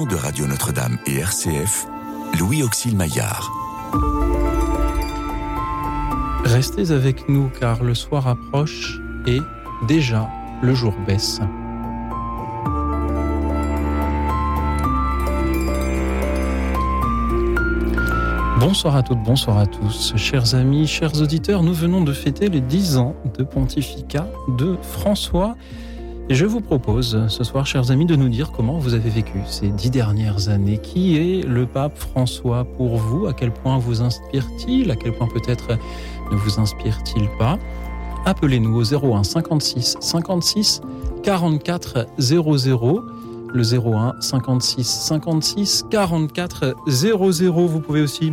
de Radio Notre-Dame et RCF, Louis Auxil Maillard. Restez avec nous car le soir approche et déjà le jour baisse. Bonsoir à toutes, bonsoir à tous. Chers amis, chers auditeurs, nous venons de fêter les 10 ans de pontificat de François. Je vous propose ce soir, chers amis, de nous dire comment vous avez vécu ces dix dernières années. Qui est le pape François pour vous? À quel point vous inspire-t-il? À quel point peut-être ne vous inspire-t-il pas? Appelez-nous au 01 56 56 44 00 le 01 56 56 44 00. Vous pouvez aussi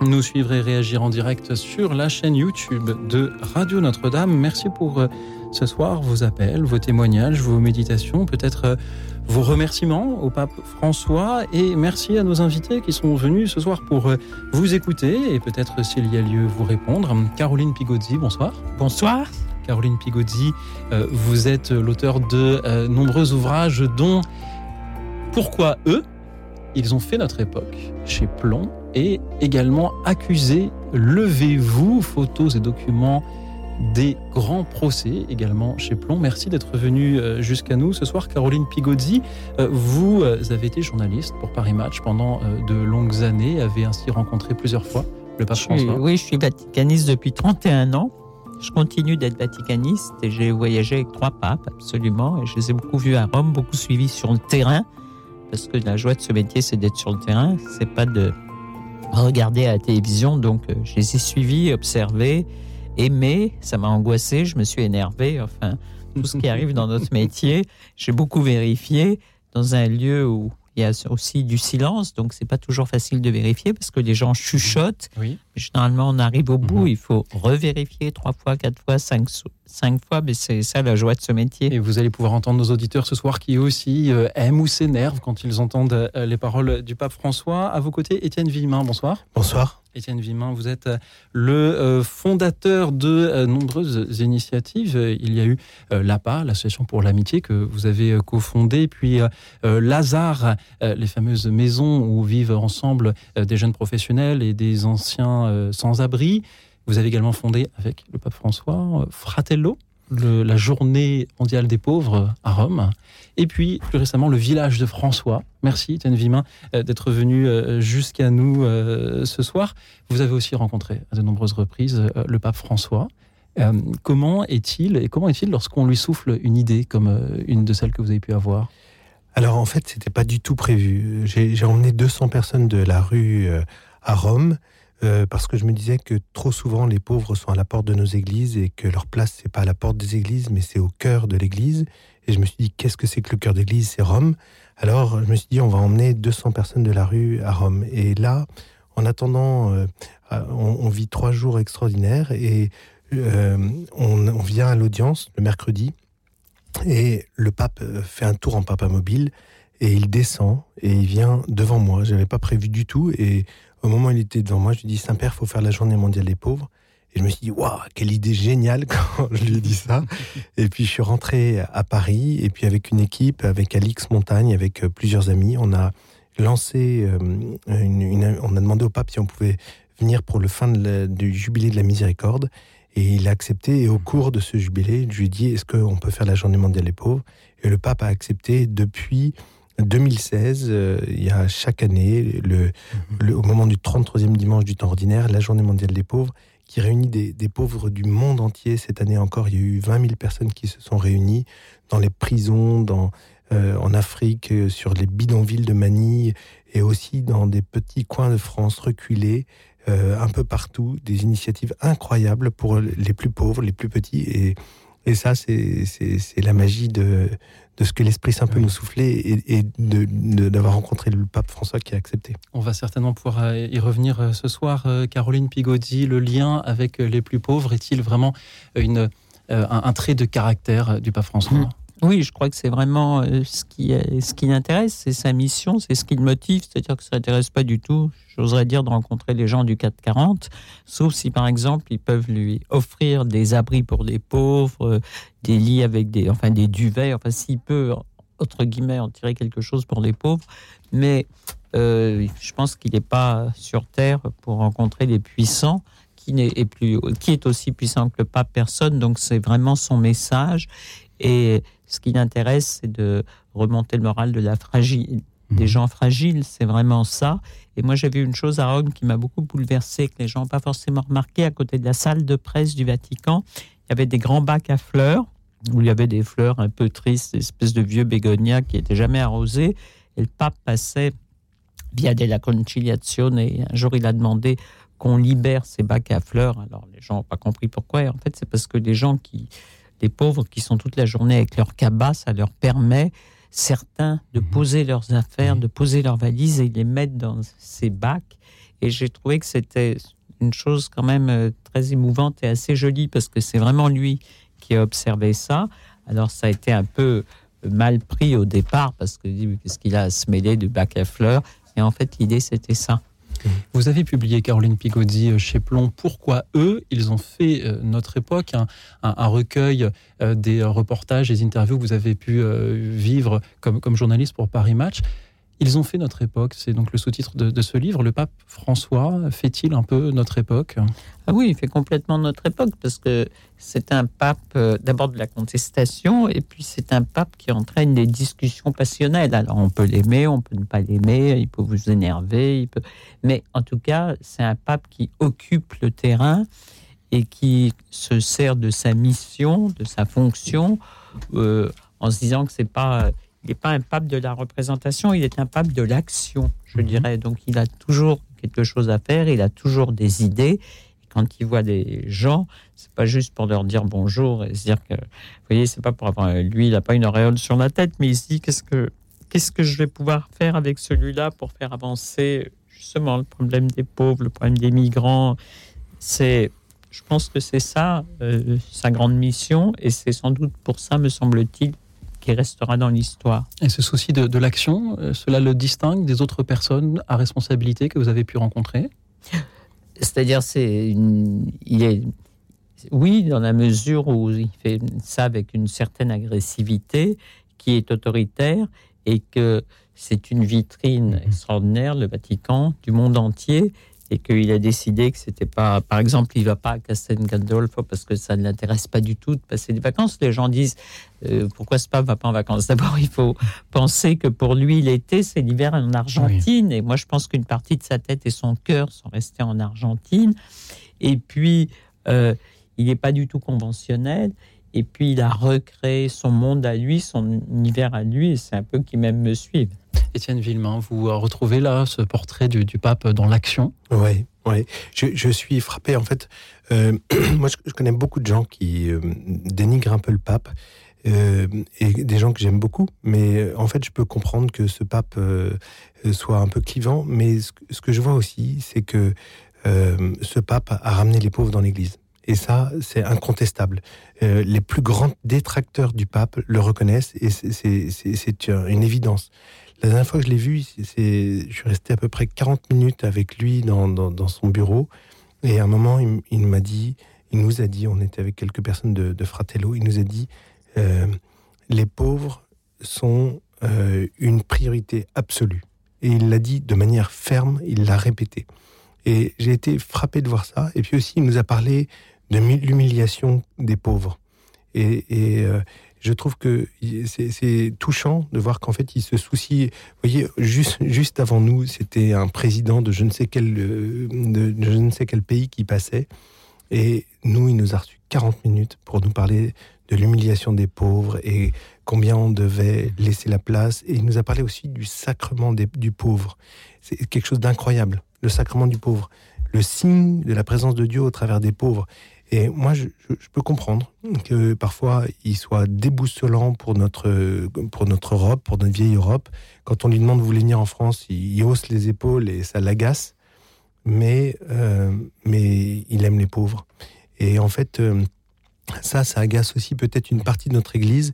nous suivre et réagir en direct sur la chaîne YouTube de Radio Notre-Dame. Merci pour euh, ce soir vos appels, vos témoignages, vos méditations, peut-être euh, vos remerciements au pape François et merci à nos invités qui sont venus ce soir pour euh, vous écouter et peut-être s'il y a lieu vous répondre. Caroline Pigozzi, bonsoir. Bonsoir. Caroline Pigozzi, vous êtes l'auteur de nombreux ouvrages dont Pourquoi eux? Ils ont fait notre époque chez Plomb et également accusé Levez-vous, photos et documents des grands procès également chez Plomb. Merci d'être venu euh, jusqu'à nous ce soir, Caroline Pigozzi. Euh, vous euh, avez été journaliste pour Paris Match pendant de longues années, avez ainsi rencontré plusieurs fois le pape François. Oui, je suis vaticaniste depuis 31 ans. Je continue d'être vaticaniste et j'ai voyagé avec trois papes, absolument. Et je les ai beaucoup vus à Rome, beaucoup suivis sur le terrain. Parce que la joie de ce métier, c'est d'être sur le terrain. C'est pas de regarder à la télévision. Donc, je les ai suivis, observés, aimés. Ça m'a angoissé, je me suis énervé. Enfin, tout ce qui arrive dans notre métier, j'ai beaucoup vérifié dans un lieu où il y a aussi du silence, donc c'est pas toujours facile de vérifier parce que les gens chuchotent. Oui. Généralement, on arrive au bout, mhm. il faut revérifier trois fois, quatre fois, cinq, cinq fois, mais c'est ça la joie de ce métier. Et vous allez pouvoir entendre nos auditeurs ce soir qui aussi euh, aiment ou s'énervent quand ils entendent euh, les paroles du pape François. À vos côtés, Étienne Villemin, bonsoir. Bonsoir. Étienne Vimin, vous êtes euh, le euh, fondateur de euh, nombreuses initiatives. Il y a eu l'APA, l'Association pour l'amitié, que vous avez cofondée, puis Lazare, les fameuses maisons où vivent ensemble des jeunes professionnels et des anciens sans-abri. Vous avez également fondé avec le pape François Fratello, la journée mondiale des pauvres à Rome. Et puis, plus récemment, le village de François. Merci, Étienne Vimin, euh, d'être venu euh, jusqu'à nous euh, ce soir. Vous avez aussi rencontré à de nombreuses reprises le pape François. comment est-il et comment est-il lorsqu'on lui souffle une idée comme une de celles que vous avez pu avoir? Alors, en fait, c'était pas du tout prévu. J'ai emmené 200 personnes de la rue à Rome. parce que je me disais que trop souvent les pauvres sont à la porte de nos églises et que leur place c'est pas à la porte des églises mais c'est au cœur de l'église et je me suis dit, qu'est-ce que c'est que le cœur d'église? C'est Rome. Alors, je me suis dit, on va emmener 200 personnes de la rue à Rome. Et là, en attendant, euh, on, vit trois jours extraordinaires et euh, on, vient à l'audience le mercredi et le pape euh, fait un tour en papa mobile et il descend et il vient devant moi. Je n'avais pas prévu du tout et au moment où il était devant moi, je lui dis Saint-Père, faut faire la journée mondiale des pauvres. Et je me suis dit, waouh, quelle idée géniale quand je lui ai dit ça. et puis je suis rentré à Paris, et puis avec une équipe, avec Alix Montagne, avec euh, plusieurs amis, on a lancé, euh, on a demandé au pape si on pouvait venir pour le fin du jubilé de la miséricorde. Et il a accepté. Et au cours de ce jubilé, je lui ai dit, est-ce qu'on peut faire la journée mondiale des pauvres? Et le pape a accepté depuis 2016, euh, il y a chaque année, le, au moment du 33e dimanche du temps ordinaire, la journée mondiale des pauvres qui réunit des, pauvres du monde entier. Cette année encore, il y a eu 20 000 personnes qui se sont réunies dans les prisons, dans, euh, en Afrique, euh, sur les bidonvilles de Manille et aussi dans des petits coins de France reculés, euh, un peu partout. Des initiatives incroyables pour les plus pauvres, les plus petits. Et, et ça, c'est la magie de, de ce que l'Esprit Saint peut nous souffler et, d'avoir rencontré le pape François qui a accepté. On va certainement pouvoir euh, y revenir euh, ce soir. Euh, Caroline Pigodi, le lien avec les plus pauvres est-il vraiment une, un, trait de caractère du pape François? Mmh. Oui, je crois que c'est vraiment euh, ce qui, ce qui l'intéresse, c'est sa mission, c'est ce qui le motive. C'est-à-dire que ça n'intéresse pas du tout, j'oserais dire, de rencontrer les gens du 440, sauf si, par exemple, ils peuvent lui offrir des abris pour des pauvres, des lits avec des, enfin, des duvets. Enfin, s'il peut entre guillemets, en tirer quelque chose pour les pauvres. Mais euh, je pense qu'il n'est pas sur Terre pour rencontrer les puissants, qui, est, plus, qui est aussi puissant que le pape, personne. Donc c'est vraiment son message. Et ce qui l'intéresse, c'est de remonter le moral de la fragile, des mhm. gens fragiles. C'est vraiment ça. Et moi, j'ai vu une chose à Rome qui m'a beaucoup bouleversé, que les gens n'ont pas forcément remarqué. À côté de la salle de presse du Vatican, il y avait des grands bacs à fleurs, où il y avait des fleurs un peu tristes, des espèces de vieux bégonias qui n'étaient jamais arrosés. Et le pape passait via la conciliation et un jour, il a demandé qu'on libère ces bacs à fleurs. Alors, les gens n'ont pas compris pourquoi. Et en fait, c'est parce que les gens qui, les pauvres qui sont toute la journée avec leur cabas, ça leur permet certains de mhm. poser leurs affaires, mhm. de poser leurs valises et les mettre dans ces bacs. Et j'ai trouvé que c'était une chose quand même euh, très émouvante et assez jolie parce que c'est vraiment lui qui a observé ça. Alors ça a été un peu mal pris au départ parce que qu'est-ce qu'il a à se mêler du bac à fleurs. Et en fait, l'idée, c'était ça. Vous avez publié, Caroline Pigodi, euh, chez Plomb, Pourquoi eux Ils ont fait euh, notre époque, un, recueil euh, des reportages, des interviews que vous avez pu vivre comme, comme journaliste pour Paris Match. Ils ont fait notre époque, c'est donc le sous-titre de, ce livre. Le pape François fait-il un peu notre époque? Ah Oui, il fait complètement notre époque parce que c'est un pape euh, d'abord de la contestation et puis c'est un pape qui entraîne des discussions passionnelles. Alors on peut l'aimer, on peut ne pas l'aimer, il peut vous énerver, il peut... mais en tout cas c'est un pape qui occupe le terrain et qui se sert de sa mission, de sa fonction, euh, en se disant que c'est pas il n'est pas un pape de la représentation, il est un pape de l'action, je mhm. dirais. Donc il a toujours quelque chose à faire, il a toujours des idées. Et quand il voit des gens, c'est pas juste pour leur dire bonjour et se dire que, vous voyez, c'est pas pour avoir, lui, il n'a pas une auréole sur la tête, mais il se dit qu'est-ce que, qu'est-ce que je vais pouvoir faire avec celui-là pour faire avancer justement le problème des pauvres, le problème des migrants? C'est, je pense que c'est ça euh, sa grande mission, et c'est sans doute pour ça, me semble-t-il, qui restera dans l'histoire. Et ce souci de, l'action, euh, cela le distingue des autres personnes à responsabilité que vous avez pu rencontrer? C'est-à-dire, c'est il est oui, dans la mesure où il fait ça avec une certaine agressivité qui est autoritaire et que c'est une vitrine mhm. extraordinaire, le Vatican, du monde entier, et qu'il a décidé que c'était pas, par exemple, il va pas à Castel Gandolfo parce que ça ne l'intéresse pas du tout de passer des vacances. Les gens disent euh, pourquoi ce pape va pas en vacances? D'abord, il faut penser que pour lui, l'été, c'est l'hiver en Argentine, et moi, je pense qu'une partie de sa tête et son cœur sont restés en Argentine. Et puis, euh, il n'est pas du tout conventionnel. Et puis, il a recréé son monde à lui, son univers à lui, et c'est un peu qui même me suivent. Étienne Villemain, vous retrouvez là ce portrait du, pape dans l'action? Oui, oui. Je, suis frappé. En fait, euh, moi, je, connais beaucoup de gens qui euh, dénigrent un peu le pape. Euh, et des gens que j'aime beaucoup, mais en fait, je peux comprendre que ce pape soit un peu clivant, mais ce, que je vois aussi, c'est que ce pape a ramené les pauvres dans l'Église. Et ça, c'est incontestable. les plus grands détracteurs du pape le reconnaissent et c'est une évidence. La dernière fois que je l'ai vu, je suis resté à peu près 40 minutes avec lui dans, son bureau. Et à un moment, il, m'a dit, il nous a dit, on était avec quelques personnes de, Fratello, il nous a dit, euh, les pauvres sont euh, une priorité absolue. Et il l'a dit de manière ferme, il l'a répété. Et j'ai été frappé de voir ça. Et puis aussi, il nous a parlé de l'humiliation des pauvres. Et, et, euh, je trouve que c'est touchant de voir qu'en fait, il se soucie. Vous voyez, juste, juste avant nous, c'était un président de je ne sais quel, euh, de, je ne sais quel pays qui passait. Et nous, il nous a reçu 40 minutes pour nous parler de l'humiliation des pauvres et combien on devait laisser la place. Et il nous a parlé aussi du sacrement du pauvre. C'est quelque chose d'incroyable, le sacrement du pauvre. Le signe de la présence de Dieu au travers des pauvres. Et moi, je, peux comprendre que parfois il soit déboussolant pour notre, pour notre Europe, pour notre vieille Europe. Quand on lui demande de vous venir en France, il, hausse les épaules et ça l'agace. Mais, euh, mais il aime les pauvres. Et en fait, euh, ça, ça agace aussi peut-être une partie de notre Église.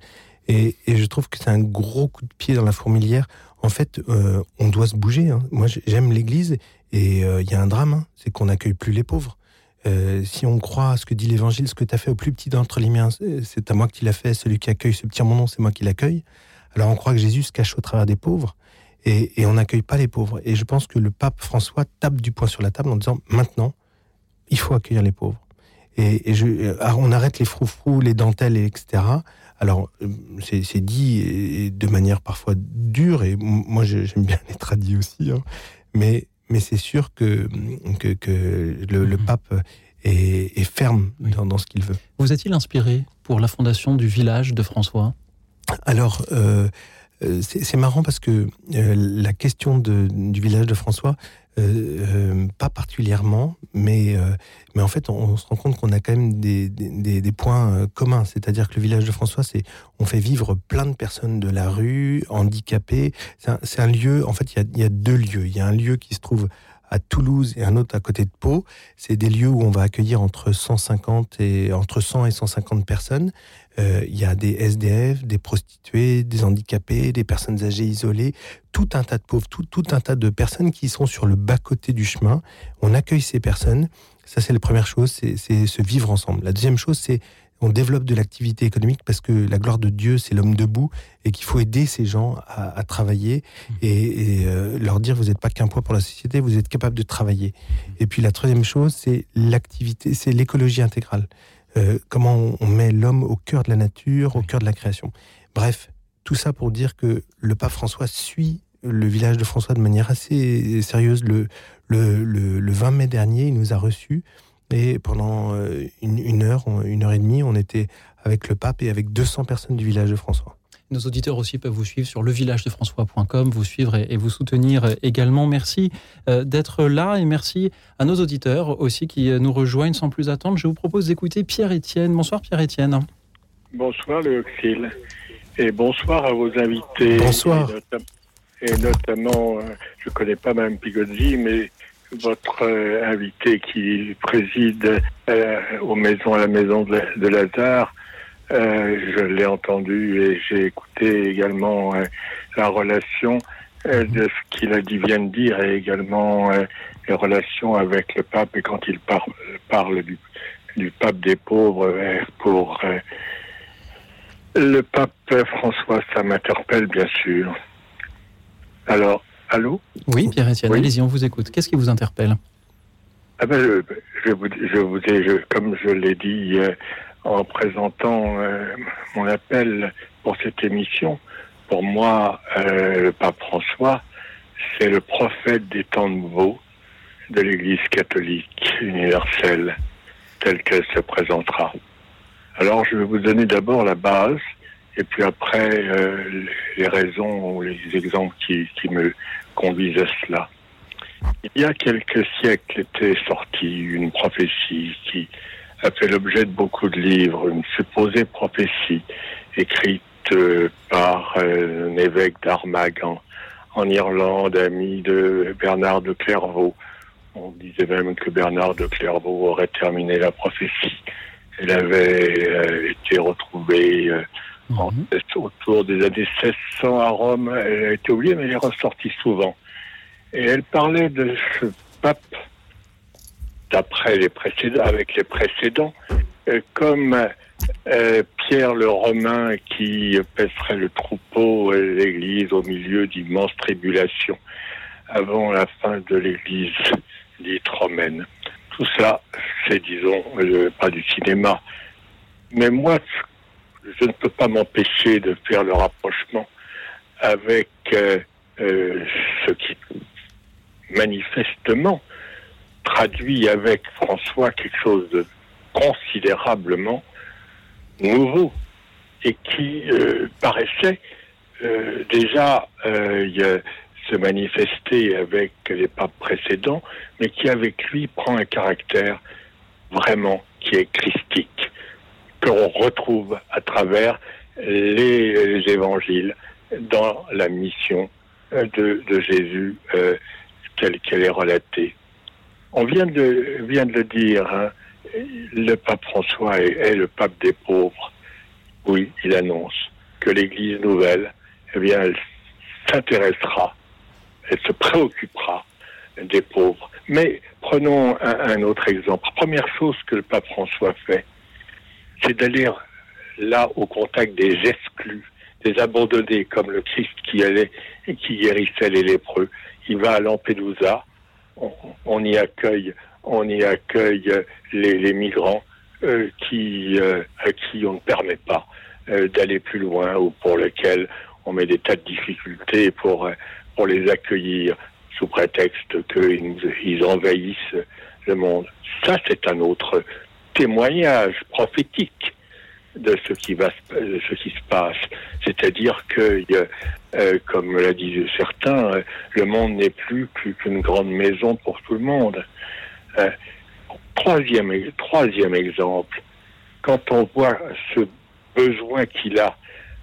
Et, et je trouve que c'est un gros coup de pied dans la fourmilière. En fait, euh, on doit se bouger. Hein. Moi, j'aime l'Église et il y a un drame, hein. c'est qu'on n'accueille plus les pauvres. Euh, si on croit à ce que dit l'Évangile, ce que tu as fait au plus petit d'entre les miens, c'est à moi que tu l'as fait. Celui qui accueille ce petit mon nom, c'est moi qui l'accueille. Alors on croit que Jésus se cache au travers des pauvres et, on n'accueille pas les pauvres. Et je pense que le pape François tape du poing sur la table en disant maintenant, il faut accueillir les pauvres. Et, je, on arrête les froufrous, les dentelles, etc. Alors, c'est dit de manière parfois dure, et moi j'aime bien les tradis aussi, hein. mais, mais c'est sûr que, que, le, mhm. pape est, ferme dans, ce qu'il veut. Vous est-il inspiré pour la fondation du village de François? Alors, euh, c'est marrant parce que euh, la question du village de François, euh, pas particulièrement, mais, mais en fait, on, se rend compte qu'on a quand même des, des, points communs. C'est-à-dire que le village de François, c'est on fait vivre plein de personnes de la rue, handicapées. C'est un, lieu, en fait, il y a, il y a deux lieux. Il y a un lieu qui se trouve à Toulouse et un autre à côté de Pau. C'est des lieux où on va accueillir entre 150 et entre 100 et 150 personnes. Euh, il y a des SDF, des prostituées, des handicapés, des personnes âgées isolées, tout un tas de pauvres, tout, un tas de personnes qui sont sur le bas-côté du chemin. On accueille ces personnes. Ça, c'est la première chose, c'est se vivre ensemble. La deuxième chose, c'est on développe de l'activité économique parce que la gloire de Dieu, c'est l'homme debout et qu'il faut aider ces gens à, travailler et, euh, leur dire vous n'êtes pas qu'un poids pour la société, vous êtes capable de travailler. Et puis la troisième chose, c'est l'activité, c'est l'écologie intégrale. Euh, comment on, met l'homme au cœur de la nature, au cœur de la création. Bref, tout ça pour dire que le pape François suit le village de François de manière assez sérieuse. Le, le, le 20 mai dernier, il nous a reçus et pendant euh, une, heure, une heure et demie, on était avec le pape et avec 200 personnes du village de François. Nos auditeurs aussi peuvent vous suivre sur levillagedefrançois.com, vous suivre et, vous soutenir également. Merci euh, d'être là et merci à nos auditeurs aussi qui euh, nous rejoignent sans plus attendre. Je vous propose d'écouter Pierre-Étienne. Bonsoir Pierre-Étienne. Bonsoir Léoxyle et bonsoir à vos invités. Bonsoir. Et, notamment, je ne connais pas Mme Pigozzi, mais votre euh, invité qui préside euh, aux maisons, à la maison de, Lazare. Euh, je l'ai entendu et j'ai écouté également la relation de ce qu'il a dit, vient de dire et également les relations avec le pape et quand il parle du, du, pape des pauvres pour le pape François, ça m'interpelle bien sûr. Alors, Allô Oui, Pierre-Etienne, allez-y, on vous écoute. Qu'est-ce qui vous interpelle ah ben, je, vous, je vous ai, comme je l'ai dit euh, en présentant euh, mon appel pour cette émission, pour moi, euh, le pape François, c'est le prophète des temps nouveaux de l'Église catholique universelle, telle qu'elle se présentera. Alors, je vais vous donner d'abord la base, et puis après, les raisons ou les exemples qui, qui me conduisent à cela. Il y a quelques siècles était sortie une prophétie qui a fait l'objet de beaucoup de livres, une supposée prophétie écrite euh, par euh, un évêque d'Armagh en, Irlande, ami de Bernard de Clairvaux. On disait même que Bernard de Clairvaux aurait terminé la prophétie. Elle avait euh, été retrouvée Mhm. autour des années 1600 à Rome. Elle a été oubliée, mais elle est ressortie souvent. Et elle parlait de ce pape, d'après les précédents, avec les précédents, euh, comme euh, Pierre le Romain qui pèserait le troupeau et l'Église au milieu d'immenses tribulations avant la fin de l'Église dite romaine. Tout ça, c'est, disons, pas du cinéma. Mais moi, je ne peux pas m'empêcher de faire le rapprochement avec euh, euh, ce qui manifestement traduit avec François quelque chose de considérablement nouveau et qui euh, paraissait déjà se manifester avec les papes précédents, mais qui avec lui prend un caractère vraiment qui est christique que l'on retrouve à travers les évangiles dans la mission de, Jésus euh, qu'elle est relatée. On vient de, vient de le dire, hein, le pape François est, le pape des pauvres. Oui, il annonce que l'Église nouvelle, eh bien, elle s'intéressera, elle se préoccupera des pauvres. Mais prenons un autre exemple. Première chose que le pape François fait, c'est d'aller là au contact des exclus, des abandonnés comme le Christ qui allait et qui guérissait les lépreux. Il va à Lampedusa, on, y accueille, on y accueille les, migrants euh, qui, euh, à qui on ne permet pas euh, d'aller plus loin ou pour lesquels on met des tas de difficultés pour, pour les accueillir sous prétexte qu'ils ils envahissent le monde. Ça, c'est un autre témoignage prophétique de ce qui va ce qui se passe. C'est-à-dire que, euh, comme l'a dit certains, euh, le monde n'est plus qu'une grande maison pour tout le monde. Euh, troisième, troisième exemple, quand on voit ce besoin qu'il a,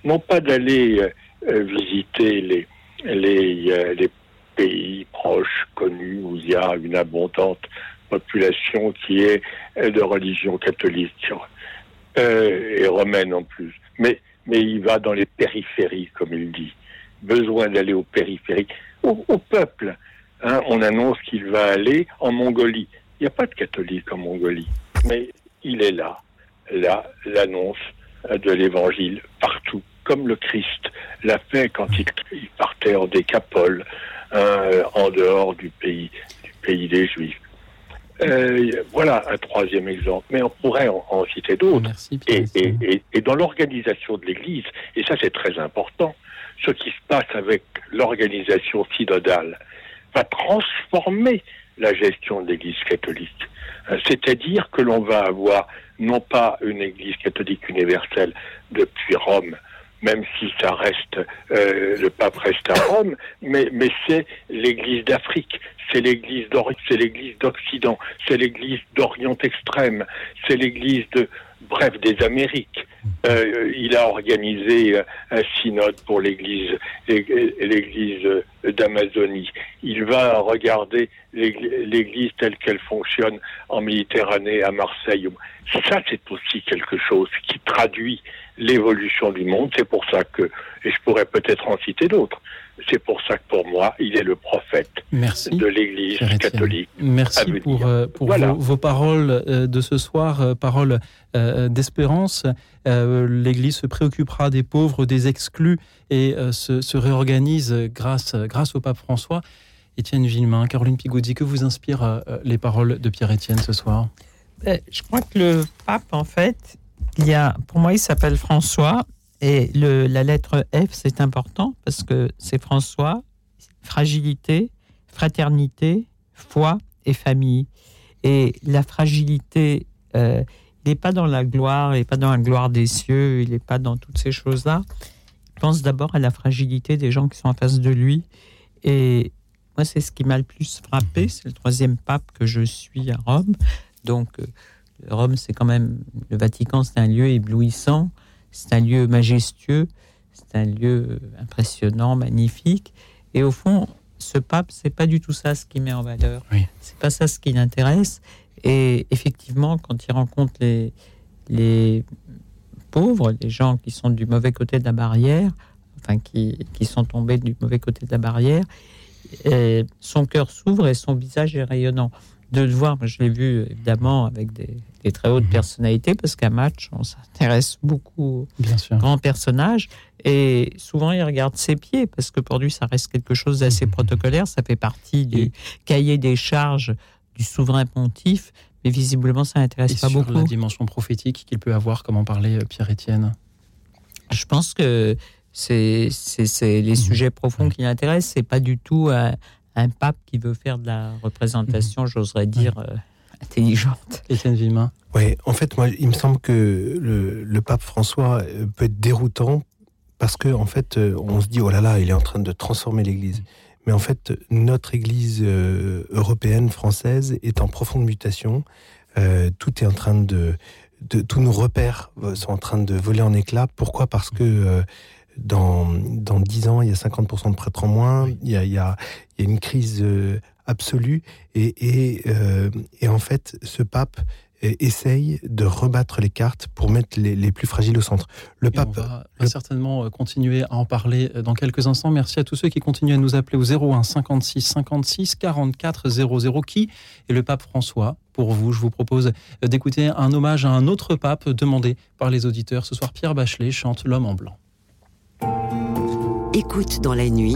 non pas d'aller visiter les, les pays proches, connus, où il y a une abondante population qui est de religion catholique, euh, et romaine en plus. Mais, mais il va dans les périphéries, comme il dit. Besoin d'aller aux périphéries, au, peuple. Hein, on annonce qu'il va aller en Mongolie. Il n'y a pas de catholiques en Mongolie, mais il est là. Là, l'annonce de l'évangile partout, comme le Christ l'a fait quand il, partait en décapole, hein, en dehors du pays, du pays des Juifs. Euh, voilà un troisième exemple, mais on pourrait en, citer d'autres. Et, et, et, dans l'organisation de l'Église, et ça c'est très important, ce qui se passe avec l'organisation synodale va transformer la gestion de l'Église catholique. Euh, c'est-à-dire que l'on va avoir non pas une Église catholique universelle depuis Rome, même si ça reste, euh, le pape reste à Rome, mais, c'est l'Église d'Afrique, c'est l'Église c'est l'Église d'Occident, c'est l'Église d'Orient extrême, c'est l'Église de, bref, des Amériques. Euh, il a organisé euh, un synode pour l'Église, l'Église d'Amazonie. Il va regarder l'Église telle qu'elle fonctionne en Méditerranée, à Marseille. Ça, c'est aussi quelque chose qui traduit l'évolution du monde. C'est pour ça que, et je pourrais peut-être en citer d'autres, c'est pour ça que pour moi, il est le prophète de l'Église catholique. Merci pour, euh, pour vos, paroles euh, de ce soir, euh, paroles d'espérance. L'Église se préoccupera des pauvres, des exclus et se, se, réorganise grâce, grâce au pape François. Étienne Villemain, Caroline Pigoudy, que vous inspirent les paroles de Pierre-Étienne ce soir? Je crois que le pape, en fait, il y a, pour moi, il s'appelle François et le, la lettre F, c'est important parce que c'est François, fragilité, fraternité, foi et famille. Et la fragilité, euh, il n'est pas dans la gloire, il n'est pas dans la gloire des cieux, il n'est pas dans toutes ces choses-là. Il pense d'abord à la fragilité des gens qui sont en face de lui. Et moi, c'est ce qui m'a le plus frappé. C'est le troisième pape que je suis à Rome. Donc, euh, Rome, c'est quand même, le Vatican, c'est un lieu éblouissant, c'est un lieu majestueux, c'est un lieu impressionnant, magnifique. Et au fond, ce pape, c'est pas du tout ça ce qui met en valeur. Oui. C'est pas ça ce qui l'intéresse. Et effectivement, quand il rencontre les, les pauvres, les gens qui sont du mauvais côté de la barrière, enfin qui, qui sont tombés du mauvais côté de la barrière, et son cœur s'ouvre et son visage est rayonnant de le voir. Je l'ai vu évidemment avec des, très hautes mhm. personnalités parce qu'à match, on s'intéresse beaucoup aux grands personnages. Et souvent, il regarde ses pieds parce que pour lui, ça reste quelque chose d'assez mhm. protocolaire. Ça fait partie du cahier des charges du souverain pontife. Mais visiblement, ça n'intéresse pas beaucoup. la dimension prophétique qu'il peut avoir, comme en parlait euh, Pierre-Étienne Je pense que c'est les mhm. sujets profonds qui l'intéressent. C'est pas du tout un pape qui veut faire de la représentation, mhm. j'oserais dire, euh, intelligente. Étienne Villemin. Oui, en fait, moi, il me semble que le, pape François euh, peut être déroutant parce que, en fait, euh, on se dit, oh là là, il est en train de transformer l'Église. Mais en fait, notre Église européenne, française, est en profonde mutation. tout est en train de, de, tous nos repères sont en train de voler en éclats. Pourquoi? Parce que dans, dans 10 ans, il y a 50% de prêtres en moins, il, y a, il, y a, il y a une crise euh, absolue, et, et, euh, et, en fait, ce pape euh, essaye de rebattre les cartes pour mettre les, les plus fragiles au centre. Le pape on va, certainement continuer à en parler dans quelques instants. Merci à tous ceux qui continuent à nous appeler au 01 56 56 44 00. Qui est le pape François Pour vous, je vous propose d'écouter un hommage à un autre pape demandé par les auditeurs. Ce soir, Pierre Bachelet chante L'homme en blanc. Écoute dans la nuit,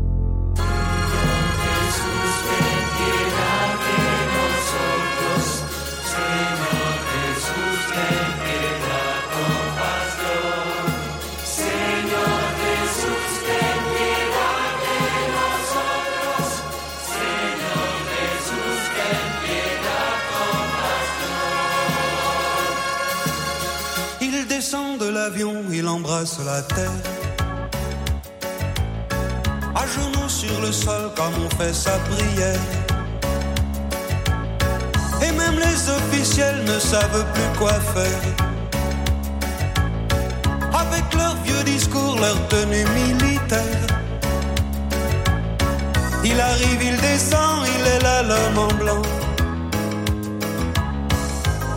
Descend de l'avion, il embrasse la terre. À genoux sur le sol, comme on fait sa prière. Et même les officiels ne savent plus quoi faire. Avec leurs vieux discours, leur tenue militaire. Il arrive, il descend, il est là l'homme en blanc.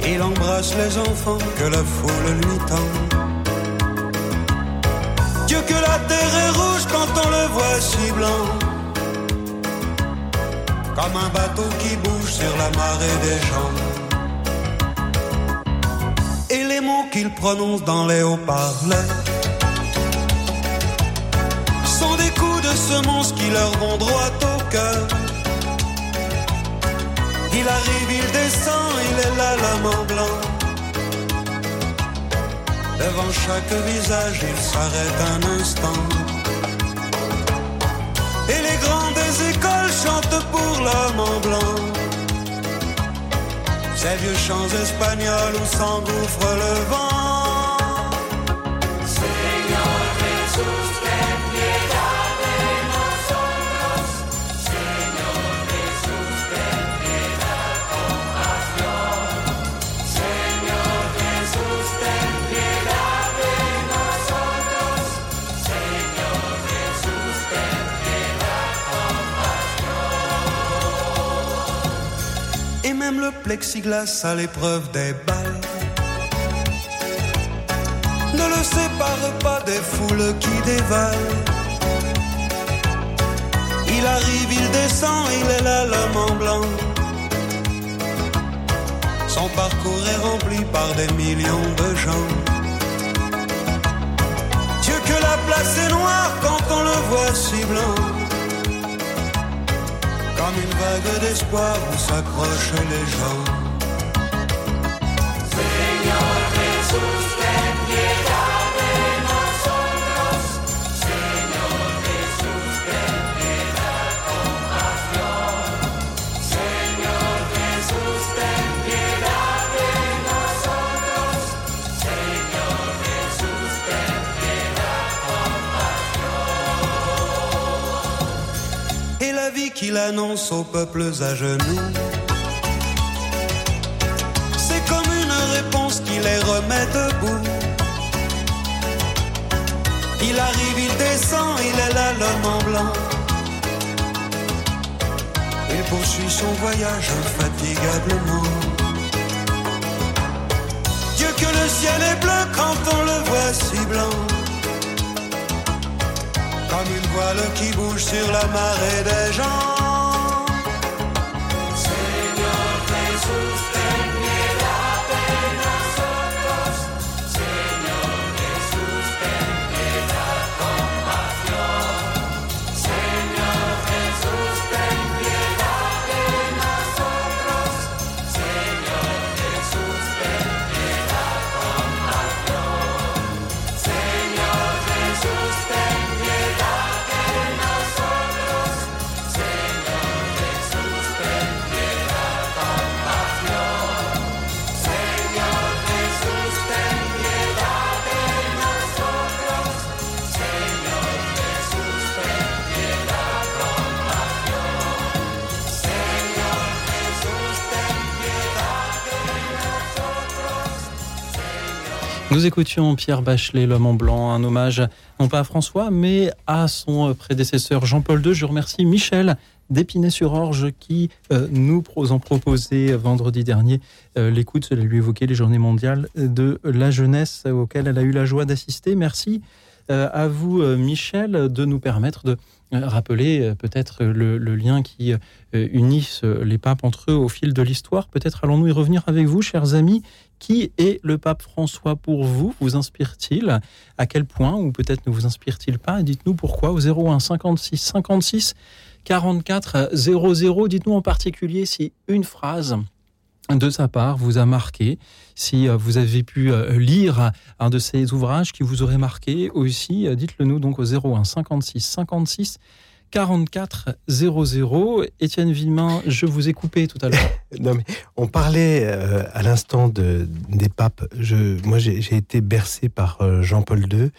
Il embrasse les enfants que la foule lui tend. Dieu que la terre est rouge quand on le voit si blanc. Comme un bateau qui bouge sur la marée des gens. Et les mots qu'il prononce dans les haut-parleurs sont des coups de semonce qui leur vont droit au cœur. Il arrive, il descend, il est là l'homme blanc. Devant chaque visage, il s'arrête un instant. Et les grands des écoles chantent pour l'homme en blanc. Ces vieux chants espagnols où s'engouffre le vent. Le plexiglas à l'épreuve des balles ne le sépare pas des foules qui dévalent. Il arrive, il descend, il est là l'homme en blanc. Son parcours est rempli par des millions de gens. Dieu que la place est noire quand on le voit si blanc. Vague d'espoir où s'accrochent les gens. Vie qu'il annonce aux peuples à genoux. C'est comme une réponse qui les remet debout. Il arrive, il descend, il est là l'homme en blanc. Il poursuit son voyage infatigablement. Dieu que le ciel est bleu quand on le voit si blanc. Une voile qui bouge sur la marée des gens. Nous écoutions Pierre Bachelet, l'homme en blanc, un hommage non pas à François, mais à son prédécesseur Jean-Paul II. Je remercie Michel d'Épinay-sur-Orge qui euh, nous en proposait vendredi dernier euh, l'écoute, cela lui évoquait les journées mondiales de la jeunesse auxquelles elle a eu la joie d'assister. Merci Euh, à vous, euh, Michel, de nous permettre de euh, rappeler euh, peut-être le, le lien qui euh, euh, les papes entre eux au fil de l'histoire. Peut-être allons-nous y revenir avec vous, chers amis. Qui est le pape François pour vous Vous inspire-t-il À quel point Ou peut-être ne vous inspire-t-il pas Dites-nous pourquoi au 01 56 56 44 00. Dites-nous en particulier si une phrase de sa part vous a marqué, si euh, vous avez pu euh, lire un de ces ouvrages qui vous aurait marqué aussi, euh, dites-le nous donc au 01 56 56 44 00. Étienne Villemain, je vous ai coupé tout à l'heure. Non, mais on parlait euh, à l'instant de, des papes. Moi, j'ai été bercé par euh, Jean-Paul II,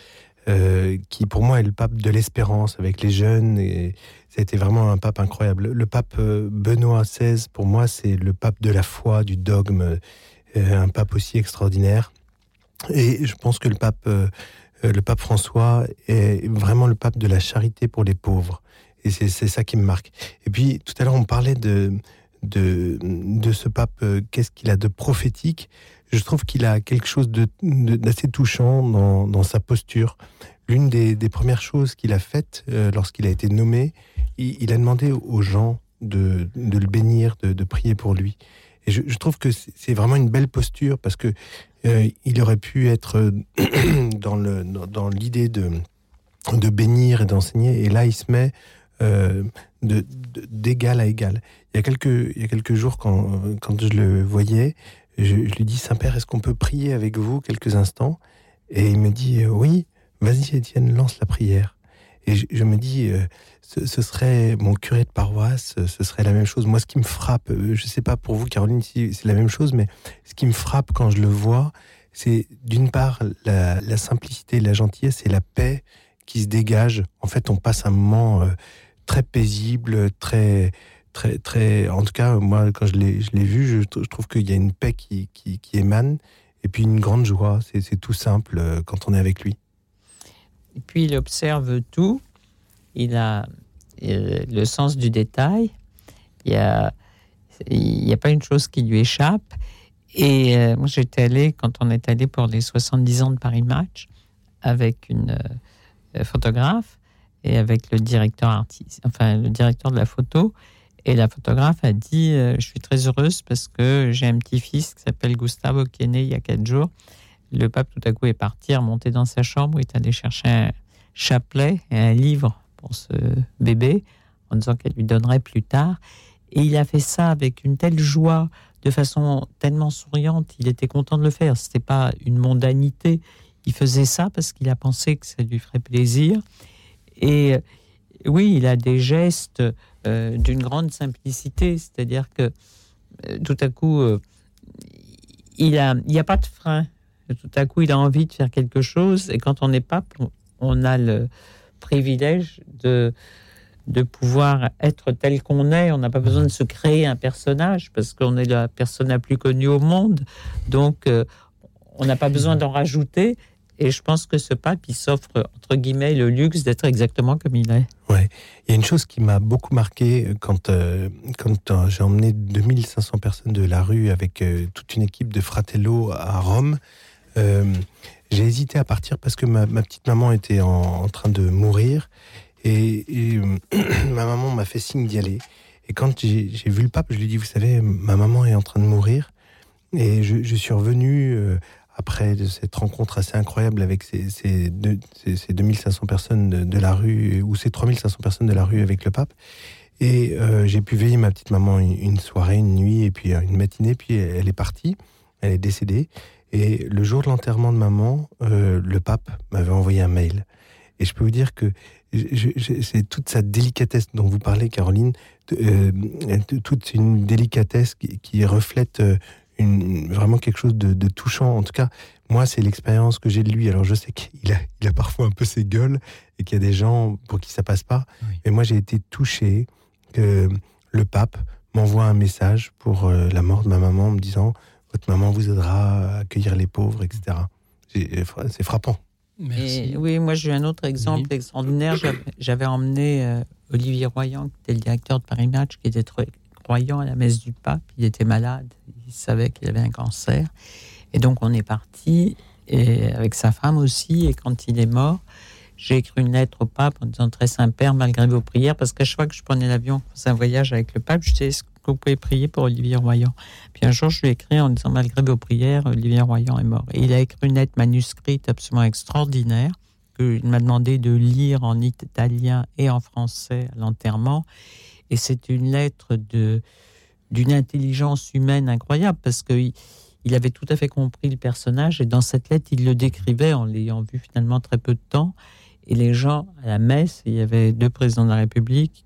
euh, qui pour moi est le pape de l'espérance avec les jeunes. Et ça a été vraiment un pape incroyable. Le pape euh, Benoît XVI, pour moi, c'est le pape de la foi, du dogme, euh, un pape aussi extraordinaire. Et je pense que le pape, euh, euh, le pape François est vraiment le pape de la charité pour les pauvres. Et c'est ça qui me marque. Et puis, tout à l'heure, on parlait de, de, de ce pape, euh, qu'est-ce qu'il a de prophétique Je trouve qu'il a quelque chose d'assez touchant dans, dans sa posture. L'une des, des premières choses qu'il a faites euh, lorsqu'il a été nommé, il, a demandé aux gens de, le bénir, de, prier pour lui. Et je, trouve que c'est vraiment une belle posture parce que euh, il aurait pu être dans le dans, dans l'idée de de bénir et d'enseigner, et là il se met euh, d'égal à égal. Il y a quelques, il y a quelques jours, quand, quand je le voyais, je, lui dis Saint-Père, est-ce qu'on peut prier avec vous quelques instants? Et il me dit euh, Oui, vas-y, Étienne, lance la prière. Et je, me dis euh, ce, serait mon curé de paroisse, ce serait la même chose. Moi, ce qui me frappe, euh, je ne sais pas pour vous, Caroline, si c'est la même chose, mais ce qui me frappe quand je le vois, c'est d'une part la, simplicité, la gentillesse et la paix qui se dégage. En fait, on passe un moment très paisible, très, très, très. En tout cas, moi, quand je l'ai, vu, je, je trouve qu'il y a une paix qui, qui, émane et puis une grande joie. C'est, tout simple euh, quand on est avec lui. Et puis il observe tout. Il a euh, le sens du détail. Il y a, il n'y a pas une chose qui lui échappe. Et euh, moi, j'étais allé, quand on est allé pour les 70 ans de Paris Match, avec une photographe et avec le directeur artiste, enfin le directeur de la photo. Et la photographe a dit euh, Je suis très heureuse parce que j'ai un petit-fils qui s'appelle Gustavo qui est né il y a quatre jours. Le pape, tout à coup, est parti, est remonté dans sa chambre, est allé chercher un chapelet et un livre pour ce bébé en disant qu'elle lui donnerait plus tard. Et il a fait ça avec une telle joie, de façon tellement souriante. Il était content de le faire. C'était pas une mondanité. Il faisait ça parce qu'il a pensé que ça lui ferait plaisir. Et euh, oui, il a des gestes euh, d'une grande simplicité. C'est-à-dire que euh, tout à coup, il a, il n'y a pas de frein. Tout à coup, il a envie de faire quelque chose. Et quand on n'est pas, on- a le privilège de de pouvoir être tel qu'on est. On n'a pas besoin de se créer un personnage parce qu'on est la personne la plus connue au monde. Donc, on n'a pas besoin d'en rajouter. Et je pense que ce pape, il s'offre, entre guillemets, le luxe d'être exactement comme il est. Ouais. Il y a une chose qui m'a beaucoup marqué quand, euh, quand euh, j'ai emmené 2500 personnes de la rue avec euh, toute une équipe de Fratello à Rome. Euh, j'ai hésité à partir parce que ma, petite maman était en, train de mourir et, euh, ma maman m'a fait signe d'y aller. Et quand j'ai vu le pape, je lui ai dit, vous savez, ma maman est en train de mourir. Et je, je suis revenu euh, après cette rencontre assez incroyable avec ces, ces, deux- ces- ces 2500 personnes de, la rue, ou ces 3500 personnes de la rue avec le pape. Et euh, j'ai pu veiller ma petite maman une, soirée, une nuit, et puis euh, une matinée, puis elle est partie, elle est décédée. Et le jour de l'enterrement de maman, euh, le pape m'avait envoyé un mail. Et je peux vous dire que c'est toute sa délicatesse dont vous parlez, Caroline, toute une délicatesse qui, reflète une, vraiment quelque chose de, de touchant. En tout cas, moi, c'est l'expérience que j'ai de lui. Alors, je sais qu'il a, il a parfois un peu ses gueules et qu'il y a des gens pour qui ça passe pas. Oui. Mais moi, j'ai été touché que le pape m'envoie un message pour euh, la mort de ma maman en me disant Votre maman vous aidera à accueillir les pauvres, etc. C'est c'est frappant. Merci. Et oui, moi j'ai eu un autre exemple extraordinaire. J'avais- J'avais emmené euh, Olivier Royan, qui était le directeur de Paris Match, qui était très croyant à la messe du pape. Il était malade, il savait qu'il avait un cancer. Et donc on est parti, et avec sa femme aussi, et quand il est mort, j'ai écrit une lettre au pape en disant très Saint-Père, malgré vos prières, parce qu'à chaque fois que je prenais l'avion, c'est un voyage avec le pape, je disais est-ce que vous pouvez prier pour Olivier Royan? Puis un jour, je lui ai écrit en disant malgré vos prières, Olivier Royan est mort. Et il a écrit une lettre manuscrite absolument extraordinaire qu'il m'a demandé de lire en italien et en français à l'enterrement. Et c'est une lettre de d'une intelligence humaine incroyable parce qu'il il avait tout à fait compris le personnage et dans cette lettre, il le décrivait en l'ayant vu finalement très peu de temps. Et les gens à la messe, il y avait deux présidents de la République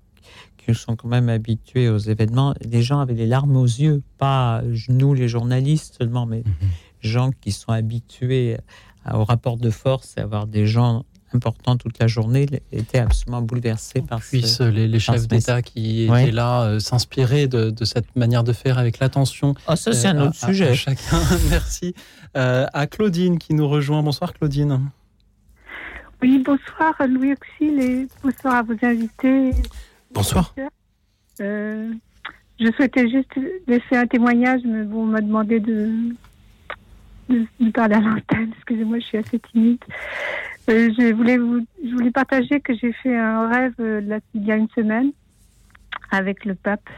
qui sont quand même habitués aux événements. Les gens avaient les larmes aux yeux, pas nous les journalistes seulement, mais mm gens qui sont habitués au rapport de force et avoir des gens importants toute la journée étaient absolument bouleversés par Puissent ce, les, les chefs d'État qui étaient là euh, s'inspirer de, de, cette manière de faire avec l'attention. Oh, ça, c'est un euh, autre à, sujet. À chacun. Merci. Euh, à Claudine qui nous rejoint. Bonsoir, Claudine. Oui, bonsoir, Louis Auxil, et bonsoir à vos invités. Bonsoir. Euh, je souhaitais juste laisser un témoignage, mais bon, on m'a demandé de, de, parler à l'antenne. Excusez-moi, je suis assez timide. Euh, je, voulais vous, je voulais partager que j'ai fait un rêve euh, il y a une semaine avec le pape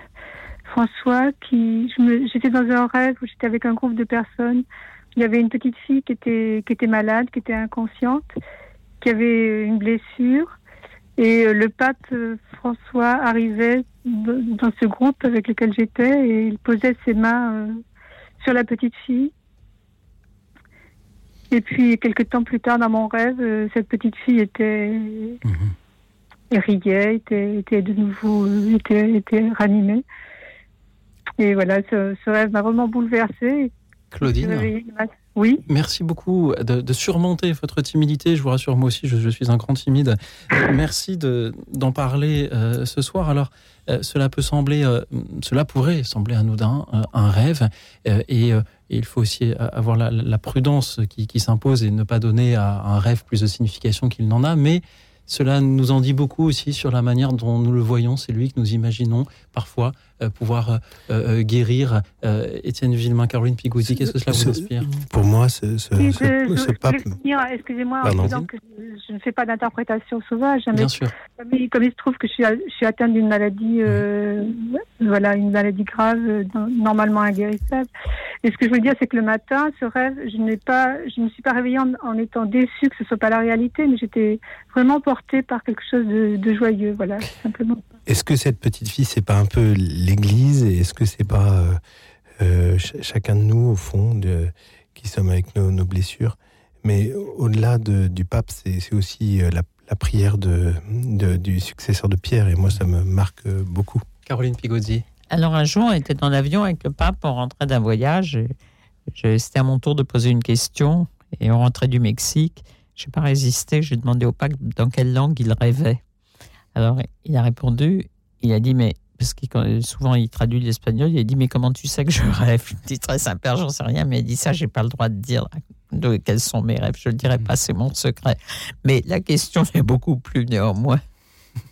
François. qui J'étais dans un rêve où j'étais avec un groupe de personnes. Il y avait une petite fille qui était, qui était malade, qui était inconsciente, qui avait une blessure. Et euh, le pape François arrivait dans ce groupe avec lequel j'étais et il posait ses mains sur la petite fille. Et puis, quelques temps plus tard, dans mon rêve, cette petite fille était mmh. riait, était, était, de nouveau était, était ranimée. Et voilà, ce, ce rêve m'a vraiment bouleversée. Claudine. Oui. Merci beaucoup de, de, surmonter votre timidité. Je vous rassure, moi aussi, je, je suis un grand timide. Merci d'en parler euh, ce soir. Alors, euh, cela peut sembler, euh, cela pourrait sembler anodin, un rêve, et, il faut aussi avoir la, prudence qui s'impose et ne pas donner à un rêve plus de signification qu'il n'en a. Mais cela nous en dit beaucoup aussi sur la manière dont nous le voyons, c'est lui que nous imaginons parfois euh, pouvoir euh, euh, guérir. Étienne Villemain, Caroline Pigouzi, qu'est-ce que cela vous inspire Pour moi, ce, ce, oui, ce, je, ce je, pape... Excusez-moi en disant que je ne fais pas d'interprétation sauvage. Bien sûr. Comme il, comme il, se trouve que je suis, je suis atteinte d'une maladie, euh, mmh. voilà, une maladie grave, normalement inguérissable. Et ce que je veux dire, c'est que le matin, ce rêve, je n'ai pas, je ne me suis pas réveillée en, en, étant déçue que ce soit pas la réalité, mais j'étais vraiment portée par quelque chose de, de joyeux, voilà, simplement. Est-ce que cette petite fille, c'est pas un peu l'Église et est-ce que c'est pas euh, euh, ch chacun de nous au fond de, qui sommes avec nos, nos blessures Mais au-delà de, du pape, c'est aussi euh, la, la, prière de, de, du successeur de Pierre et moi, ça me marque beaucoup. Caroline Pigozzi. Alors un jour, on était dans l'avion avec le pape, on rentrait d'un voyage. C'était à mon tour de poser une question et on rentrait du Mexique. Je n'ai pas résisté, j'ai demandé au pape dans quelle langue il rêvait. Alors il a répondu, il a dit mais parce que souvent il traduit l'espagnol, il a dit mais comment tu sais que je rêve? Je dis très sympa, j'en sais rien, mais il dit ça, j'ai pas le droit de dire de quels sont mes rêves. Je le dirai pas, c'est mon secret. Mais la question est beaucoup plus néanmoins.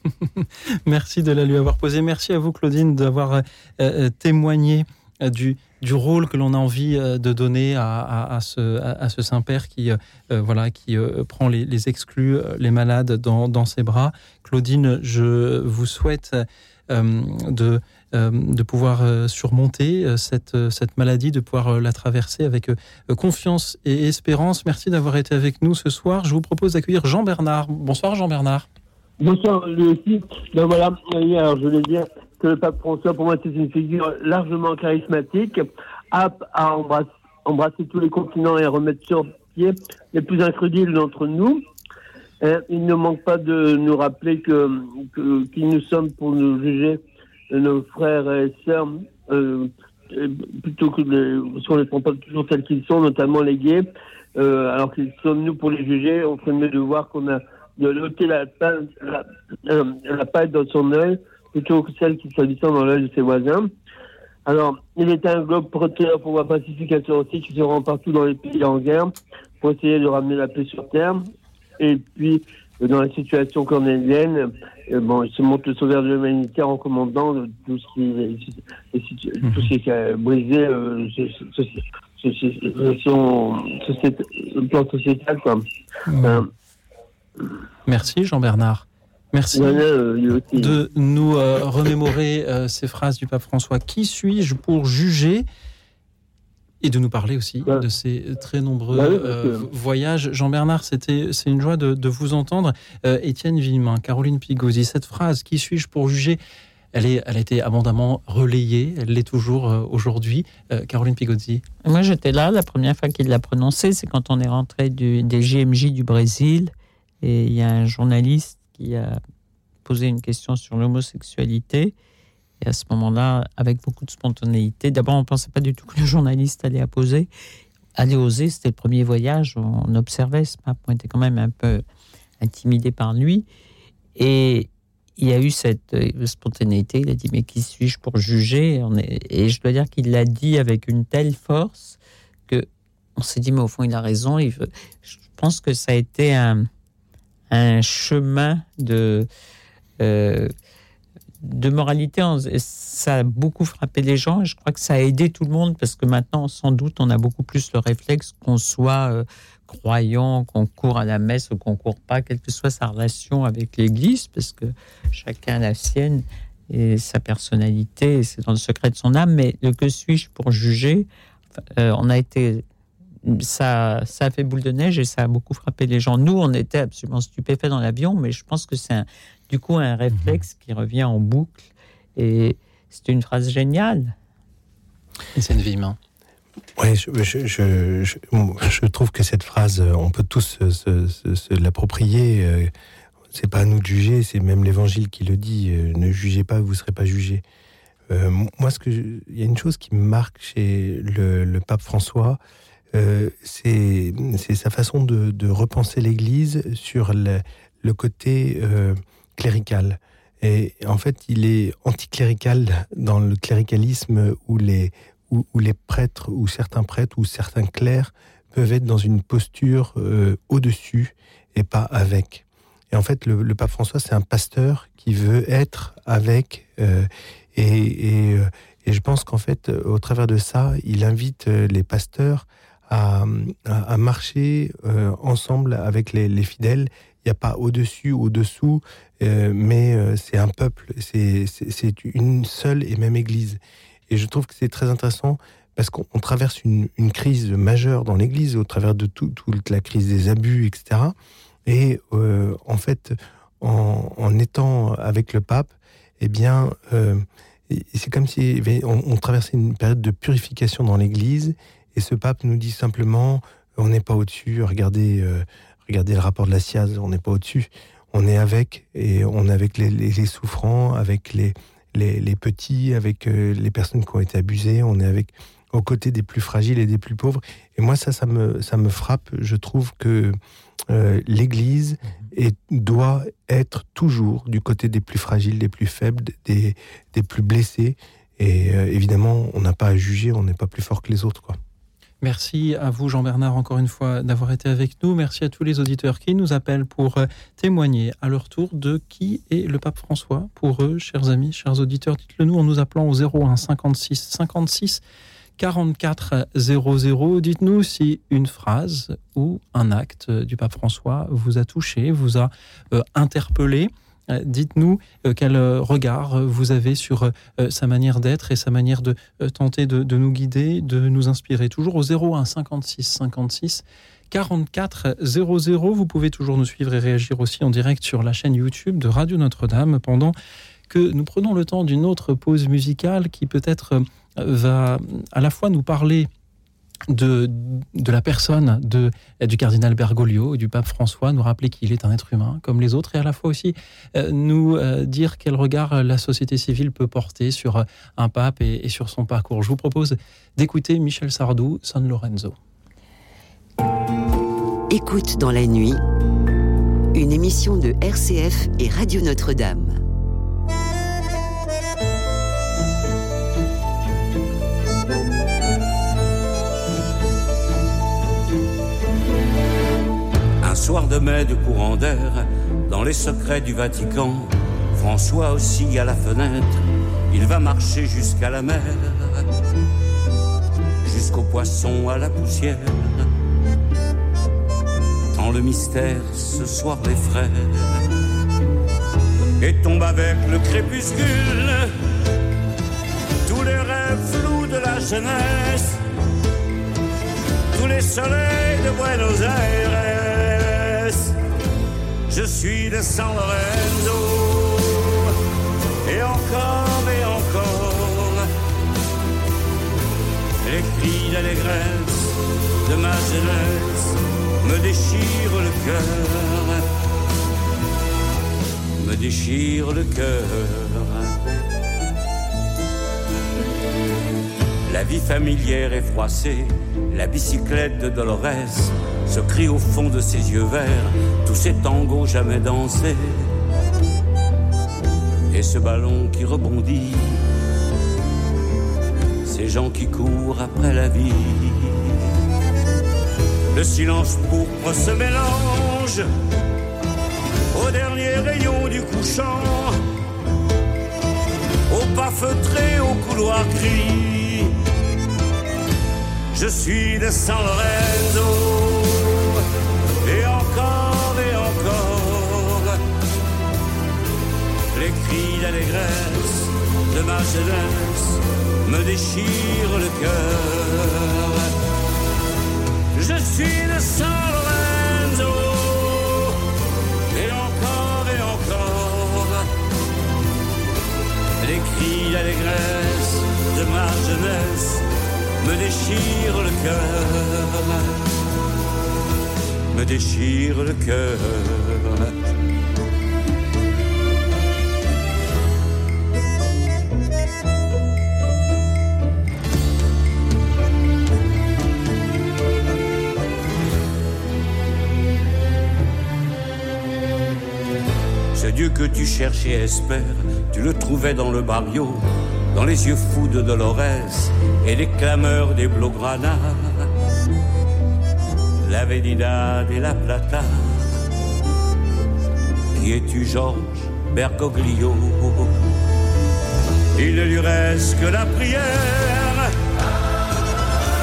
Merci de la lui avoir posée. Merci à vous, Claudine, d'avoir euh, témoigné du, du, rôle que l'on a envie de donner à, ce, Saint-Père qui, euh, voilà, qui euh, prend les, exclus, les malades dans, ses bras. Claudine, je vous souhaite euh, de, pouvoir surmonter cette, maladie, de pouvoir la traverser avec confiance et espérance. Merci d'avoir été avec nous ce soir. Je vous propose d'accueillir Jean-Bernard. Bonsoir Jean-Bernard. Bonsoir, lui aussi. Alors je voulais dire que le pape François, pour moi, c'est une figure largement charismatique, apte à embrasser, tous les continents et à remettre sur pied les plus incrédules d'entre nous. Et il ne manque pas de nous rappeler que, que qui nous sommes pour nous juger nos frères et sœurs, euh, plutôt que les, si on les prend pas toujours tels qu'ils sont, notamment les gays, euh, alors qu'ils sommes nous pour les juger, on ferait mieux de voir qu'on a de l'ôter la, la, la, la paille dans son œil plutôt que celle qui s'habitant dans l'œil de ses voisins. Alors, il était un globe protecteur pour la pacification aussi qui se rend partout dans les pays en guerre pour essayer de ramener la paix sur Terre. Et puis, dans la situation cornélienne, bon, il se montre le sauveur de l'humanité en commandant tout ce qui, tout ce qui a brisé euh, son, son, son, plan sociétal. Quoi. Euh, Merci Jean-Bernard. Merci euh, de nous euh, remémorer euh, ces phrases du pape François. Qui suis-je pour juger et de nous parler aussi Ouais. de ces très nombreux euh, que- voyages. Jean-Bernard, c'était c'est une joie de, de vous entendre. Euh, Étienne Villemain, Caroline Pigozzi, cette phrase "Qui suis-je pour juger" Elle, est, elle a été abondamment relayée, elle l'est toujours euh, aujourd'hui. Euh, Caroline Pigozzi. Moi, j'étais là la première fois qu'il l'a prononcé, c'est quand on est rentré du, des JMJ du Brésil. Et il y a un journaliste qui a posé une question sur l'homosexualité. Et à ce moment-là, avec beaucoup de spontanéité, d'abord, on ne pensait pas du tout que le journaliste allait, poser, allait oser. C'était le premier voyage, on observait ce pape. On était quand même un peu intimidé par lui. Et il y a eu cette euh, spontanéité. Il a dit Mais qui suis-je pour juger? Et je dois dire qu'il l'a dit avec une telle force que on s'est dit Mais au fond, il a raison. Je pense que ça a été un, un chemin de. euh, de moralité, ça a beaucoup frappé les gens et je crois que ça a aidé tout le monde parce que maintenant, sans doute, on a beaucoup plus le réflexe qu'on soit euh, croyant, qu'on court à la messe ou qu'on court pas, quelle que soit sa relation avec l'Église, parce que chacun a la sienne et sa personnalité, c'est dans le secret de son âme. Mais le que suis-je pour juger? Euh, On a été ça, ça a fait boule de neige et ça a beaucoup frappé les gens. Nous, on était absolument stupéfaits dans l'avion, mais je pense que c'est du coup un réflexe qui revient en boucle. Et c'est une phrase géniale. Étienne Villemain. Ouais, je, je, je, je- je trouve que cette phrase, euh, on peut tous se, se- se- se l'approprier. euh, C'est pas à nous de juger, c'est même l'Évangile qui le dit. euh, Ne jugez pas, vous ne serez pas jugés. Euh, moi, ce que il y a une chose qui me marque chez le, le pape François, euh, c'est sa façon de, repenser l'Église sur le, côté euh, clérical. Et en fait, il est anticlérical dans le cléricalisme où les, où, les prêtres ou certains prêtres ou certains clercs peuvent être dans une posture euh, au-dessus et pas avec. Et en fait, le, pape François, c'est un pasteur qui veut être avec. et, et, je pense qu'en fait, au travers de ça, il invite les pasteurs à, marcher euh, ensemble avec les, les fidèles. Il n'y a pas au-dessus, au-dessous, euh, mais euh, c'est un peuple, c'est une seule et même Église. Et je trouve que c'est très intéressant parce qu'on on traverse une, crise majeure dans l'Église au travers de tout- toute la crise des abus, etc. Et en fait, en, étant avec le pape, eh bien, c'est comme si on, on traversait une période de purification dans l'Église. Et ce pape nous dit simplement, on n'est pas au-dessus. Regardez, euh, regardez le rapport de la SIAZ, on n'est pas au-dessus. On est avec, et on est avec les, les- les souffrants, avec les, les, les petits, avec euh, les personnes qui ont été abusées. On est avec aux côtés des plus fragiles et des plus pauvres. Et moi, ça, ça me, ça me frappe. Je trouve que euh, l'Église est- doit être toujours du côté des plus fragiles, des plus faibles, des, des plus blessés. Et évidemment, on n'a pas à juger, on n'est pas plus fort que les autres. Quoi. Merci à vous, Jean-Bernard, encore une fois, d'avoir été avec nous. Merci à tous les auditeurs qui nous appellent pour euh, témoigner à leur tour de qui est le pape François pour eux, chers amis, chers auditeurs. Dites-le nous en nous appelant au 01 56 56 44 00. Dites-nous si une phrase ou un acte du pape François vous a touché, vous a euh, interpellé. Euh, Dites-nous euh, quel euh, regard vous avez sur sa manière d'être et sa manière de tenter de, nous guider, de nous inspirer. Toujours au 01 56 56 44 00. Vous pouvez toujours nous suivre et réagir aussi en direct sur la chaîne YouTube de Radio Notre-Dame pendant que nous prenons le temps d'une autre pause musicale qui peut-être va à la fois nous parler de, la personne du cardinal Bergoglio et du pape François, nous rappeler qu'il est un être humain comme les autres, et à la fois aussi euh, nous euh, dire quel regard la société civile peut porter sur euh, un pape et, et sur son parcours. Je vous propose d'écouter Michel Sardou, San Lorenzo. Écoute dans la nuit, une émission de RCF et Radio Notre-Dame. Un soir de mai de courant d'air, dans les secrets du Vatican, François aussi à la fenêtre, il va marcher jusqu'à la mer, jusqu'aux poissons à la poussière. Tant le mystère ce soir les frères. Et tombe avec le crépuscule tous les rêves flous de la jeunesse, tous les soleils de Buenos Aires. Je suis de San Lorenzo, et encore et encore, les cris d'allégresse de ma jeunesse me déchirent le cœur, me déchirent le cœur. La vie familière est froissée, la bicyclette de Dolores se crie au fond de ses yeux verts, tous ces tangos jamais dansés. Et ce ballon qui rebondit, ces gens qui courent après la vie. Le silence pourpre se mélange au dernier rayon du couchant, au pas feutré, au couloir gris. Je suis de San Lorenzo, et et encore, les cris d'allégresse de ma jeunesse me déchirent le cœur. Je suis de San Lorenzo, et encore et encore, les cris d'allégresse de ma jeunesse me déchirent le cœur, me déchirent le cœur. Ce Dieu que tu cherches et espères, tu le trouvais dans le barrio, dans les yeux fous de Dolores et les clameurs des Blaugrana. La Venidad et la Plata. Qui es-tu, Georges Bergoglio? Il ne lui reste que la prière.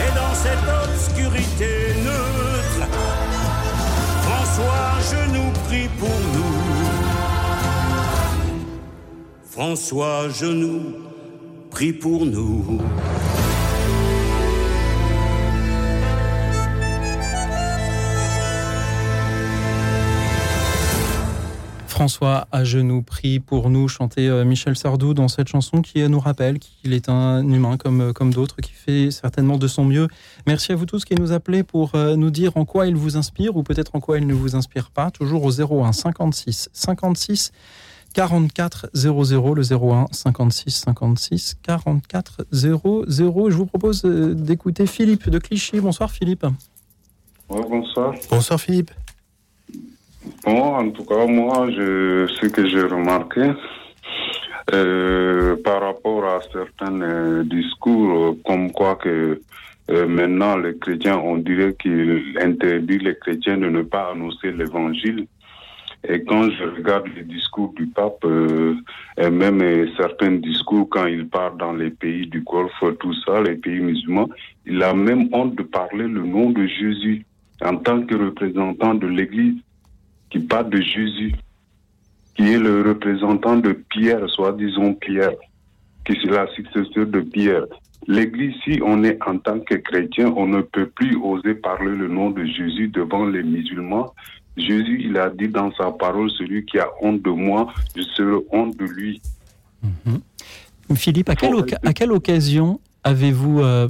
Et dans cette obscurité neutre, François, je nous prie pour nous. François, je nous prie pour nous. François à genoux prie pour nous chanter euh, Michel Sardou dans cette chanson qui euh, nous rappelle qu'il est un humain comme, euh, comme d'autres, qui fait certainement de son mieux. Merci à vous tous qui nous appelez pour nous dire en quoi il vous inspire ou peut-être en quoi il ne vous inspire pas. Toujours au 01 56 56 44 00, le 01 56 56 44 00. Je vous propose d'écouter Philippe de Clichy. Bonsoir Philippe. Ouais, bonsoir. Bonsoir Philippe. Bon, en tout cas, moi, je, ce que j'ai remarqué, euh, par rapport à certains euh, discours, euh, comme quoi que euh, maintenant les chrétiens, on dirait qu'il interdit les chrétiens de ne pas annoncer l'évangile. Et quand je regarde les discours du pape, et même certains discours quand il part dans les pays du Golfe, tout ça, les pays musulmans, il a même honte de parler le nom de Jésus en tant que représentant de l'Église qui parle de Jésus, qui est le représentant de Pierre, soit disons Pierre, qui est la successeur de Pierre. L'Église, si on est en tant que chrétien, on ne peut plus oser parler le nom de Jésus devant les musulmans. Jésus, il a dit dans sa parole, celui qui a honte de moi, je serai honte de lui. Mmh. Philippe, à quelle, à quelle occasion avez-vous euh,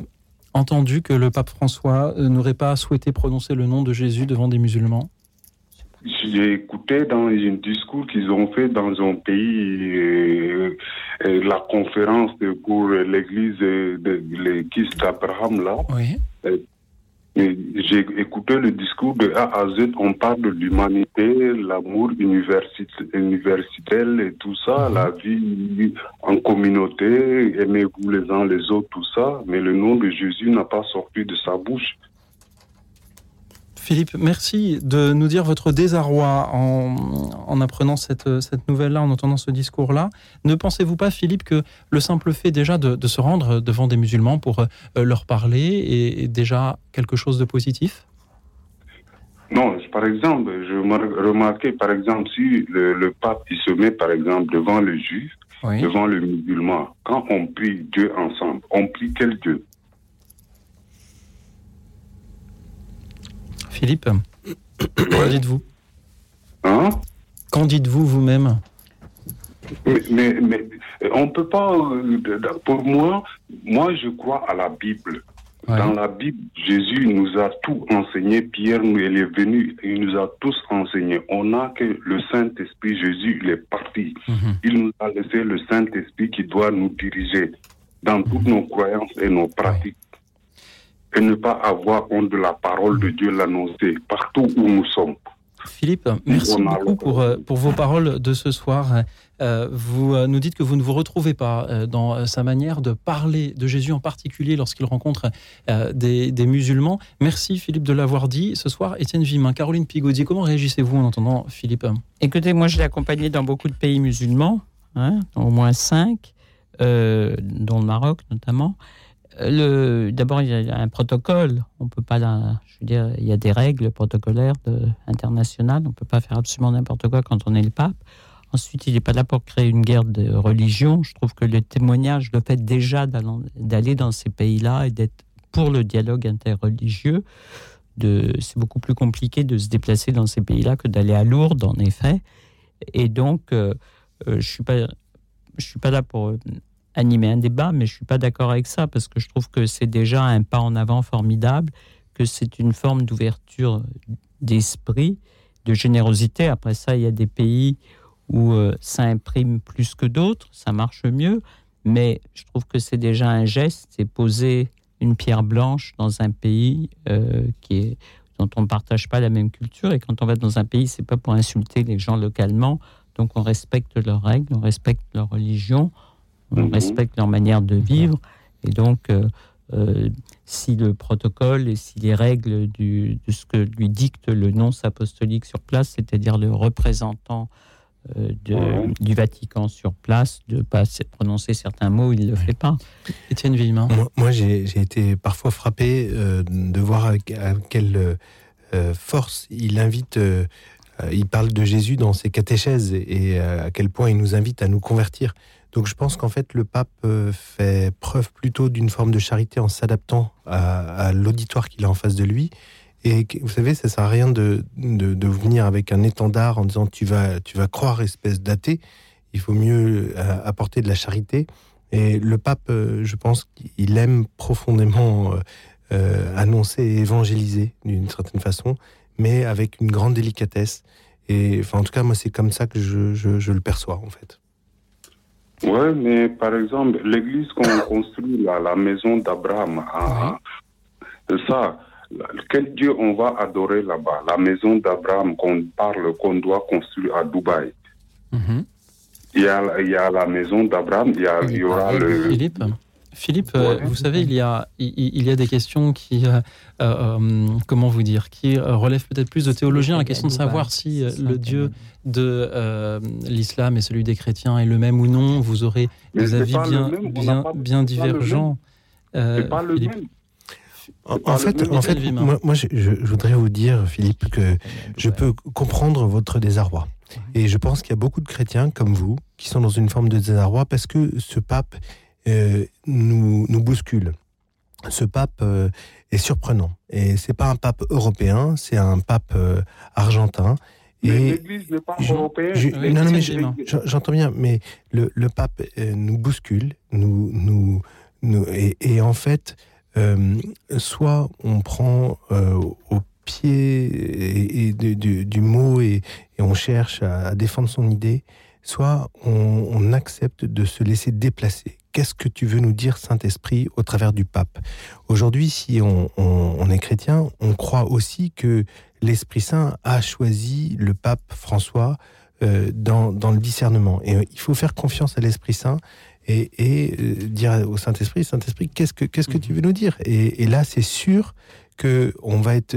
entendu que le pape François euh, n'aurait pas souhaité prononcer le nom de Jésus devant des musulmans? J'ai écouté dans un discours qu'ils ont fait dans un pays euh, euh, la conférence pour l'église de, l'église d'Abraham là. Oui. Euh, j'ai écouté le discours de A à Z. On parle de l'humanité, l'amour universitaire et tout ça, la vie en communauté, aimez-vous les uns les autres, tout ça. Mais le nom de Jésus n'a pas sorti de sa bouche. Philippe, merci de nous dire votre désarroi en, en apprenant cette, cette nouvelle-là, en entendant ce discours-là. Ne pensez-vous pas, Philippe, que le simple fait déjà de, de se rendre devant des musulmans pour euh, leur parler est, déjà quelque chose de positif? Non, par exemple, je remarquais, par exemple, si le, le, pape il se met, par exemple, devant le juif, devant le musulman, quand on prie Dieu ensemble, on prie quel Dieu? Philippe, qu'en dites-vous? Hein? Qu'en dites-vous vous-même? Mais, mais, on ne peut pas. Pour moi, moi, je crois à la Bible. Dans la Bible, Jésus nous a tout enseigné. Pierre, nous, il est venu, il nous a tous enseigné. On a que le Saint-Esprit, Jésus, il est parti. Il nous a laissé le Saint-Esprit qui doit nous diriger dans toutes nos croyances et nos pratiques. Et ne pas avoir honte de la parole de Dieu, l'annoncer partout où nous sommes. Philippe, merci beaucoup pour, euh, pour vos paroles de ce soir. Euh, vous euh, nous dites que vous ne vous retrouvez pas euh, dans euh, sa manière de parler de Jésus, en particulier lorsqu'il rencontre euh, des, des musulmans. Merci Philippe de l'avoir dit. Ce soir, Étienne Vimin, Caroline Pigaudier, comment réagissez-vous en entendant Philippe? Écoutez, moi je l'ai accompagné dans beaucoup de pays musulmans, hein, au moins cinq, euh, dont le Maroc notamment. D'abord, il y a un protocole. On peut pas je veux dire, il y a des règles protocolaires internationales. On peut pas faire absolument n'importe quoi quand on est le pape. Ensuite, il n'est pas là pour créer une guerre de religion. Je trouve que le témoignage, le fait déjà d'aller dans ces pays-là et d'être pour le dialogue interreligieux, c'est beaucoup plus compliqué de se déplacer dans ces pays-là que d'aller à Lourdes, en effet. Et donc, euh, euh, je suis pas, je suis pas là pour animer un débat, mais je suis pas d'accord avec ça parce que je trouve que c'est déjà un pas en avant formidable, que c'est une forme d'ouverture d'esprit, de générosité. Après ça, il y a des pays où euh, ça imprime plus que d'autres, ça marche mieux, mais je trouve que c'est déjà un geste, c'est poser une pierre blanche dans un pays euh, qui est dont on ne partage pas la même culture. Et quand on va dans un pays, c'est pas pour insulter les gens localement. Donc on respecte leurs règles, on respecte leur religion, on respecte leur manière de vivre. Et donc, euh, euh, si le protocole et si les règles du, de ce que lui dicte le nonce apostolique sur place, c'est-à-dire le représentant euh, de- du Vatican sur place, de ne pas prononcer certains mots, il ne le fait pas. Étienne Villemin. Moi, moi, j'ai été parfois frappé euh, de voir à, à quelle euh, force il invite. il parle de Jésus dans ses catéchèses et, à quel point il nous invite à nous convertir. Donc je pense qu'en fait le pape euh, fait preuve plutôt d'une forme de charité en s'adaptant à, l'auditoire qu'il a en face de lui. Et vous savez, ça sert à rien de, de, venir avec un étendard en disant tu vas, tu vas croire espèce d'athée. Il faut mieux euh, apporter de la charité. Et le pape, euh, je pense qu'il aime profondément annoncer et évangéliser d'une certaine façon, mais avec une grande délicatesse. Et enfin, en tout cas, moi, c'est comme ça que je- je le perçois, en fait. Ouais, mais par exemple, l'église qu'on construit là, la maison d'Abraham, ah, ça, quel Dieu on va adorer là-bas? La maison d'Abraham qu'on parle, qu'on doit construire à Dubaï. Il y a, il y a la maison d'Abraham, il y, a- il y aura le. Philippe, Philippe euh, vous savez, il y, a, il, il y a des questions qui, euh, euh, comment vous dire, qui relèvent peut-être plus de théologiens. La question de savoir si le Dieu de euh, l'islam et celui des chrétiens est le même ou non? Vous aurez Mais des avis bien, bien, pas- bien divergents. C'est pas le Philippe. même. En, fait, en fait moi, moi, je, voudrais vous dire, Philippe, que je peux comprendre votre désarroi. Et je pense qu'il y a beaucoup de chrétiens comme vous qui sont dans une forme de désarroi parce que ce pape nous, nous bouscule. Ce pape euh, est surprenant. Et c'est pas un pape européen, c'est un pape euh, argentin. Mais Et l'église n'est pas européenne. non, non, mais j'entends bien, mais le, le pape euh, nous bouscule, nous, nous, nous- et, et en fait, euh, soit on prend euh, au pied et, et du, du- du mot et, et on cherche à, à défendre son idée, soit on, on accepte de se laisser déplacer. Qu'est-ce que tu veux nous dire, Saint-Esprit, au travers du pape? Aujourd'hui, si on, est chrétien, on croit aussi que l'Esprit Saint a choisi le pape François euh, dans, le discernement. Et euh, il faut faire confiance à l'Esprit Saint et, euh, dire au Saint-Esprit, Saint-Esprit, qu'est-ce que, tu veux nous dire? Et, là, c'est sûr que on va être,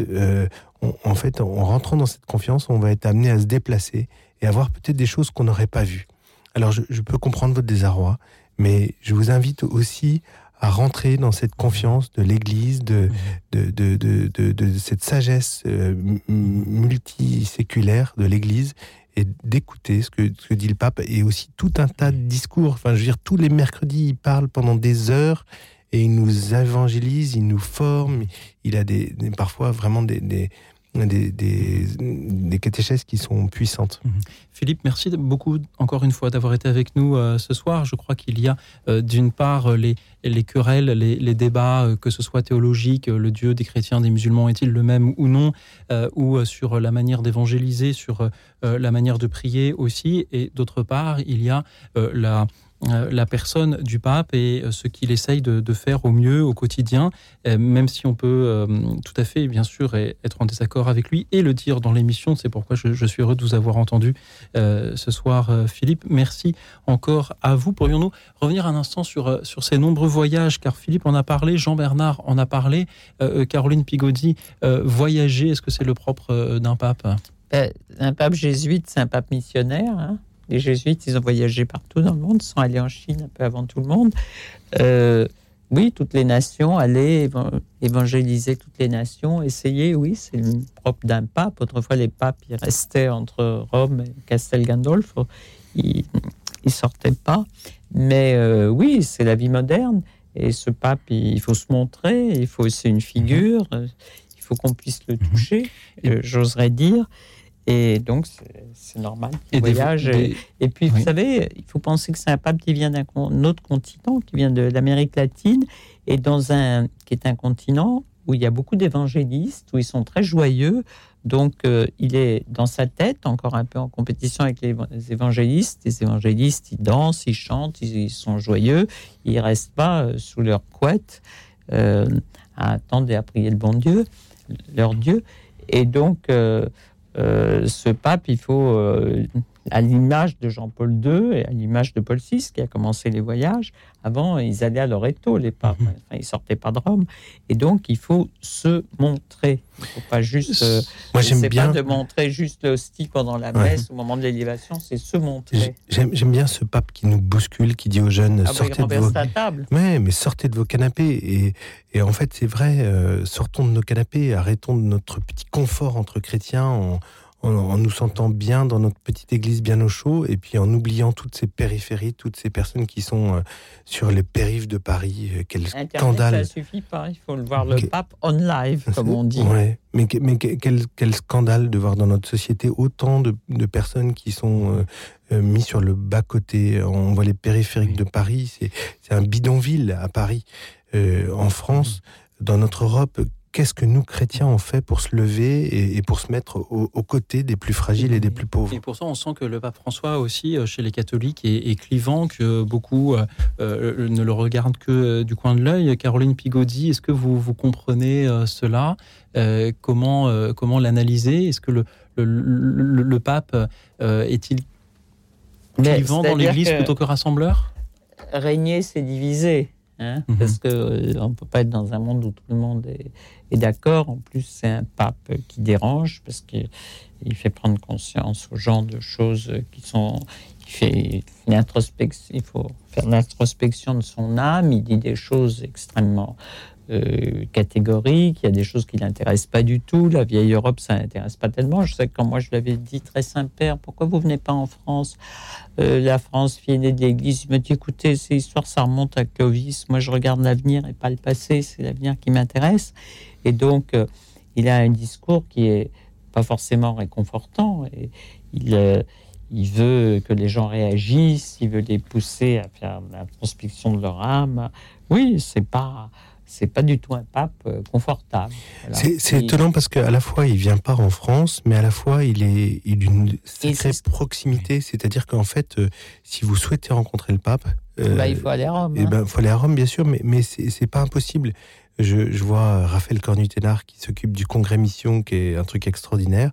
en fait, en rentrant dans cette confiance, on va être amené à se déplacer et à voir peut-être des choses qu'on n'aurait pas vues. Alors, je peux comprendre votre désarroi, mais je vous invite aussi à rentrer dans cette confiance de l'Église, de, de, de, de, de, cette sagesse euh, multiséculaire de l'Église et d'écouter ce que, ce que dit le pape et aussi tout un tas de discours. Enfin, je veux dire, tous les mercredis, il parle pendant des heures et il nous évangélise, il nous forme. Il a des, parfois vraiment des, des des, des, qui sont puissantes. Mhm. Philippe, merci beaucoup encore une fois d'avoir été avec nous euh, ce soir. Je crois qu'il y a euh, d'une part les, les querelles, les, débats, euh, que ce soit théologiques, le Dieu des chrétiens, des musulmans est-il le même ou non, ou sur la manière d'évangéliser, sur la manière de prier aussi. Et d'autre part, il y a la euh, la personne du pape et euh, ce qu'il essaye de, faire au mieux au quotidien, euh, même si on peut tout à fait, bien sûr, être en désaccord avec lui et le dire dans l'émission. C'est pourquoi je, suis heureux de vous avoir entendu ce soir, Philippe. Merci encore à vous. Pourrions-nous revenir un instant sur, sur ces nombreux voyages, car Philippe en a parlé, Jean-Bernard en a parlé, Caroline Pigodi, voyager, est-ce que c'est le propre d'un pape? Un pape jésuite, c'est un pape missionnaire. Hein les jésuites, ils ont voyagé partout dans le monde, ils sont allés en Chine un peu avant tout le monde. Euh, oui, toutes les nations, aller évangéliser toutes les nations, essayer, oui, c'est le propre d'un pape. Autrefois, les papes, ils restaient entre Rome et Castel Gandolfo. Ils ne sortaient pas. Mais euh, oui, c'est la vie moderne. Et ce pape, il faut se montrer, il faut aussi une figure, il faut qu'on puisse le toucher, euh, j'oserais dire. Et donc, c'est normal qu'il voyage. Et, puis, vous savez, il faut penser que c'est un pape qui vient d'un autre continent, qui vient de l'Amérique latine, et dans un, qui est un continent où il y a beaucoup d'évangélistes, où ils sont très joyeux. Donc, euh, il est dans sa tête, encore un peu en compétition avec les évangélistes. Les évangélistes, ils dansent, ils chantent, ils, sont joyeux. Ils ne restent pas euh, sous leur couette euh, à attendre et à prier le bon Dieu, leur Dieu. Et donc, euh, ce pape, il faut, euh, à l'image de Jean-Paul II et à l'image de Paul VI, qui a commencé les voyages, avant, ils allaient à Loreto, les papes. Mhm. Enfin, ils sortaient pas de Rome. Et donc, il faut se montrer. Il ne faut pas juste. Euh, Moi, j'aime bien. pas de montrer juste l'hostie pendant la messe au moment de l'élévation, c'est se montrer. J'aime bien ce pape qui nous bouscule, qui dit aux jeunes ah sortez de vos. table. Ouais, mais sortez de vos canapés. Et, et en fait, c'est vrai, sortons de nos canapés, arrêtons de notre petit confort entre chrétiens. En, en, nous sentant bien dans notre petite église bien au chaud, et puis en oubliant toutes ces périphéries, toutes ces personnes qui sont euh, sur les périphes de Paris. Euh, quel Internet, scandale Ça suffit pas, il faut le voir le pape on live, comme on dit. Ouais. Mais, mais quel, quel, scandale de voir dans notre société autant de, de personnes qui sont euh, mis sur le bas-côté. On voit les périphériques de Paris, c'est un bidonville à Paris. en France, dans notre Europe, qu'est-ce que nous, chrétiens, on fait pour se lever et, pour se mettre aux côtés des plus fragiles et des plus pauvres? Et pour ça, on sent que le pape François aussi, euh, chez les catholiques, est, clivant, que beaucoup euh, euh, ne le regardent que du coin de l'œil. Caroline Pigodi, est-ce que vous, vous comprenez cela? Comment, comment l'analyser? Est-ce que le, le, pape est-il clivant dans l'Église plutôt que rassembleur? Régner, c'est diviser. Hein, mhm. Parce qu'on ne peut pas être dans un monde où tout le monde est, d'accord, en plus, c'est un pape qui dérange parce qu'il fait prendre conscience aux gens de choses qui sont. Il fait une introspection, il faut faire l'introspection de son âme. Il dit des choses extrêmement euh, catégoriques. Il y a des choses qui l'intéressent pas du tout. La vieille Europe, ça l'intéresse pas tellement. Je sais que quand moi je l'avais dit très Saint-Père, pourquoi vous venez pas en France? Euh, La France, fille aînée de l'Église. Il m'a dit écoutez, ces histoires, ça remonte à Clovis. Moi, je regarde l'avenir et pas le passé. C'est l'avenir qui m'intéresse. Et donc, euh, il a un discours qui est pas forcément réconfortant. Il, veut que les gens réagissent, il veut les pousser à faire l'introspection de leur âme. Oui, c'est pas c'est pas du tout un pape euh, confortable. C'est étonnant parce qu'à la fois il vient pas en France, mais à la fois il est d'une sacrée proximité. C'est-à-dire qu'en fait, si vous souhaitez rencontrer le pape, bah, il faut aller à Rome. Il hein. ben, faut aller à Rome, bien sûr, mais, mais c'est pas impossible. Je, vois Raphaël Cornuténard qui s'occupe du congrès mission, qui est un truc extraordinaire.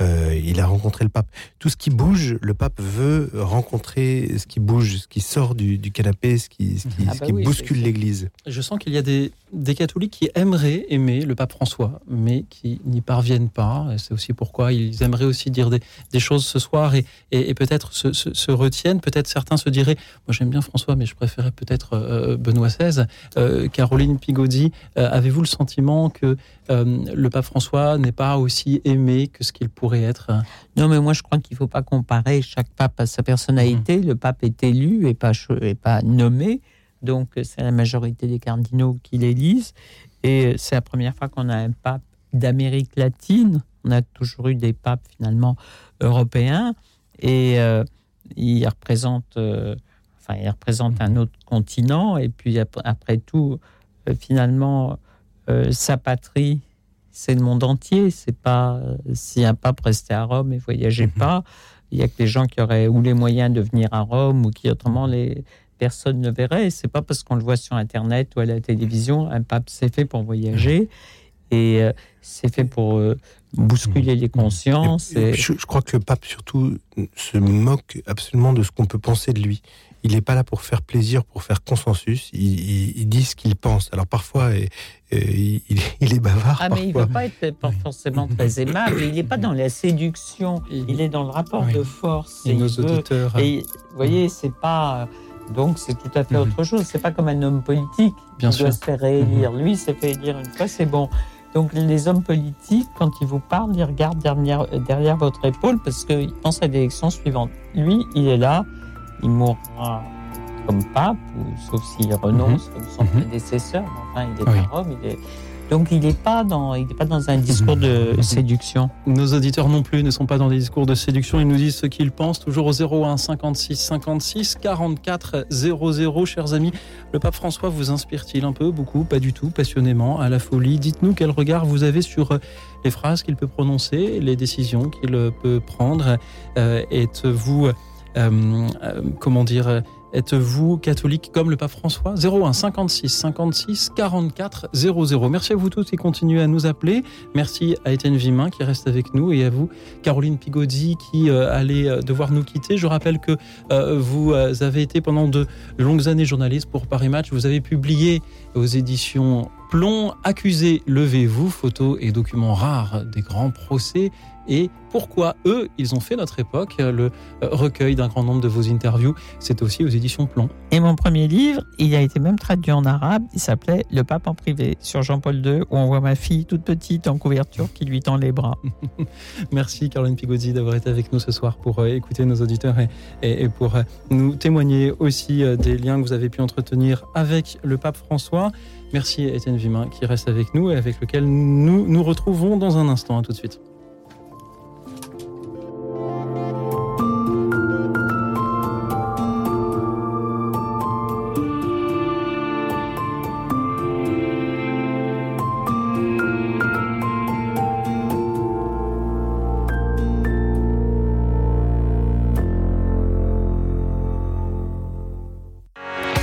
Euh, il a rencontré le pape. Tout ce qui bouge, le pape veut rencontrer ce qui bouge, ce qui sort du, canapé, ce qui, ce qui, ah bah bouscule l'Église. Je sens qu'il y a des, des catholiques qui aimeraient aimer le pape François, mais qui n'y parviennent pas. C'est aussi pourquoi ils aimeraient aussi dire des, des choses ce soir et, et- et peut-être se, se- se retiennent. Peut-être certains se diraient, moi j'aime bien François, mais je préférais peut-être euh, Benoît XVI. Euh, Caroline Pigodi, euh, avez-vous le sentiment que euh, le pape François n'est pas aussi aimé que ce qu'il pourrait être? Non, mais moi je crois qu'il ne faut pas comparer chaque pape à sa personnalité. Le pape est élu et pas, et pas nommé. Donc euh, c'est la majorité des cardinaux qui l'élisent. Et euh, c'est la première fois qu'on a un pape d'Amérique latine. On a toujours eu des papes finalement européens. Et euh, il représente, euh, enfin, il représente un autre continent. Et puis ap- après tout, euh, finalement, sa patrie, c'est le monde entier. C'est pas si un pape restait à Rome et voyageait pas, il y a que les gens qui auraient ou les moyens de venir à Rome ou qui autrement les personnes ne verraient. C'est pas parce qu'on le voit sur Internet ou à la télévision, un pape c'est fait pour voyager et euh, c'est fait pour euh, bousculer les consciences. Et et- puis, je, je crois que le pape surtout se moque absolument de ce qu'on peut penser de lui. Il n'est pas là pour faire plaisir, pour faire consensus. Il, il- il dit ce qu'il pense. Alors parfois, et- et il, il est bavard. Ah, mais il ne veut pas être pas forcément très aimable. Il n'est pas dans la séduction. Il est dans le rapport Oui. de force. Et nos veut- auditeurs, Et vous voyez, c'est pas. Donc c'est tout à fait autre chose. C'est pas comme un homme politique Bien qui doit se faire réélire. Lui, il s'est fait élire une fois, c'est bon. Donc les hommes politiques, quand ils vous parlent, ils regardent derrière, derrière votre épaule parce qu'ils pensent à l'élection suivante. Lui, il est là, il mourra comme pape, ou, sauf s'il renonce comme son prédécesseur. Enfin, il est Oui. à Rome. Il est... Donc il n'est pas dans, il pas dans un discours de séduction. Nos auditeurs non plus ne sont pas dans des discours de séduction. Ils nous disent ce qu'ils pensent. Toujours au 01 56 56 44 00. Chers amis, le pape François vous inspire-t-il un peu, beaucoup, pas du tout, passionnément, à la folie Dites-nous quel regard vous avez sur euh, les phrases qu'il peut prononcer, les décisions qu'il peut prendre. Euh, Êtes-vous, euh, euh, comment dire, Êtes-vous catholique comme le pape François? 01 56 56 44 00. Merci à vous tous qui continuez à nous appeler. Merci à Étienne Vimin qui reste avec nous et à vous, Caroline Pigodi, qui euh, euh, devoir nous quitter. Je rappelle que euh, vous euh, avez été pendant de longues années journaliste pour Paris Match. Vous avez publié aux éditions Plomb, Accusé, levez-vous, photos et documents rares des grands procès. Et pourquoi eux, ils ont fait notre époque, le euh, recueil d'un grand nombre de vos interviews. C'est aussi aux éditions Plomb. Et mon premier livre, il a été même traduit en arabe. Il s'appelait Le pape en privé sur Jean-Paul II, où on voit ma fille toute petite en couverture qui lui tend les bras. Merci Caroline Pigozzi d'avoir été avec nous ce soir pour euh, écouter nos auditeurs et, pour euh, nous témoigner aussi euh, des liens que vous avez pu entretenir avec le pape François. Merci Étienne Vimin qui reste avec nous et avec lequel nous nous retrouvons dans un instant. À tout de suite. Música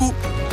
Radio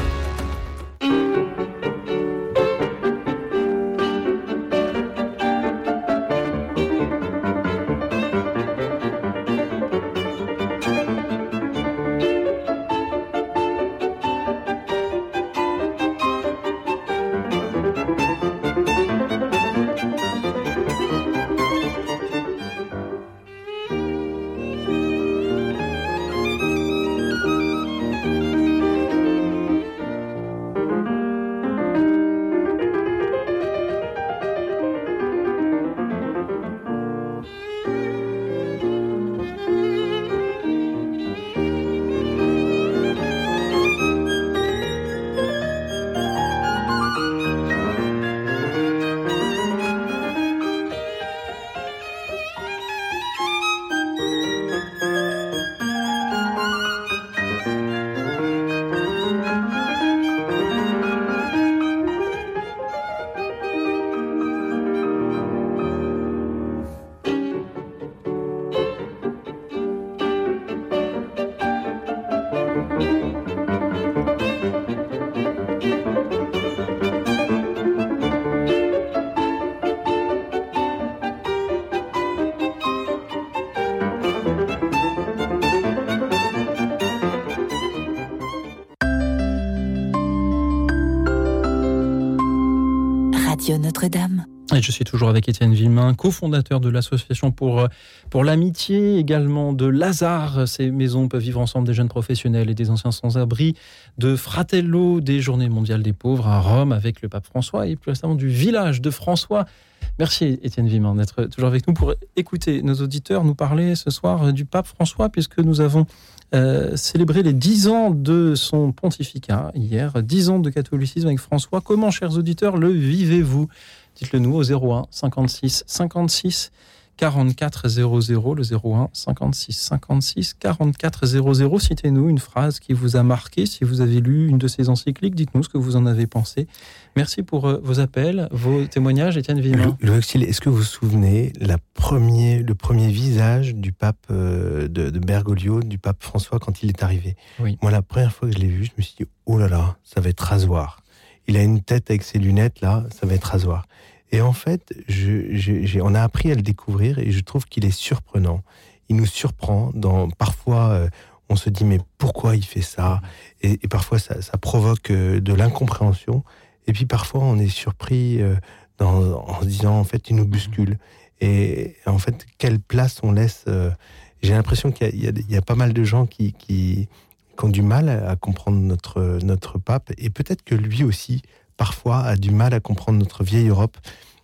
suis toujours avec Étienne Villemin, cofondateur de l'association pour, euh, pour l'amitié, également de Lazare. Ces maisons peuvent vivre ensemble des jeunes professionnels et des anciens sans-abri, de Fratello, des Journées mondiales des pauvres à Rome avec le pape François et plus récemment du village de François. Merci Étienne Villemin d'être toujours avec nous pour écouter nos auditeurs nous parler ce soir du pape François puisque nous avons euh, célébré les 10 ans de son pontificat hier, 10 ans de catholicisme avec François. Comment, chers auditeurs, le vivez-vous? Dites-le nous au 01 56 56 44 00, le 01 56 56 44 00. Citez-nous une phrase qui vous a marqué. Si vous avez lu une de ces encycliques, dites-nous ce que vous en avez pensé. Merci pour euh, vos appels, vos témoignages, Étienne Villemin. Le, est-ce que vous vous souvenez la premier, le premier visage du pape euh, de, de, Bergoglio, du pape François, quand il est arrivé? Oui. Moi, la première fois que je l'ai vu, je me suis dit, oh là là, ça va être rasoir. Il a une tête avec ses lunettes, là, ça va être rasoir. Et en fait, je, je, on a appris à le découvrir et je trouve qu'il est surprenant. Il nous surprend. Dans, parfois, euh, on se dit mais pourquoi il fait ça? Et, parfois, ça, ça provoque euh, de l'incompréhension. Et puis parfois, on est surpris euh, dans, en se disant en fait, il nous bouscule. Et en fait, quelle place on laisse J'ai l'impression qu'il y, y, y, a pas mal de gens qui, qui, qui ont du mal à comprendre notre, notre pape et peut-être que lui aussi parfois a du mal à comprendre notre vieille Europe,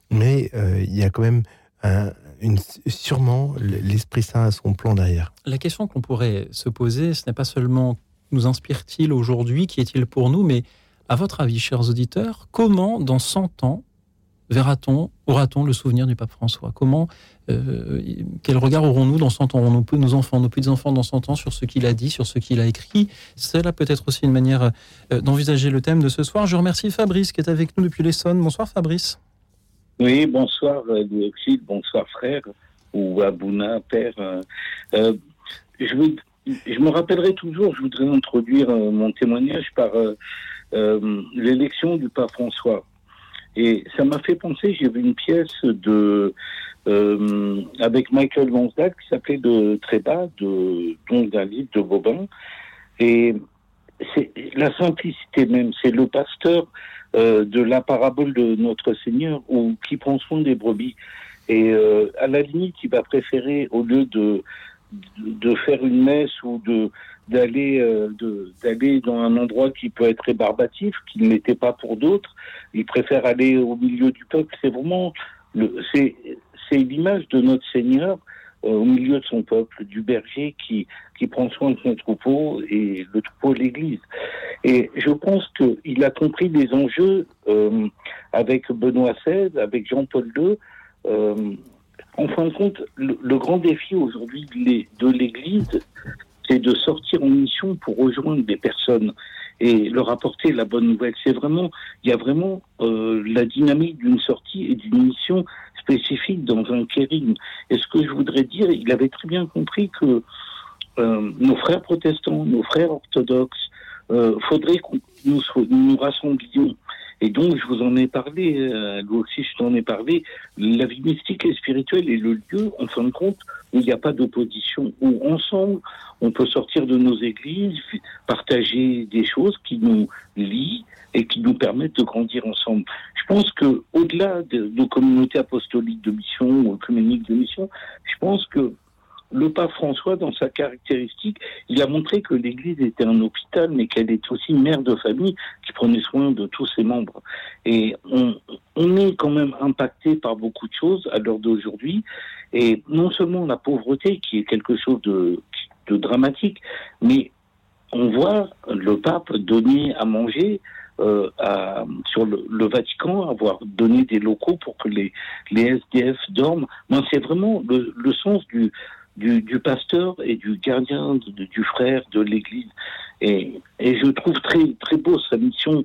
mais euh, il y a quand même un, une, sûrement l'Esprit Saint à son plan derrière. La question qu'on pourrait se poser, ce n'est pas seulement nous inspire-t-il aujourd'hui, qui est-il pour nous, mais à votre avis, chers auditeurs, comment dans 100 ans verra-t-on, aura-t-on le souvenir du pape François? Comment, euh, quel regard aurons-nous dans 100 ans? Nos, enfants, nos petits-enfants dans 100 ans sur ce qu'il a dit, sur ce qu'il a écrit? C'est peut être aussi une manière euh, d'envisager le thème de ce soir. Je remercie Fabrice qui est avec nous depuis l'Essonne. Bonsoir Fabrice. Oui, bonsoir Louis bonsoir frère, ou Abouna, père. Euh, je, veux, je me rappellerai toujours, je voudrais introduire mon témoignage par l'élection du pape François. Et ça m'a fait penser, j'ai vu une pièce de euh, avec Michael Lonsdale qui s'appelait de Trébat, de donc d'un de Bobin. Et c'est la simplicité même, c'est le pasteur euh, de la parabole de notre Seigneur ou qui prend soin des brebis. Et euh, à la limite, il va préférer, au lieu de, de faire une messe ou de d'aller euh, d'aller dans un endroit qui peut être rébarbatif, qui ne l'était pas pour d'autres. Il préfère aller au milieu du peuple. C'est vraiment c'est l'image de notre Seigneur euh, au milieu de son peuple, du berger qui qui prend soin de son troupeau et le troupeau de l'Église. Et je pense qu'il a compris les enjeux euh, avec Benoît XVI, avec Jean-Paul II. En fin de compte, le grand défi aujourd'hui de l'Église, c'est de sortir en mission pour rejoindre des personnes et leur apporter la bonne nouvelle. C'est vraiment, il y a vraiment euh, la dynamique d'une sortie et d'une mission spécifique dans un caring. Et ce que je voudrais dire, il avait très bien compris que euh, nos frères protestants, nos frères orthodoxes, euh, faudrait que nous, nous rassemblions et donc, je vous en ai parlé, euh, aussi je t'en ai parlé, la vie mystique et spirituelle est le lieu, en fin de compte, où il n'y a pas d'opposition, où ensemble, on peut sortir de nos églises, partager des choses qui nous lient et qui nous permettent de grandir ensemble. Je pense que au-delà de nos communautés apostoliques de mission ou œcuméniques de mission, je pense que le pape François, dans sa caractéristique, il a montré que l'Église était un hôpital, mais qu'elle est aussi mère de famille qui prenait soin de tous ses membres. Et on, on est quand même impacté par beaucoup de choses à l'heure d'aujourd'hui. Et non seulement la pauvreté, qui est quelque chose de, de dramatique, mais on voit le pape donner à manger euh, à, sur le, le, Vatican, avoir donné des locaux pour que les, les SDF dorment. Moi, c'est vraiment le, le sens du, du, du, pasteur et du gardien, du frère de l'Église. Et, et, je trouve très très beau sa mission,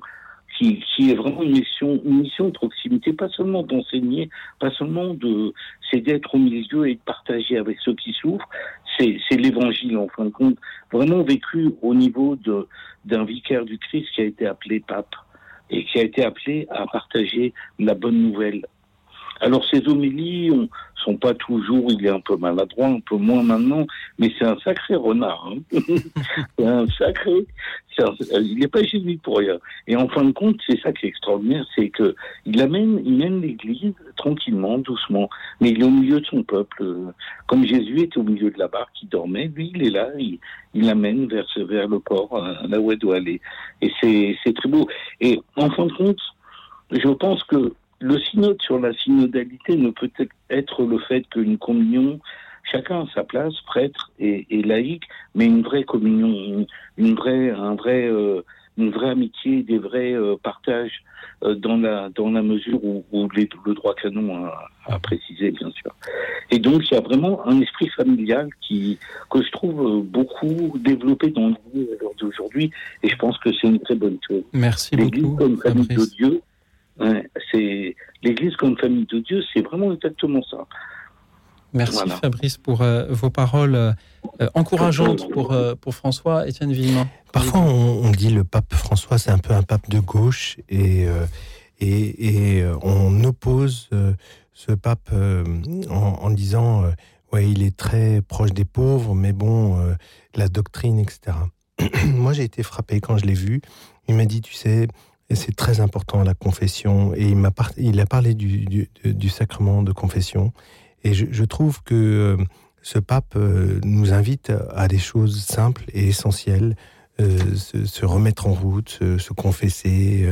qui, qui est vraiment une mission, une mission de proximité, pas seulement d'enseigner, pas seulement de, c'est d'être au milieu et de partager avec ceux qui souffrent. C'est, c'est l'Évangile en fin de compte, vraiment vécu au niveau de d'un vicaire du Christ qui a été appelé pape et qui a été appelé à partager la bonne nouvelle. Alors ces homélies on, sont pas toujours, il est un peu maladroit, un peu moins maintenant, mais c'est un sacré renard. Hein. c'est un sacré, un- il n'est pas jésuite pour rien. Et en fin de compte, c'est ça qui est extraordinaire, c'est que il amène, il mène l'Église tranquillement, doucement, mais il est au milieu de son peuple. euh, Comme Jésus était au milieu de la barque, qui dormait, lui, il est là, il, il l'amène vers, vers le port, euh, là où elle doit aller. Et c'est très beau. Et en fin de compte, je pense que le synode sur la synodalité ne peut être le fait qu'une communion, chacun à sa place, prêtre et, et laïque, mais une vraie communion, une, une vraie, un vrai, euh, une vraie amitié, des vrais euh, partages euh, dans la dans la mesure où, où les- le droit canon a, a précisé, bien sûr. Et donc il y a vraiment un esprit familial qui que je trouve euh, beaucoup développé dans le monde d'aujourd'hui, et je pense que c'est une très bonne chose. Merci L'Église beaucoup, comme famille de. Dieu, ouais, c'est l'Église comme famille de Dieu, c'est vraiment exactement ça. Merci Voilà. Fabrice pour euh, vos paroles euh, euh, encourageantes pour, euh, pour François. Étienne Villemin. Parfois, on, on dit le pape François, c'est un peu un pape de gauche, et, euh, et, et, on oppose euh, ce pape euh, en, en disant, euh, ouais, il est très proche des pauvres, mais bon, euh, la doctrine, etc. Moi, j'ai été frappé quand je l'ai vu. Il m'a dit, tu sais, c'est très important la confession, et il par- il a parlé du, du, sacrement de confession, et je, trouve que euh, ce pape euh, nous invite à des choses simples et essentielles euh, se, remettre en route, se, se confesser,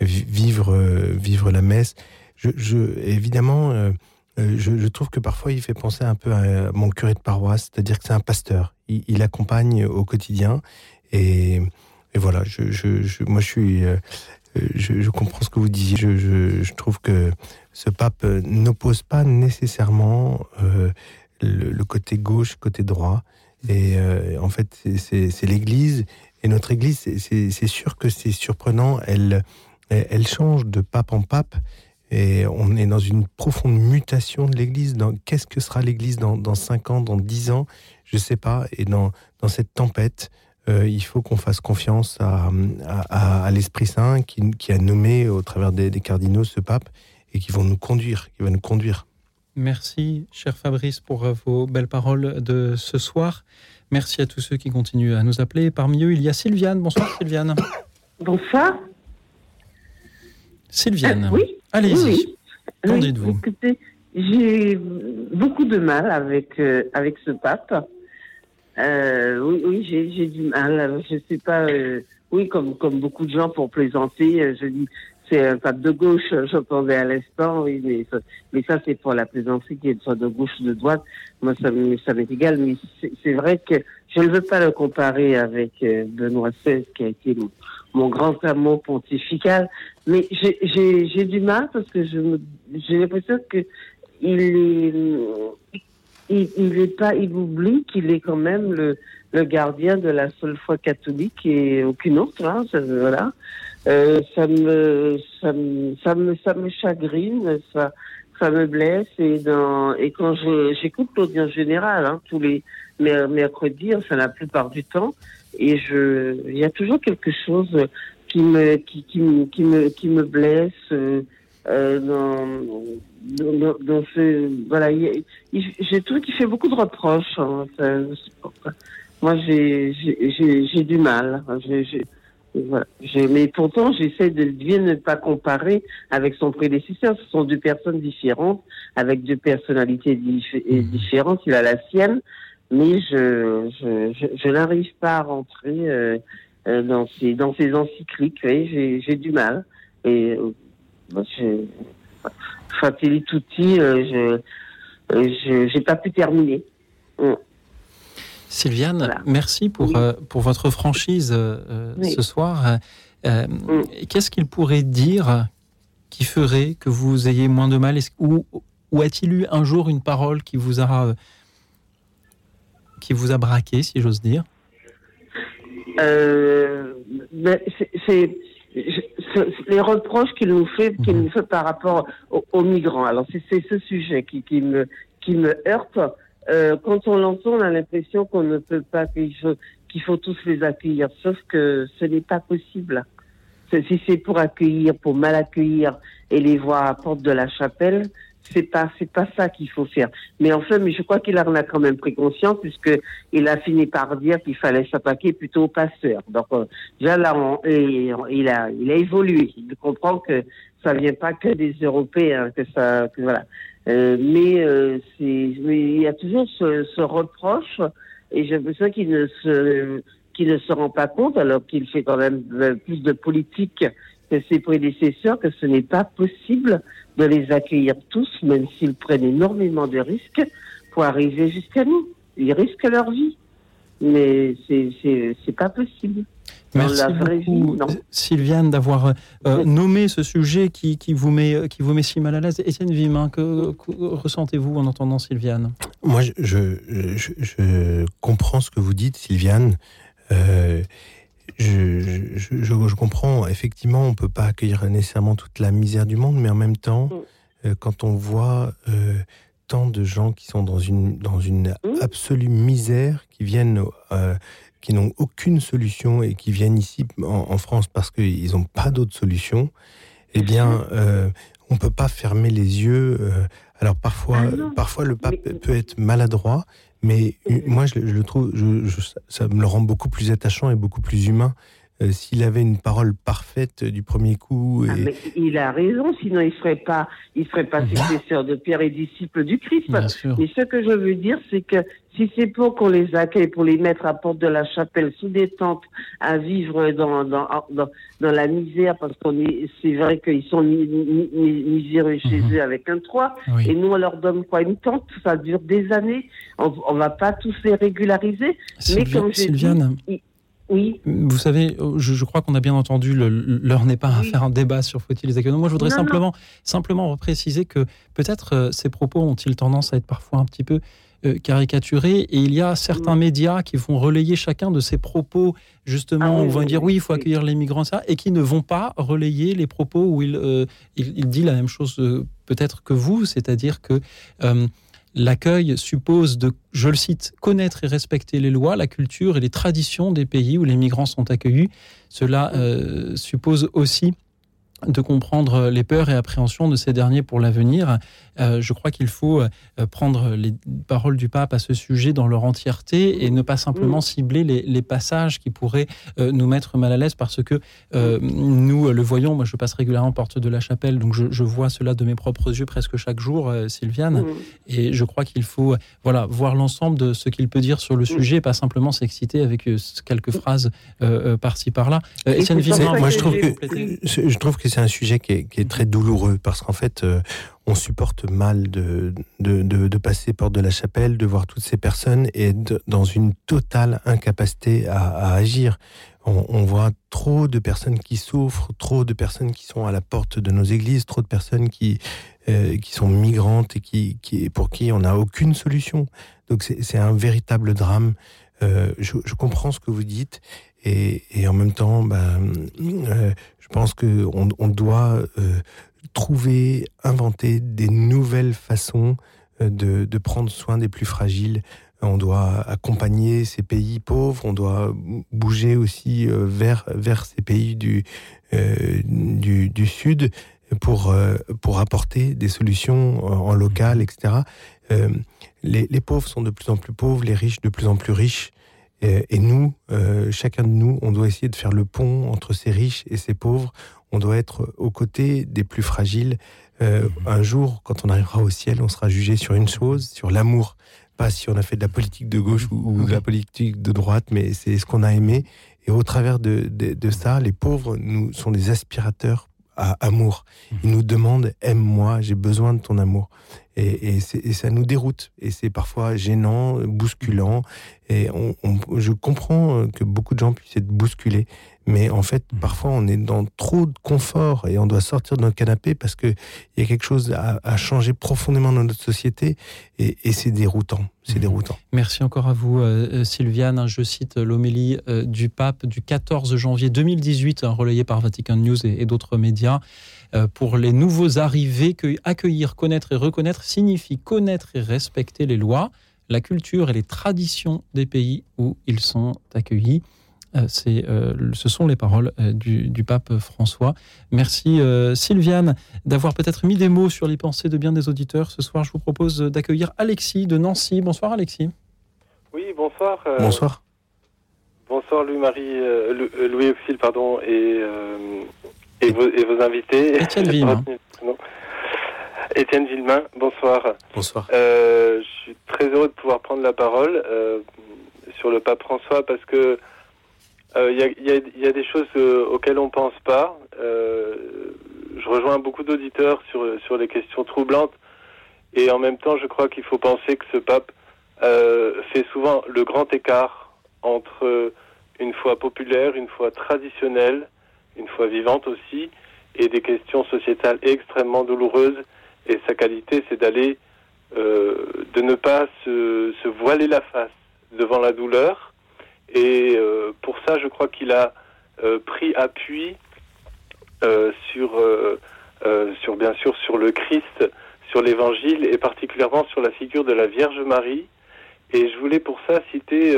vi- vivre, vivre la messe. Je, évidemment, je, je trouve que parfois il fait penser un peu à mon curé de paroisse, c'est-à-dire que c'est un pasteur. Il, il accompagne au quotidien et, et voilà. Je, je, moi, je suis, euh, je, je comprends ce que vous disiez. Je, trouve que ce pape euh, n'oppose pas nécessairement euh, le, côté gauche, côté droit. Et euh, en fait, c'est- l'Église. Et notre Église, c'est- sûr que c'est surprenant. Elle, elle change de pape en pape. Et on est dans une profonde mutation de l'Église. Qu'est-ce que sera l'Église dans, dans 5 ans, dans 10 ans? Je ne sais pas. Et dans, dans cette tempête, euh, il faut qu'on fasse confiance à, à, à- à l'Esprit Saint qui, qui a nommé au travers des, des cardinaux ce pape et qui vont nous conduire, qui va nous conduire. Merci, cher Fabrice, pour euh, vos belles paroles de ce soir. Merci à tous ceux qui continuent à nous appeler. Parmi eux, il y a Sylviane. Bonsoir, Sylviane. Bonsoir. Sylviane. Oui. Allez-y. Oui, Qu'en oui. dites-vous Écoutez, j'ai beaucoup de mal avec, euh, avec ce pape. Euh, oui, oui j'ai du mal. Je sais pas. euh, oui, comme, comme beaucoup de gens pour plaisanter, euh, je dis c'est un pape de gauche, j'entendais à l'instant, oui, mais ça, mais ça c'est pour la plaisanterie qui est soit de gauche ou de droite. Moi, ça, ça m'est égal, mais c'est- vrai que je ne veux pas le comparer avec euh, Benoît XVI, qui a été mon, grand amour pontifical, mais j'ai- du mal parce que je j'ai l'impression que il est, il, il est pas, il oublie qu'il est quand même le, le gardien de la seule foi catholique et aucune autre. Hein, ça, voilà. Euh, ça me, ça me, ça me, ça me chagrine, ça, ça me blesse et dans, et quand j'écoute l'audience générale, hein, tous les mer- mercredis, enfin la plupart du temps, et je, il y a toujours quelque chose qui me, qui, qui, qui me, qui me blesse. euh, euh, dans, dans, dans- ce voilà il, il- j'ai trouvé qu'il fait beaucoup de reproches hein, ça, moi j'ai j'ai- j'ai j'ai du mal. Hein, voilà. Mais pourtant j'essaie de bien ne pas comparer avec son prédécesseur. Ce sont deux personnes différentes avec deux personnalités dif- et différentes. Il a la sienne mais je je, je, je n'arrive pas à rentrer euh, euh, dans ces dans ces encycliques. Oui, j'ai j'ai du mal. Et euh, je, Fratelli Tutti, euh, je, euh, je, j'ai pas pu terminer. Mm. Sylviane, merci pour, euh, pour votre franchise euh, Oui. ce soir. Euh, Qu'est-ce qu'il pourrait dire qui ferait que vous ayez moins de mal? Ou, ou a-t-il eu un jour une parole qui vous a, qui vous a braqué, si j'ose dire? C'est, les reproches qu'il nous fait, qu'il nous fait par rapport aux, aux migrants. Alors c'est, ce sujet qui, qui me, qui me heurte. Euh, quand on l'entend, on a l'impression qu'on ne peut pas, qu'il faut, qu'il faut tous les accueillir. Sauf que ce n'est pas possible. Si c'est pour accueillir, pour mal accueillir et les voir à la porte de la chapelle, c'est pas c'est pas ça qu'il faut faire. Mais enfin, mais je crois qu'il en a quand même pris conscience puisque il a fini par dire qu'il fallait s'attaquer plutôt aux passeurs. Donc euh, déjà là, on, il a il a évolué. Il comprend que ça vient pas que des Européens, que ça que voilà. Euh, mais euh, c'est il y a toujours ce, ce reproche et j'ai l'impression qu'il ne se qu'il ne se rend pas compte alors qu'il fait quand même euh, plus de politique que ses prédécesseurs que ce n'est pas possible de les accueillir tous, même s'ils prennent énormément de risques pour arriver jusqu'à nous. Ils risquent leur vie, mais c'est c'est pas possible. Merci beaucoup, Sylviane, d'avoir euh, nommé ce sujet qui, qui, vous met, qui vous met si mal à l'aise. Étienne Vimin, que, que ressentez-vous en entendant Sylviane? Moi, je, je, je, je, comprends ce que vous dites, Sylviane. Euh, je, je, je, comprends, effectivement, on ne peut pas accueillir nécessairement toute la misère du monde, mais en même temps, mm. euh, quand on voit euh, tant de gens qui sont dans une, dans une mm. absolue misère, qui viennent, euh, qui n'ont aucune solution et qui viennent ici en, en France parce qu'ils n'ont pas d'autre solution, eh bien, on ne peut pas fermer les yeux. Alors parfois, ah parfois le pape peut être maladroit, mais moi, je, je le trouve, je, je, ça me le rend beaucoup plus attachant et beaucoup plus humain. Euh, S'il avait une parole parfaite du premier coup. Et... Ah, mais il a raison, sinon il serait pas, il serait pas successeur de Pierre et disciple du Christ. Mais ce que je veux dire, c'est que si c'est pour qu'on les accueille, pour les mettre à porte de la chapelle sous des tentes, à vivre dans dans dans, dans la misère, parce qu'on est, c'est vrai qu'ils sont miséreux chez eux avec un toit, et nous on leur donne quoi une tente, ça dure des années, on, on va pas tous les régulariser. mais comme je. Dis, oui. Vous savez, je, je crois qu'on a bien entendu, l'heure n'est pas à faire un débat sur faut-il les accueillir. Moi, je voudrais non, simplement, non. simplement préciser que peut-être euh, ces propos ont-ils tendance à être parfois un petit peu euh, caricaturés et il y a certains Mm. médias qui vont relayer chacun de ces propos justement Ah oui, où vont oui, dire oui il faut accueillir les migrants ça et qui ne vont pas relayer les propos où il, euh, il, il dit la même chose euh, peut-être que vous c'est-à-dire que euh, L'accueil suppose de, je le cite, connaître et respecter les lois, la culture et les traditions des pays où les migrants sont accueillis. Cela euh, suppose aussi de comprendre les peurs et appréhensions de ces derniers pour l'avenir. Euh, je crois qu'il faut euh, prendre les paroles du pape à ce sujet dans leur entièreté et ne pas simplement cibler les, les passages qui pourraient euh, nous mettre mal à l'aise parce que euh, nous le voyons. Moi, je passe régulièrement porte de la chapelle, donc je, je vois cela de mes propres yeux presque chaque jour, euh, Sylviane. Mm. Et je crois qu'il faut voilà, voir l'ensemble de ce qu'il peut dire sur le sujet, et pas simplement s'exciter avec quelques phrases par-ci par-là. Euh, Vizin, moi, trouve que je trouve que c'est un sujet qui est, très douloureux parce qu'en fait, euh, on supporte mal de, de, de, de passer porte de la chapelle, de voir toutes ces personnes et être dans une totale incapacité à, agir. On, voit trop de personnes qui souffrent, trop de personnes qui sont à la porte de nos églises, trop de personnes qui, euh, sont migrantes et qui, pour qui on n'a aucune solution. Donc c'est un véritable drame. Euh, je, comprends ce que vous dites et, en même temps, ben, pense que on, doit euh, trouver, inventer des nouvelles façons euh, de, de prendre soin des plus fragiles. On doit accompagner ces pays pauvres, on doit bouger aussi euh, vers, vers ces pays du, euh, du, du Sud pour, euh, pour apporter des solutions en local, etc. Les, les pauvres sont de plus en plus pauvres, les riches de plus en plus riches. Et, nous, euh, chacun de nous, on doit essayer de faire le pont entre ces riches et ces pauvres. On doit être aux côtés des plus fragiles. Euh, un jour, quand on arrivera au ciel, on sera jugé sur une chose, sur l'amour. Pas si on a fait de la politique de gauche ou, de la politique de droite, mais c'est ce qu'on a aimé. Et au travers de ça, les pauvres nous sont des aspirateurs à amour. Ils nous demandent aime-moi, j'ai besoin de ton amour. Et, et, c'est- et ça nous déroute. Et c'est parfois gênant, bousculant. Et on, on- je comprends que beaucoup de gens puissent être bousculés. Mais en fait, parfois, on est dans trop de confort et on doit sortir de notre canapé parce qu'il y a quelque chose à, à changer profondément dans notre société. Et, et c'est déroutant. C'est déroutant. Merci encore à vous, euh, Sylviane. Je cite l'homélie euh, du pape du 14 janvier 2018, hein, relayée par Vatican News et, et d'autres médias. Euh, pour les nouveaux arrivés, que accueillir, connaître et reconnaître signifie connaître et respecter les lois, la culture et les traditions des pays où ils sont accueillis. c'est, ce sont les paroles du, pape François. Merci Sylviane d'avoir peut-être mis des mots sur les pensées de bien des auditeurs. Ce soir, je vous propose d'accueillir Alexis de Nancy. Bonsoir Alexis. Oui, bonsoir. bonsoir. Bonsoir Louis-Marie, Louis Auxil, pardon, et, et, vos, et vos invités. Étienne Villemain. Étienne Villemain, bonsoir. Bonsoir. je suis très heureux de pouvoir prendre la parole sur le pape François parce que il euh, y, a, des choses euh, auxquelles on pense pas. Euh, je rejoins beaucoup d'auditeurs sur, sur les questions troublantes. Et en même temps, je crois qu'il faut penser que ce pape fait souvent le grand écart entre une foi populaire, une foi traditionnelle, une foi vivante aussi, et des questions sociétales extrêmement douloureuses. Et sa qualité, c'est d'aller, de ne pas se, voiler la face devant la douleur. Et euh, pour ça, je crois qu'il a euh, pris appui euh, sur, sur, bien sûr, sur le Christ, sur l'Évangile et particulièrement sur la figure de la Vierge Marie. Et je voulais pour ça citer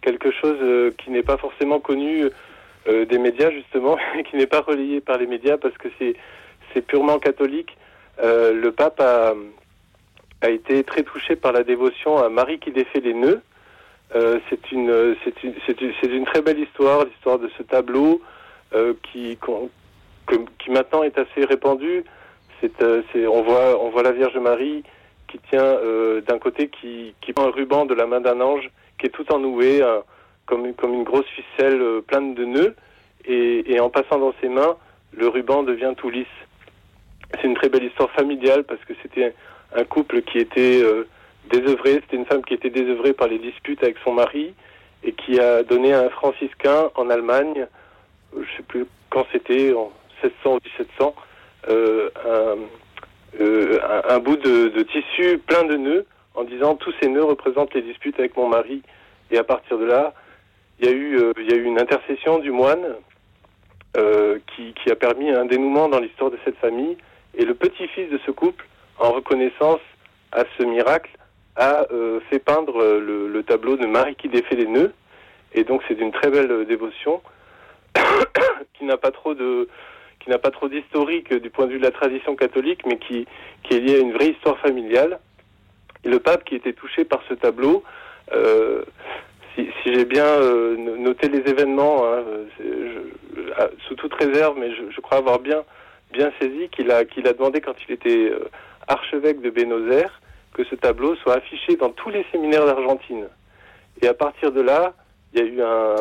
quelque chose qui n'est pas forcément connu des médias justement, qui n'est pas relayé par les médias parce que c'est purement catholique. le pape a, été très touché par la dévotion à Marie qui défait les nœuds. Euh, c'est une, une, une, très belle histoire, l'histoire de ce tableau euh, qui, qui maintenant est assez répandu. C'est, euh, on voit, on voit la Vierge Marie qui tient euh, d'un côté qui, qui prend un ruban de la main d'un ange qui est tout ennoué, comme, une grosse ficelle pleine de nœuds, et, en passant dans ses mains, le ruban devient tout lisse. C'est une très belle histoire familiale parce que c'était un couple qui était désœuvrée. C'était une femme qui était désœuvrée par les disputes avec son mari et qui a donné à un franciscain en Allemagne, je ne sais plus quand c'était, en 1600 ou 1700, euh, euh, un, un, bout de, de, tissu plein de nœuds en disant tous ces nœuds représentent les disputes avec mon mari. Et à partir de là, il y a eu, euh, il y a eu une intercession du moine euh, qui, qui a permis un dénouement dans l'histoire de cette famille. Et le petit-fils de ce couple, en reconnaissance à ce miracle, a euh, fait peindre le, tableau de Marie qui défait les nœuds. Et donc c'est d'une très belle dévotion qui n'a pas trop de qui n'a pas trop d'historique du point de vue de la tradition catholique, mais qui, qui est liée à une vraie histoire familiale. Et le pape qui était touché par ce tableau, si, j'ai bien noté les événements, hein, sous toute réserve, mais je, crois avoir bien bien saisi qu'il a qu'il a demandé quand il était archevêque de Buenos Aires que ce tableau soit affiché dans tous les séminaires d'Argentine. Et à partir de là, il y a eu un,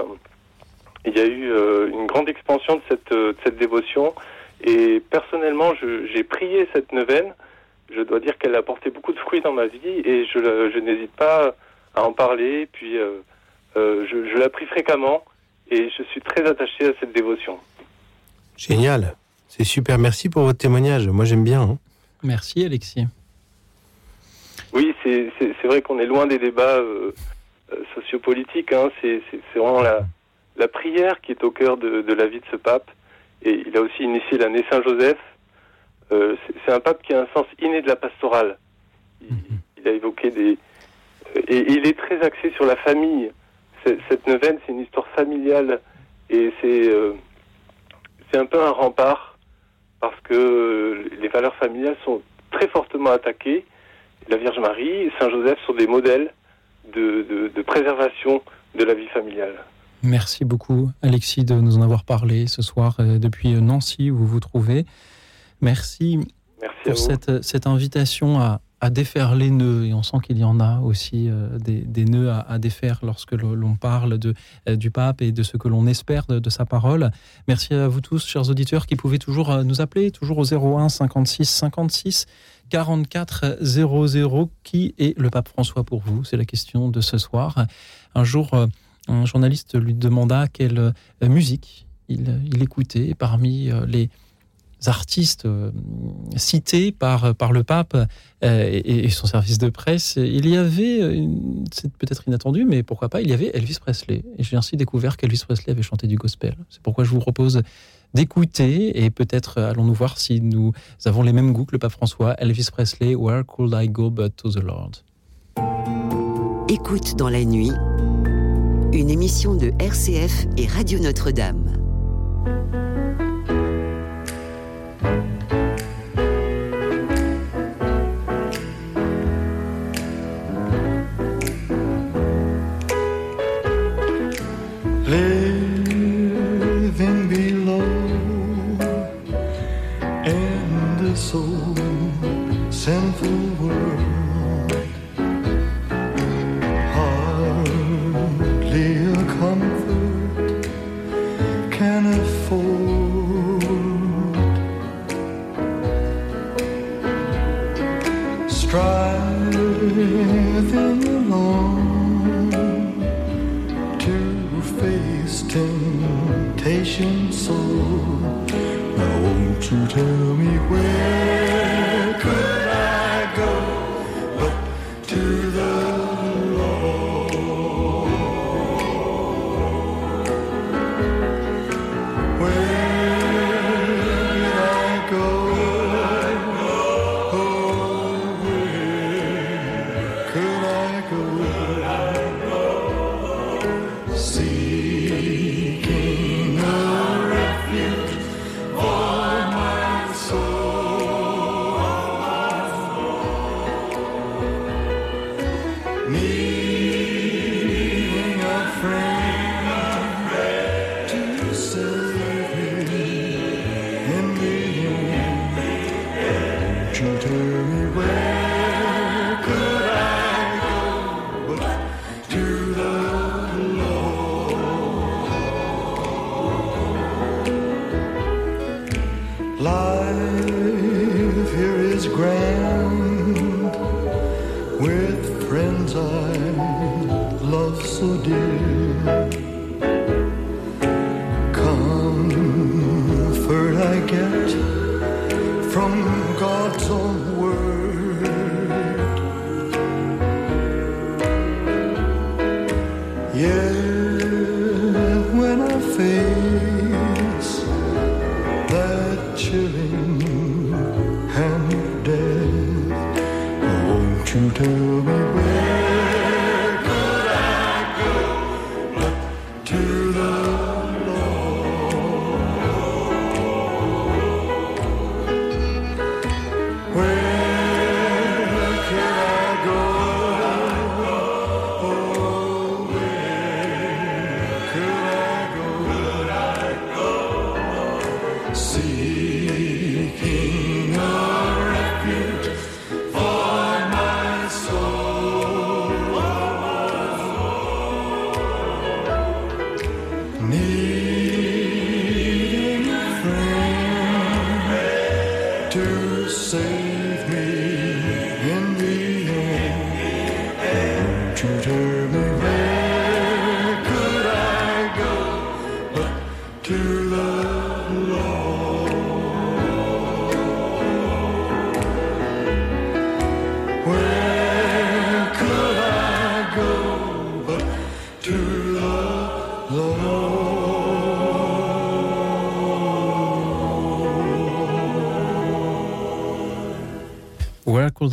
il y a eu euh, une grande expansion de cette, euh, cette dévotion. Et personnellement, j'ai prié cette neuvaine. Je dois dire qu'elle a apporté beaucoup de fruits dans ma vie et je, je n'hésite pas à en parler. Puis euh, je, je la prie fréquemment et je suis très attaché à cette dévotion. Génial, c'est super. Merci pour votre témoignage. Moi, j'aime bien. Hein. Merci, Alexis. Oui, c'est vrai qu'on est loin des débats euh, euh, sociopolitiques. Hein. C'est vraiment la, la, prière qui est au cœur de, de, la vie de ce pape. Et il a aussi initié l'année Saint-Joseph. Euh, c'est un pape qui a un sens inné de la pastorale. Il, il a évoqué des... Et il est très axé sur la famille. Cette neuvaine, c'est une histoire familiale. Et c'est c'est un peu un rempart parce que les valeurs familiales sont très fortement attaquées la Vierge Marie et Saint Joseph sont des modèles de, préservation de la vie familiale. Merci beaucoup Alexis de nous en avoir parlé ce soir euh, depuis Nancy où vous vous trouvez. Merci, pour cette, cette, invitation à, à, défaire les nœuds et on sent qu'il y en a aussi euh, des, nœuds à, défaire lorsque l'on parle de, euh, du pape et de ce que l'on espère de, sa parole. Merci à vous tous chers auditeurs qui pouvez toujours nous appeler toujours au 01 56 56 44 00. Qui est le pape François pour vous? C'est la question de ce soir. Un jour, euh, un journaliste lui demanda quelle euh, musique il, écoutait parmi euh, les artistes cités par, par le pape et, son service de presse, il y avait, c'est peut-être inattendu, mais pourquoi pas, il y avait Elvis Presley. Et j'ai ainsi découvert qu'Elvis Presley avait chanté du gospel. C'est pourquoi je vous propose d'écouter et peut-être euh, allons-nous voir si nous avons les mêmes goûts que le pape François, Elvis Presley, Where Could I Go But to the Lord? Écoute dans la nuit, Une émission de RCF et Radio Notre-Dame.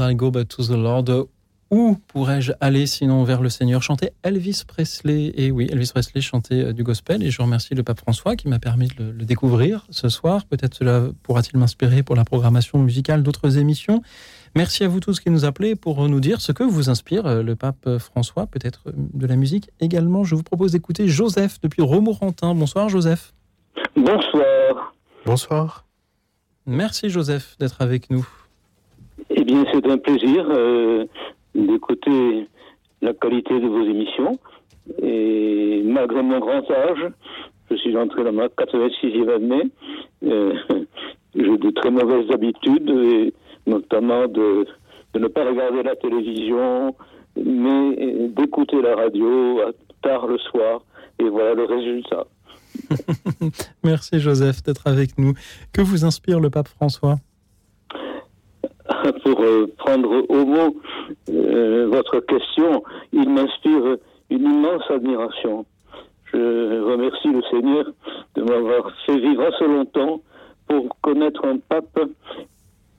I go but to the Lord Où pourrais-je aller sinon vers le Seigneur? Chanter Elvis Presley. Et oui, Elvis Presley chantait euh, du gospel. Et je remercie le pape François qui m'a permis de le, le découvrir ce soir. Peut-être cela pourra-t-il m'inspirer pour la programmation musicale d'autres émissions. Merci à vous tous qui nous appelez pour nous dire ce que vous inspire euh, le pape François, peut-être euh, de la musique également. Je vous propose d'écouter Joseph depuis Romorantin. Bonsoir Joseph. Bonsoir. Bonsoir. Merci Joseph d'être avec nous. Eh bien, c'est un plaisir euh, d'écouter la qualité de vos émissions. Et malgré mon grand âge, je suis entré dans ma 86e année, euh, j'ai de très mauvaises habitudes, et notamment de, ne pas regarder la télévision, mais d'écouter la radio tard le soir. Et voilà le résultat. Merci Joseph d'être avec nous. Que vous inspire le pape François? pour euh, prendre au mot euh, votre question, il m'inspire une immense admiration. Je remercie le Seigneur de m'avoir fait vivre assez longtemps pour connaître un pape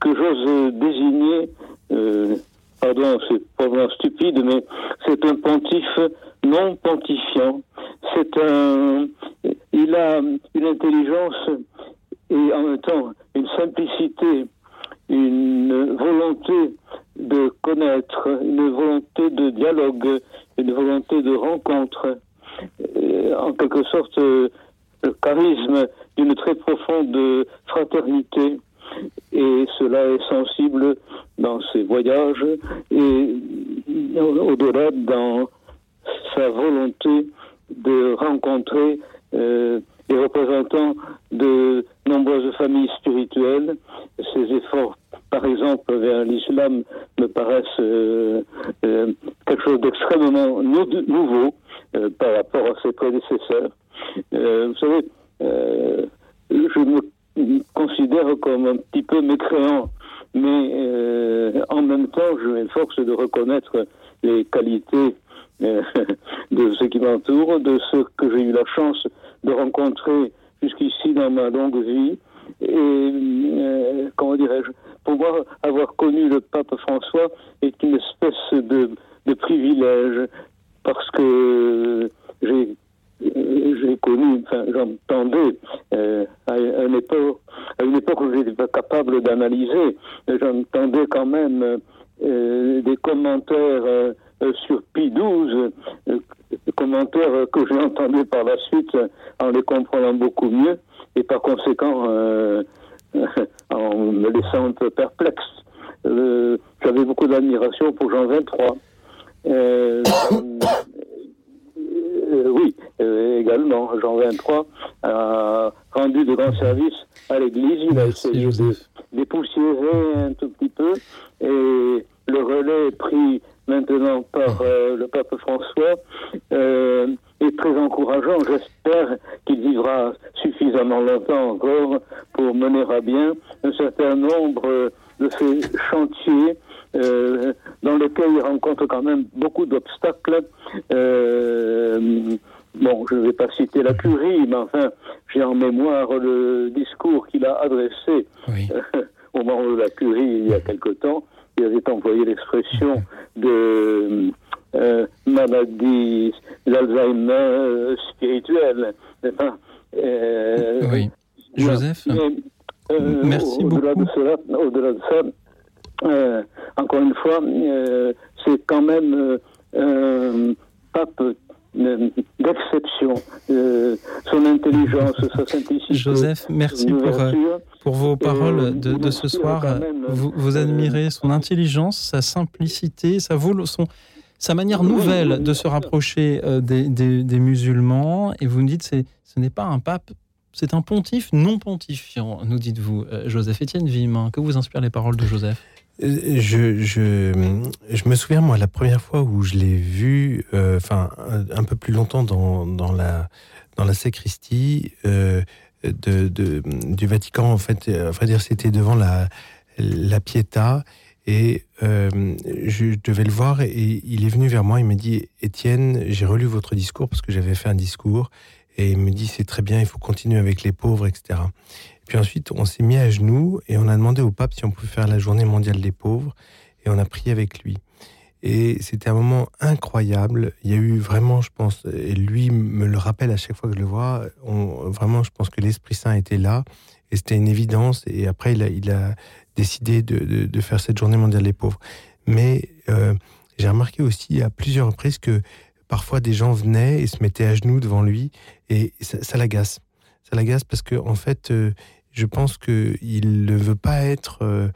que j'ose désigner euh, pardon, c'est probablement stupide, mais c'est un pontife non pontifiant. C'est un, il a une intelligence et en même temps une simplicité, une volonté de connaître, une volonté de dialogue, une volonté de rencontre, en quelque sorte le charisme d'une très profonde fraternité. Et cela est sensible dans ses voyages et au- au-delà dans sa volonté de rencontrer euh, les représentants de nombreuses familles spirituelles. Ses efforts, par exemple, vers l'islam me paraissent euh, euh, quelque chose d'extrêmement nou- nouveau euh, par rapport à ses prédécesseurs. Vous savez, je me considère comme un petit peu mécréant, mais en même temps, je m'efforce de reconnaître les qualités de ceux qui m'entourent, de ceux que j'ai eu la chance de rencontrer jusqu'ici dans ma longue vie. Et euh, comment dirais-je Pour moi, avoir connu le pape François est une espèce de, de privilège parce que j'ai j'ai connu, enfin j'entendais euh, à, une époque, à une époque où je n'étais pas capable d'analyser, j'entendais quand même euh, des commentaires euh, sur Pi 12, euh, commentaires que j'ai entendus par la suite euh, en les comprenant beaucoup mieux et par conséquent euh, en me laissant un peu perplexe. Euh, J'avais beaucoup d'admiration pour Jean 23. Euh, euh, oui, euh, également, Jean 23 a rendu de grands services à l'Église. Il a essayé de dépoussiérer un tout petit peu et le relais est pris maintenant par euh, le pape François euh, est très encourageant. J'espère qu'il vivra suffisamment longtemps encore pour mener à bien un certain nombre de ces chantiers euh, dans lesquels il rencontre quand même beaucoup d'obstacles. Euh, bon, je ne vais pas citer la curie, mais enfin, j'ai en mémoire le discours qu'il a adressé au moment de la curie il y a quelque temps. Il avait employé l'expression de euh, maladie d'Alzheimer spirituelle. Enfin, euh, Oui. Joseph, mais, euh, merci au-delà de cela, au-delà de ça, euh, encore une fois, c'est quand même un pape d'exception. Euh, son intelligence, sa simplicité. Joseph, merci pour, euh, pour vos paroles Euh, de, de ce soir. même, Vous, vous admirez son intelligence, sa simplicité, sa, vol- son, sa manière nouvelle de se rapprocher euh, des, des- des musulmans. Et vous nous dites, ce n'est pas un pape, c'est un pontife non pontifiant, nous dites-vous. Euh, Joseph Étienne Villemin, que vous inspirent les paroles de Joseph? Euh, Je, me souviens, moi, la première fois où je l'ai vu, euh, enfin, un, peu plus longtemps dans, la, dans la sacristie euh, du Vatican, en fait, à dire, c'était devant la, la Pietà, et euh, je devais le voir, et il est venu vers moi, il m'a dit, Étienne, j'ai relu votre discours, parce que j'avais fait un discours, et il me dit, c'est très bien, il faut continuer avec les pauvres, etc. Puis ensuite, on s'est mis à genoux et on a demandé au pape si on pouvait faire la journée mondiale des pauvres et on a prié avec lui. Et c'était un moment incroyable. Il y a eu vraiment, je pense, et lui me le rappelle à chaque fois que je le vois, on- vraiment, je pense que l'Esprit Saint était là et c'était une évidence. Et après, il a, décidé de, faire cette journée mondiale des pauvres. Mais euh, j'ai remarqué aussi à plusieurs reprises que parfois des gens venaient et se mettaient à genoux devant lui et ça, ça l'agace. Ça l'agace parce que en fait, euh, je pense qu'il ne veut pas être euh,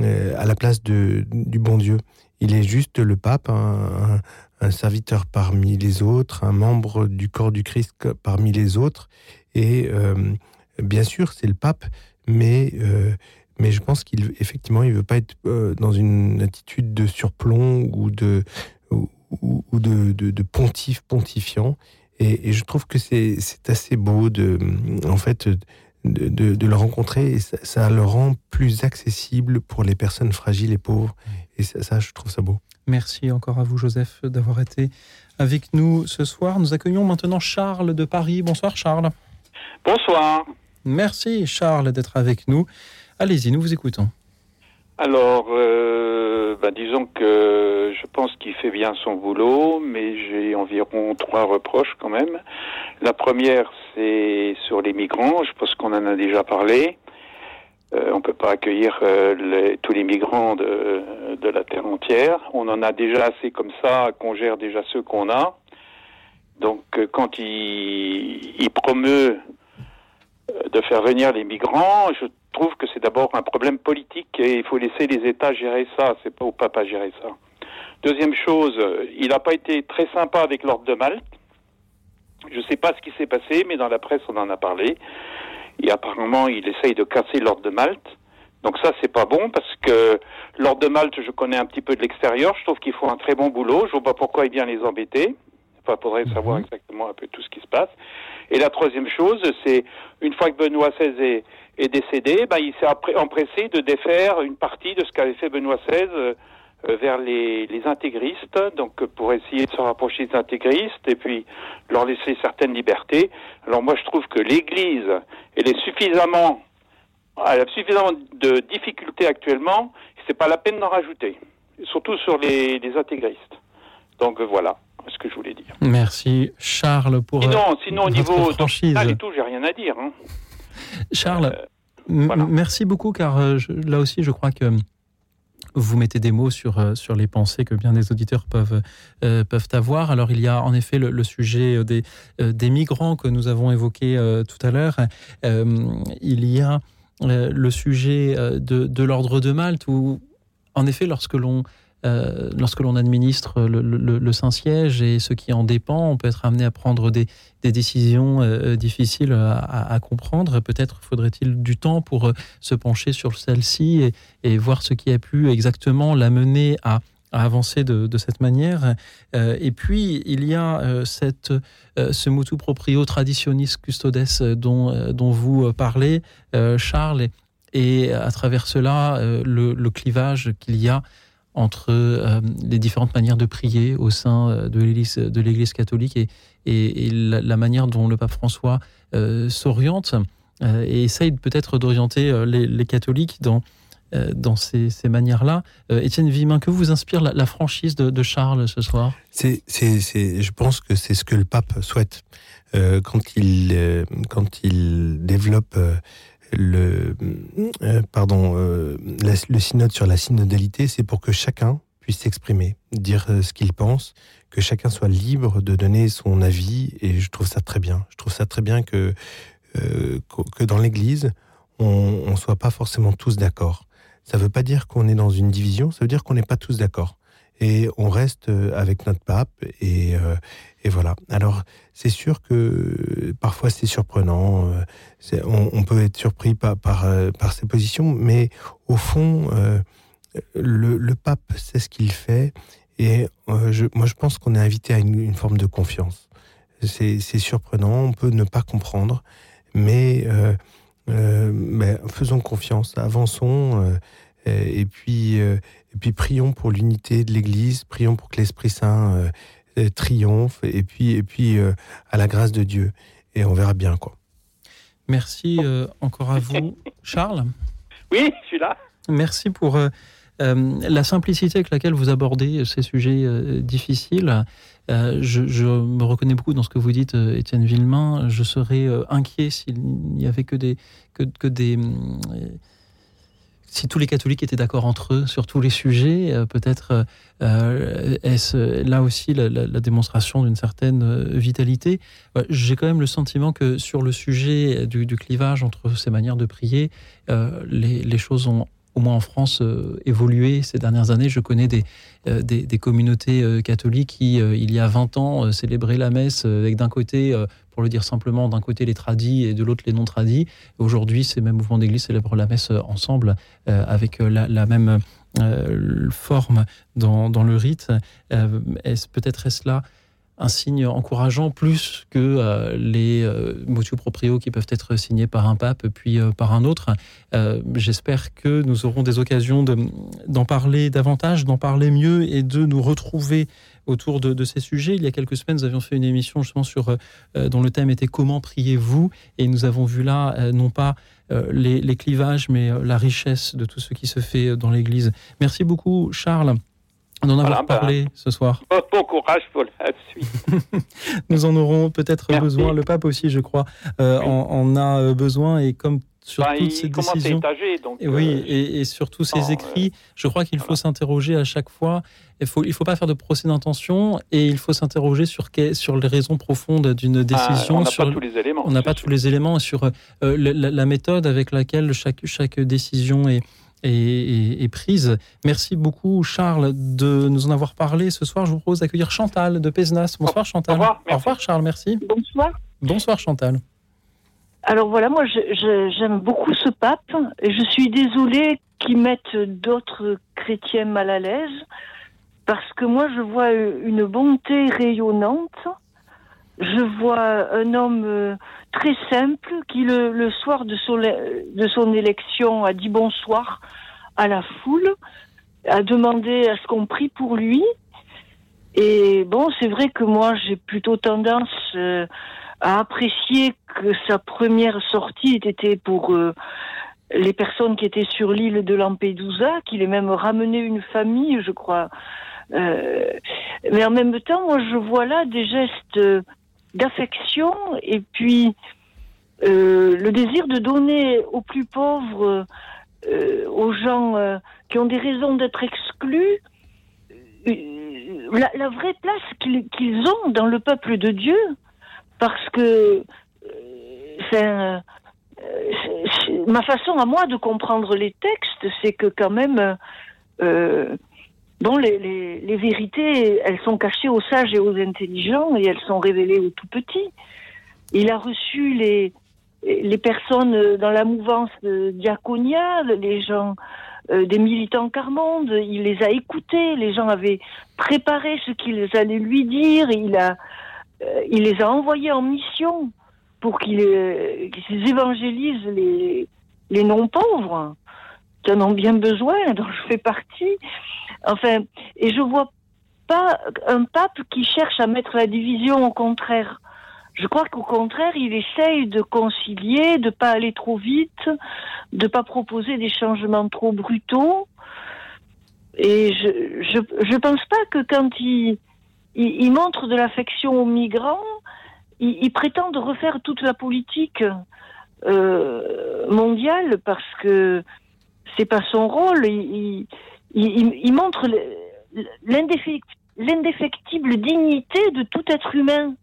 euh, à la place de, du bon Dieu. Il est juste le pape, un, serviteur parmi les autres, un membre du corps du Christ parmi les autres. Et euh, bien sûr, c'est le pape, mais, mais je pense qu'il effectivement, il veut pas être dans une attitude de surplomb ou de ou, de, de, de pontife pontifiant. Et, je trouve que c'est assez beau de, en fait, de, de- de le rencontrer et ça, ça le rend plus accessible pour les personnes fragiles et pauvres. Et ça, ça, je trouve ça beau. Merci encore à vous, Joseph, d'avoir été avec nous ce soir. Nous accueillons maintenant Charles de Paris. Bonsoir, Charles. Bonsoir. Merci, Charles, d'être avec nous. Allez-y, nous vous écoutons. Alors, euh, ben, disons que je pense qu'il fait bien son boulot, mais j'ai environ trois reproches quand même. La première, c'est sur les migrants. Je pense qu'on en a déjà parlé. Euh, on peut pas accueillir euh, tous les migrants de, la terre entière. On en a déjà assez comme ça, qu'on gère déjà ceux qu'on a. Donc, euh, quand il, il promeut de faire venir les migrants, je trouve que c'est d'abord un problème politique et il faut laisser les États gérer ça. C'est pas au Pape à gérer ça. Deuxième chose, euh, il n'a pas été très sympa avec l'ordre de Malte. Je ne sais pas ce qui s'est passé, mais dans la presse on en a parlé. Et apparemment, il essaye de casser l'ordre de Malte. Donc ça, c'est pas bon parce que l'ordre de Malte, je connais un petit peu de l'extérieur. Je trouve qu'ils font un très bon boulot. Je vois pas pourquoi il vient les embêter. Enfin, faudrait savoir exactement un peu tout ce qui se passe. Et la troisième chose, c'est une fois que Benoît XVI est, est décédé, ben, il s'est empressé de défaire une partie de ce qu'avait fait Benoît XVI euh, euh, vers les, les intégristes, donc euh, pour essayer de se rapprocher des intégristes et puis leur laisser certaines libertés. Alors moi, je trouve que l'Église, elle est suffisamment, elle a suffisamment de difficultés actuellement. C'est pas la peine d'en rajouter, surtout sur les, les intégristes. Donc voilà ce que je voulais dire. Merci Charles pour Sinon, sinon au niveau franchise. et tout, j'ai rien à dire. Hein. Charles, m- merci beaucoup car euh, je- là aussi je crois que vous mettez des mots sur, euh, sur les pensées que bien des auditeurs peuvent, euh, peuvent avoir. Alors il y a en effet le, le sujet euh, des, euh, des migrants que nous avons évoqué euh, tout à l'heure. Euh, il y a euh, le sujet euh, de, de l'ordre de Malte où en effet lorsque l'on euh, lorsque l'on administre le, le- Saint-Siège et ce qui en dépend, on peut être amené à prendre des, décisions euh, difficiles à, comprendre. Peut-être faudrait-il du temps pour euh, se pencher sur celle-ci et, voir ce qui a pu exactement l'amener à, avancer de, cette manière. Euh, et puis, il y a euh, euh, ce mutu proprio traditionis custodes euh, dont, euh, vous euh, parlez, euh, Charles, et, à travers cela, euh, le clivage qu'il y a entre euh, les différentes manières de prier au sein euh, de l'Église, catholique et, la, manière dont le pape François euh, s'oriente et essaye peut-être d'orienter les, catholiques dans, dans ces, manières-là. Étienne Vimin, que vous inspire la, franchise de, Charles ce soir? C'est, je pense que c'est ce que le pape souhaite quand il quand il développe le euh, pardon euh, le synode sur la synodalité, c'est pour que chacun puisse s'exprimer, dire euh, ce qu'il pense, que chacun soit libre de donner son avis. Et je trouve ça très bien. Je trouve ça très bien que que dans l'Église on, on soit pas forcément tous d'accord. Ça veut pas dire qu'on est dans une division, ça veut dire qu'on n'est pas tous d'accord et on reste avec notre pape et, et voilà. Alors c'est sûr que parfois c'est surprenant, euh, on, peut être surpris par, par, euh, positions, mais au fond euh, le, pape sait ce qu'il fait et moi je pense qu'on est invité à une, forme de confiance. C'est surprenant, on peut ne pas comprendre, mais, mais faisons confiance, avançons. et puis, prions pour l'unité de l'Église, prions pour que l'Esprit Saint triomphe, et puis, et puis euh, à la grâce de Dieu. Et on verra bien quoi. Merci euh, encore à vous, Charles. Oui, je suis là. Merci pour euh, euh, la simplicité avec laquelle vous abordez ces sujets euh, difficiles. Euh, je, je me reconnais beaucoup dans ce que vous dites, euh, Étienne Villemain. Je serais euh, inquiet s'il n'y avait que des, que, que des, euh, si tous les catholiques étaient d'accord entre eux sur tous les sujets, euh, peut-être euh, est-ce là aussi la, démonstration d'une certaine euh, vitalité? Euh, J'ai quand même le sentiment que sur le sujet du, clivage entre ces manières de prier, euh, les choses ont au moins en France, euh, évolué ces dernières années. Je connais des, euh, des, communautés euh, catholiques qui, euh, il y a 20 ans, célébraient la messe avec d'un côté, pour le dire simplement, d'un côté les tradis et de l'autre les non-tradis. Aujourd'hui, ces mêmes mouvements d'église célèbrent la messe ensemble avec la, la même forme dans, dans le rite. Est-ce, peut-être est-ce là un signe encourageant plus que euh, les euh, motu proprio qui peuvent être signés par un pape puis euh, par un autre. Euh, J'espère que nous aurons des occasions de- d'en parler davantage, d'en parler mieux et de nous retrouver autour de, ces sujets. Il y a quelques semaines, nous avions fait une émission justement sur, dont le thème était Comment priez-vous? Et nous avons vu là, non pas les, clivages, mais la richesse de tout ce qui se fait dans l'Église. Merci beaucoup, Charles, d'en avoir Voilà, bah, parlé ce soir. Bon courage pour la suite. Nous en aurons peut-être besoin. Le pape aussi, je crois, euh, en, en a euh, besoin. Et comme sur Bah, toutes ces décisions, étager, donc, et oui, euh, et, et sur tous ces écrits, je crois qu'il faut s'interroger à chaque fois. Il faut, il faut pas faire de procès d'intention et il faut s'interroger sur, sur les raisons profondes d'une décision. Ah, on n'a pas tous les éléments, On n'a pas tous les éléments sur la, la- la méthode avec laquelle chaque, chaque décision est, est, est- est prise. Merci beaucoup, Charles, de nous en avoir parlé. Ce soir, je vous propose d'accueillir Chantal de Pézenas. Bonsoir, Chantal. Au revoir, Charles. Merci. Bonsoir. Bonsoir, Chantal. Alors voilà, moi j'aime beaucoup ce pape et je suis désolée qu'il mette d'autres chrétiens mal à l'aise parce que moi je vois une bonté rayonnante. Je vois un homme euh, très simple qui le, soir de son, de son élection a dit bonsoir à la foule, a demandé à ce qu'on prie pour lui. Et bon, c'est vrai que moi j'ai plutôt tendance euh, à apprécier que sa première sortie était pour euh, les personnes qui étaient sur l'île de Lampedusa, qu'il ait même ramené une famille, je crois. Mais en même temps, moi, je vois là des gestes d'affection et puis euh, le désir de donner aux plus pauvres, euh, aux gens euh, qui ont des raisons d'être exclus, la, vraie place qu'ils ont dans le peuple de Dieu, parce que un- ma façon à moi de comprendre les textes, c'est que quand même, bon, les, vérités, elles sont cachées aux sages et aux intelligents et elles sont révélées aux tout petits. Il a reçu les, les personnes dans la mouvance de Diaconia, les gens euh, des militants Carmonde, il les a écoutés, les gens avaient préparé ce qu'ils allaient lui dire, il a, euh, il les a envoyés en mission pour qu'ils euh, évangélisent les, les non-pauvres, en ont bien besoin, dont je fais partie. Enfin, et je vois pas un pape qui cherche à mettre la division, au contraire. Je crois qu'au contraire, il essaye de concilier, de pas aller trop vite, de pas proposer des changements trop brutaux. Et je je je pense pas que quand il il, il montre de l'affection aux migrants, il, il prétend de refaire toute la politique euh, mondiale parce que c'est pas son rôle. Il, montre le- l'indéfec- l'indéfectible dignité de tout être humain.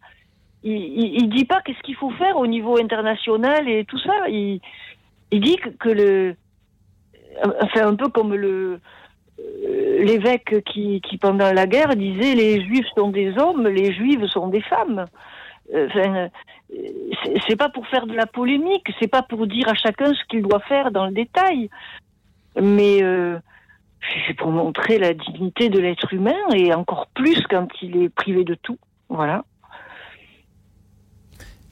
Il, il dit pas qu'est-ce qu'il faut faire au niveau international et tout ça. Il, dit que, le, enfin un peu comme le euh, l'évêque qui, qui pendant la guerre disait les juifs sont des hommes, les juives sont des femmes. Euh, Enfin, euh, c'est pas pour faire de la polémique, c'est pas pour dire à chacun ce qu'il doit faire dans le détail, mais euh, c'est pour montrer la dignité de l'être humain et encore plus quand il est privé de tout. Voilà.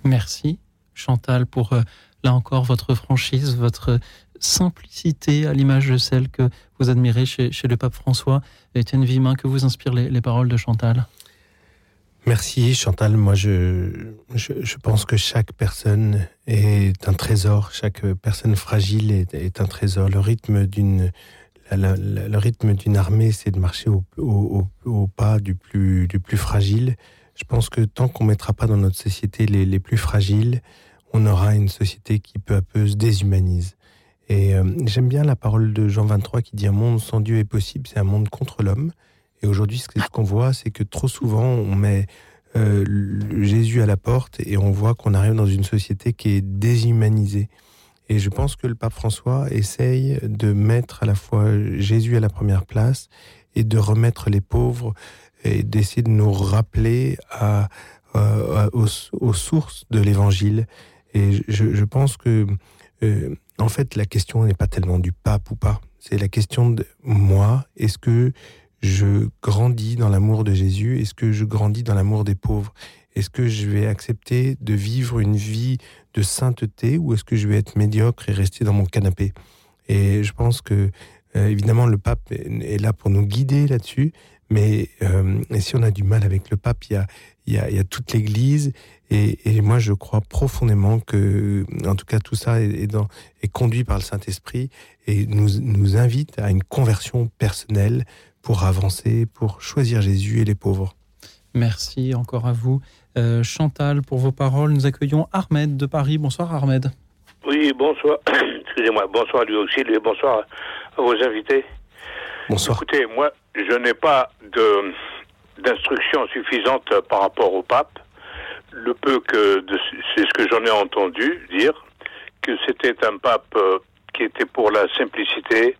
Merci, Chantal, pour euh, là encore votre franchise, votre simplicité à l'image de celle que vous admirez chez, le pape François. Étienne Vimin, que vous inspirent les paroles de Chantal? Merci Chantal. Moi, je, je, pense que chaque personne est un trésor. Chaque personne fragile est, un trésor. Le rythme d'une le rythme d'une armée, c'est de marcher au pas du plus, du plus fragile. Je pense que tant qu'on mettra pas dans notre société les, les plus fragiles, on aura une société qui peu à peu se déshumanise. Et euh, j'aime bien la parole de Jean 23 qui dit un monde sans Dieu est possible, c'est un monde contre l'homme. Et aujourd'hui, ce qu'on voit, c'est que trop souvent, on met euh, Jésus à la porte et on voit qu'on arrive dans une société qui est déshumanisée. Et je pense que le pape François essaye de mettre à la fois Jésus à la première place et de remettre les pauvres et d'essayer de nous rappeler aux, sources de l'évangile. Et je, je pense que, euh, en fait, la question n'est pas tellement du pape ou pas. C'est la question de moi. Est-ce que je grandis dans l'amour de Jésus? Est-ce que je grandis dans l'amour des pauvres? Est-ce que je vais accepter de vivre une vie de sainteté ou est-ce que je vais être médiocre et rester dans mon canapé? Et je pense que, euh, évidemment, le pape est là pour nous guider là-dessus, Mais euh, si on a du mal avec le pape, il y a, toute l'Église. Et, moi, je crois profondément que, en tout cas, tout ça est, conduit par le Saint-Esprit et nous invite à une conversion personnelle pour avancer, pour choisir Jésus et les pauvres. Merci encore à vous. Euh, Chantal, pour vos paroles, nous accueillons Ahmed de Paris. Bonsoir Ahmed. Oui, bonsoir. Excusez-moi. Bonsoir lui aussi et bonsoir à vos invités. Bonsoir. Écoutez, moi, je n'ai pas de d'instructions suffisantes par rapport au pape. Le peu que de- c'est ce que j'en ai entendu dire que c'était un pape euh, qui était pour la simplicité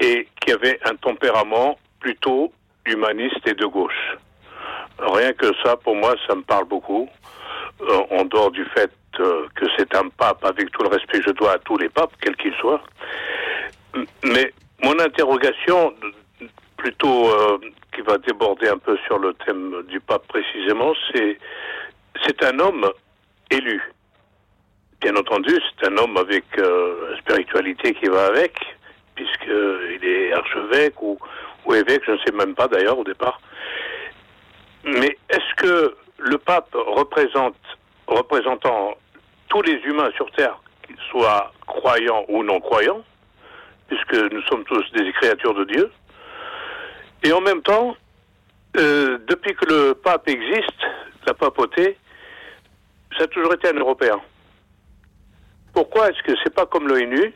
et qui avait un tempérament plutôt humaniste et de gauche. Rien que ça, pour moi, ça me parle beaucoup. Euh, en dehors du fait euh, que c'est un pape, avec tout le respect que je dois à tous les papes, quels qu'ils soient. Mais mon interrogation, plutôt euh, qui va déborder un peu sur le thème du pape précisément, c'est c'est un homme élu. Bien entendu, c'est un homme avec la spiritualité qui va avec, puisqu'il est archevêque ou, évêque, je ne sais même pas d'ailleurs au départ. Mais est-ce que le pape représente, représentant tous les humains sur Terre, qu'ils soient croyants ou non croyants, puisque nous sommes tous des créatures de Dieu, et en même temps, euh, depuis que le pape existe, la papauté, ça a toujours été un Européen. Pourquoi est-ce que c'est pas comme l'ONU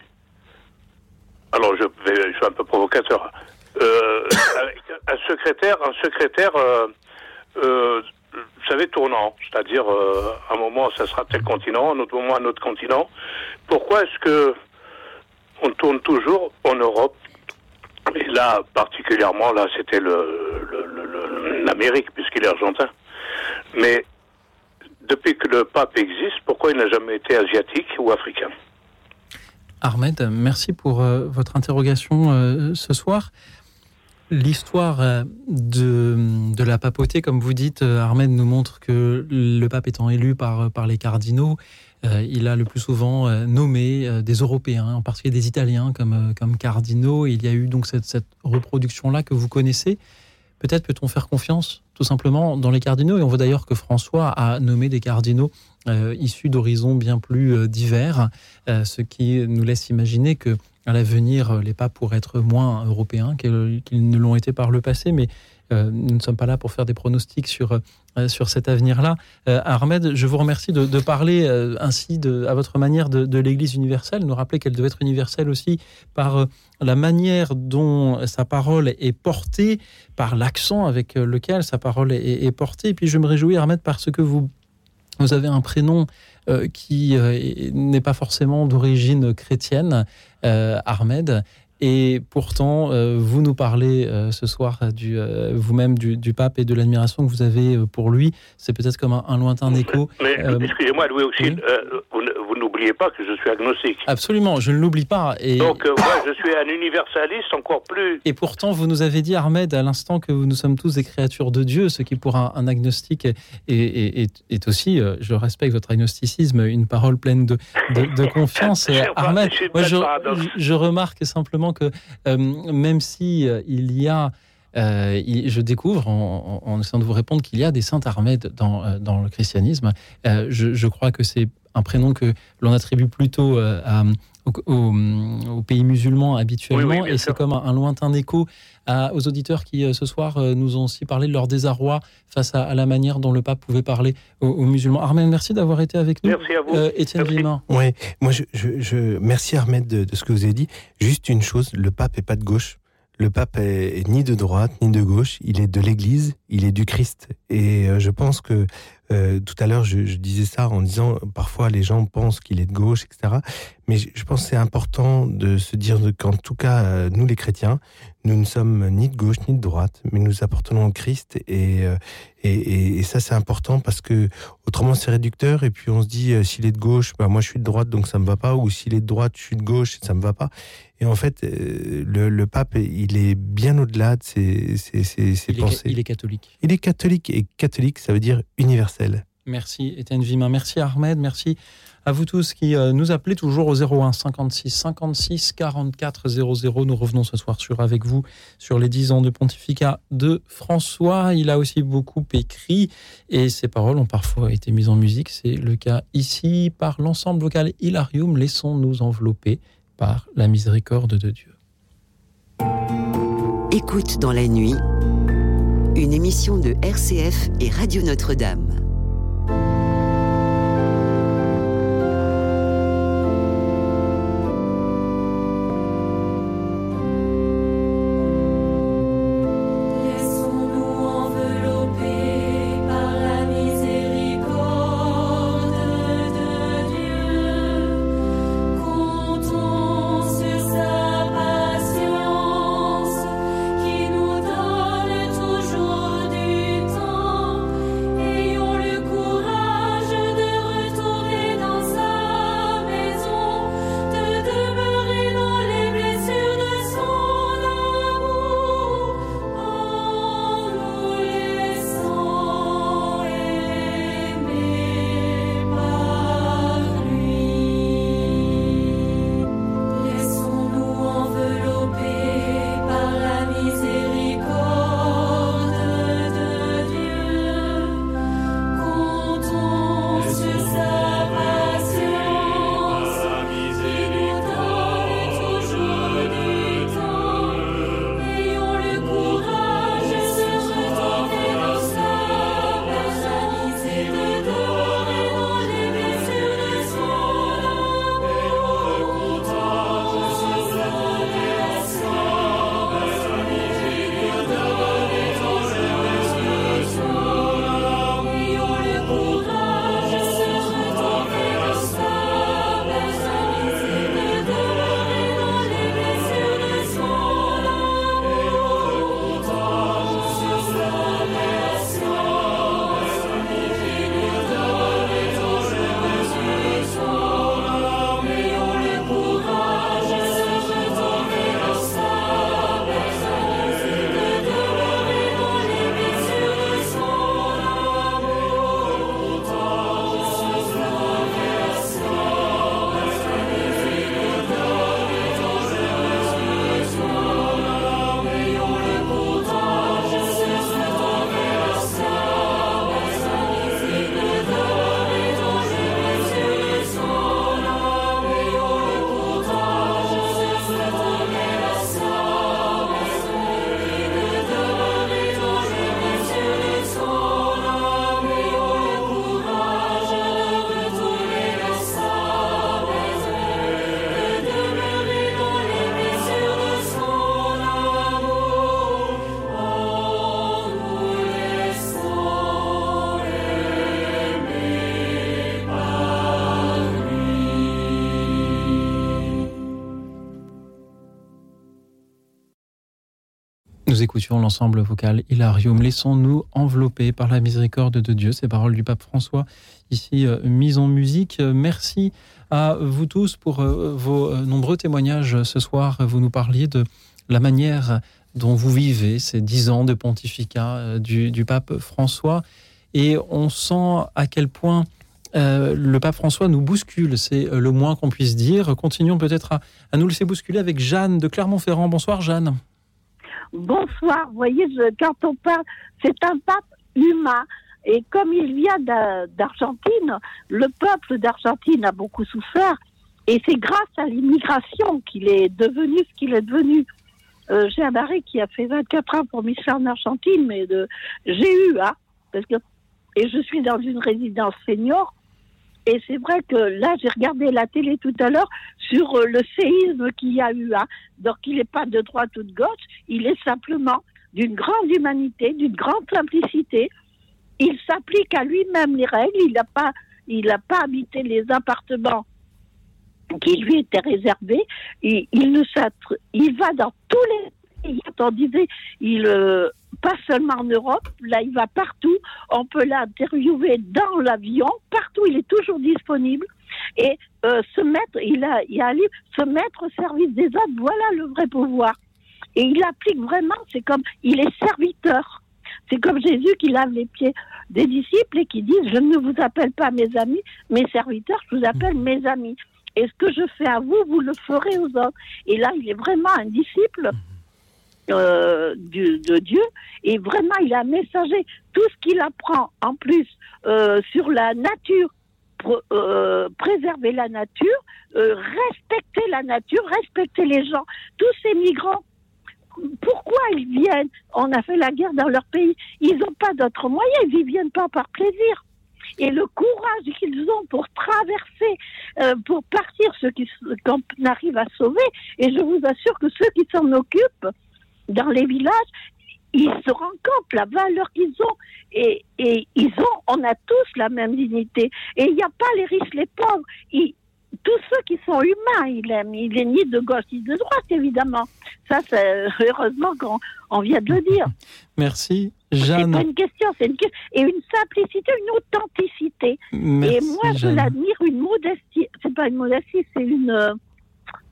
Alors je, vais, je suis un peu provocateur. Euh, un secrétaire, un secrétaire, euh, euh, vous savez, tournant, c'est-à-dire euh, à un moment ça sera tel continent, un autre moment un autre continent. Pourquoi est-ce que on tourne toujours en Europe? Et là, particulièrement, là, c'était le- l'Amérique puisqu'il est argentin. Mais depuis que le pape existe, pourquoi il n'a jamais été asiatique ou africain? Ahmed, merci pour euh, votre interrogation euh, ce soir. L'histoire euh, de, de la papauté, comme vous dites, Ahmed nous montre que le pape étant élu par, par les cardinaux, il a le plus souvent nommé des Européens, en particulier des Italiens comme, comme cardinaux. Il y a eu donc cette, cette reproduction-là que vous connaissez. Peut-être peut-on faire confiance tout simplement dans les cardinaux. Et on voit d'ailleurs que François a nommé des cardinaux euh, issus d'horizons bien plus euh, divers, euh, ce qui nous laisse imaginer que à l'avenir, les papes pourraient être moins européens qu'ils ne l'ont été par le passé. Mais nous ne sommes pas là pour faire des pronostics sur, euh, sur cet avenir-là. Euh, Ahmed, je vous remercie de, parler euh, ainsi à votre manière de, l'Église universelle, nous rappeler qu'elle devait être universelle aussi par euh, la manière dont sa parole est portée, par l'accent avec euh, lequel sa parole est, portée. Et puis je me réjouis, Ahmed, parce que vous, vous avez un prénom euh, qui euh, est- n'est pas forcément d'origine chrétienne, euh, Ahmed. Et pourtant, euh, vous nous parlez euh, ce soir du, euh, vous-même du, du pape et de l'admiration que vous avez pour lui. C'est peut-être comme un, un lointain écho. Mais excusez-moi, Louis euh, vous, n'oubliez pas que je suis agnostique. Absolument, je ne l'oublie pas. Et, Donc, moi, je suis un universaliste encore plus. et pourtant, vous nous avez dit, Ahmed, à l'instant que nous sommes tous des créatures de Dieu, ce qui pour un, un agnostique est, est- est- est aussi, je respecte votre agnosticisme, une parole pleine de, de- de confiance. Ahmed, moi, je remarque simplement que euh, même si euh, il y a euh, je découvre en, essayant de vous répondre qu'il y a des saints Ahmed dans, dans le christianisme. Je, je crois que c'est un prénom que l'on attribue plutôt à- au, au- au pays musulman habituellement, Oui, oui, et c'est comme un, un lointain écho à- aux auditeurs qui euh, ce soir euh, nous ont aussi parlé de leur désarroi face à, à la manière dont le pape pouvait parler aux, aux musulmans. Armel, merci d'avoir été avec nous. Merci à vous. Euh, Étienne. Ouais, moi, je, je, je- merci Ahmed de, de ce que vous avez dit. Juste une chose, le pape est pas de gauche. Le pape est, ni de droite ni de gauche. Il est de l'Église, il est du Christ. Et je pense que euh, tout à l'heure, je, disais ça en disant parfois les gens pensent qu'il est de gauche, etc. Mais je, pense que c'est important de se dire qu'en tout cas, euh, nous les chrétiens, nous ne sommes ni de gauche ni de droite, mais nous appartenons au Christ. Et, euh, ça, c'est important parce que autrement, c'est réducteur. Et puis on se dit, s'il est de gauche, bah, moi je suis de droite, donc ça me va pas. Ou s'il est de droite, je suis de gauche, ça me va pas. Et en fait, euh, le, le pape, il est bien au-delà de ses, ses, ses- ses Il est, pensées. il est catholique. Il est catholique. Et catholique, ça veut dire universel. Merci Étienne Vimin, merci Ahmed, merci À vous tous qui euh, nous appelez toujours au 01 56 56 44 00. Nous revenons ce soir sur avec vous sur les 10 ans de pontificat de François. Il a aussi beaucoup écrit et ses paroles ont parfois été mises en musique. C'est le cas ici par l'ensemble vocal Hilarium. Laissons-nous envelopper par la miséricorde de Dieu. Écoute dans la nuit, une émission de RCF et Radio Notre-Dame. Écoutions l'ensemble vocal Hilarium. Laissons-nous envelopper par la miséricorde de Dieu. Ces paroles du pape François, ici euh, mises en musique. Merci à vous tous pour euh, vos euh, nombreux témoignages ce soir. Vous nous parliez de la manière dont vous vivez ces dix ans de pontificat du, pape François. Et on sent à quel point le pape François nous bouscule, c'est le moins qu'on puisse dire. Continuons peut-être à nous laisser bousculer avec Jeanne de Clermont-Ferrand. Bonsoir Jeanne. Bonsoir. Vous voyez, je- quand on parle, c'est un pape humain. Et comme il vient d'A- d'Argentine, le peuple d'Argentine a beaucoup souffert. Et c'est grâce à l'immigration qu'il est devenu ce qu'il est devenu. Euh, J'ai un mari qui a fait 24 ans pour missionnaire en Argentine, mais de GU, hein, parce que, et je suis dans une résidence senior. Et c'est vrai que là, j'ai regardé la télé tout à l'heure sur euh, le séisme qu'il y a eu. Hein. Donc, il n'est pas de droite ou de gauche, il est simplement d'une grande humanité, d'une grande simplicité. Il s'applique à lui-même les règles. Il n'a pas, il n'a pas habité les appartements qui lui étaient réservés. Il, il va dans tous les pays. Disait, il euh, pas seulement en Europe, là il va partout. On peut l'interviewer dans l'avion, partout. Il est toujours disponible et euh, se mettre. Il a, il a un livre, se mettre au service des autres. Voilà le vrai pouvoir. Et il applique vraiment. C'est comme il est serviteur. C'est comme Jésus qui lave les pieds des disciples et qui dit Je ne vous appelle pas mes amis, mes serviteurs, je vous appelle mes amis. Et ce que je fais à vous, vous le ferez aux autres. Et là, il est vraiment un disciple euh, du- de Dieu et vraiment, il a messager tout ce qu'il apprend en plus euh, sur la nature. pr- euh, préserver la nature, euh, respecter la nature, respecter les gens. Tous ces migrants, pourquoi ils viennent? On a fait la guerre dans leur pays. Ils n'ont pas d'autres moyens. Ils n'y viennent pas par plaisir. Et le courage qu'ils ont pour traverser, euh, pour partir, ceux qu'on arrive à sauver. Et je vous assure que ceux qui s'en occupent dans les villages, ils se rendent compte la valeur qu'ils ont. Et, et ils ont, on a tous la même dignité. Et il n'y a pas les riches, les pauvres. Ils- tous ceux qui sont humains, il aime. Il est ni de gauche ni de droite, évidemment. Ça, c'est heureusement qu'on on vient de le dire. Merci, C'est Jeanne. pas une question, c'est une, et une simplicité, une authenticité. Merci, et moi, je l'admire, une modestie. C'est pas une modestie, c'est une euh,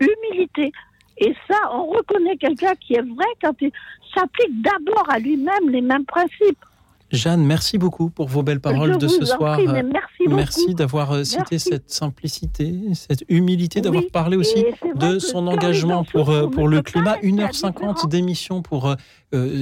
humilité. Et ça, on reconnaît quelqu'un qui est vrai quand il s'applique d'abord à lui-même les mêmes principes. Jeanne, merci beaucoup pour vos belles paroles Je de ce soir. prie, merci beaucoup. Merci d'avoir euh, cité cette simplicité, cette humilité, d'avoir Oui, parlé aussi de son engagement pour, euh, pour le climat. rester 1h50 d'émission pour euh,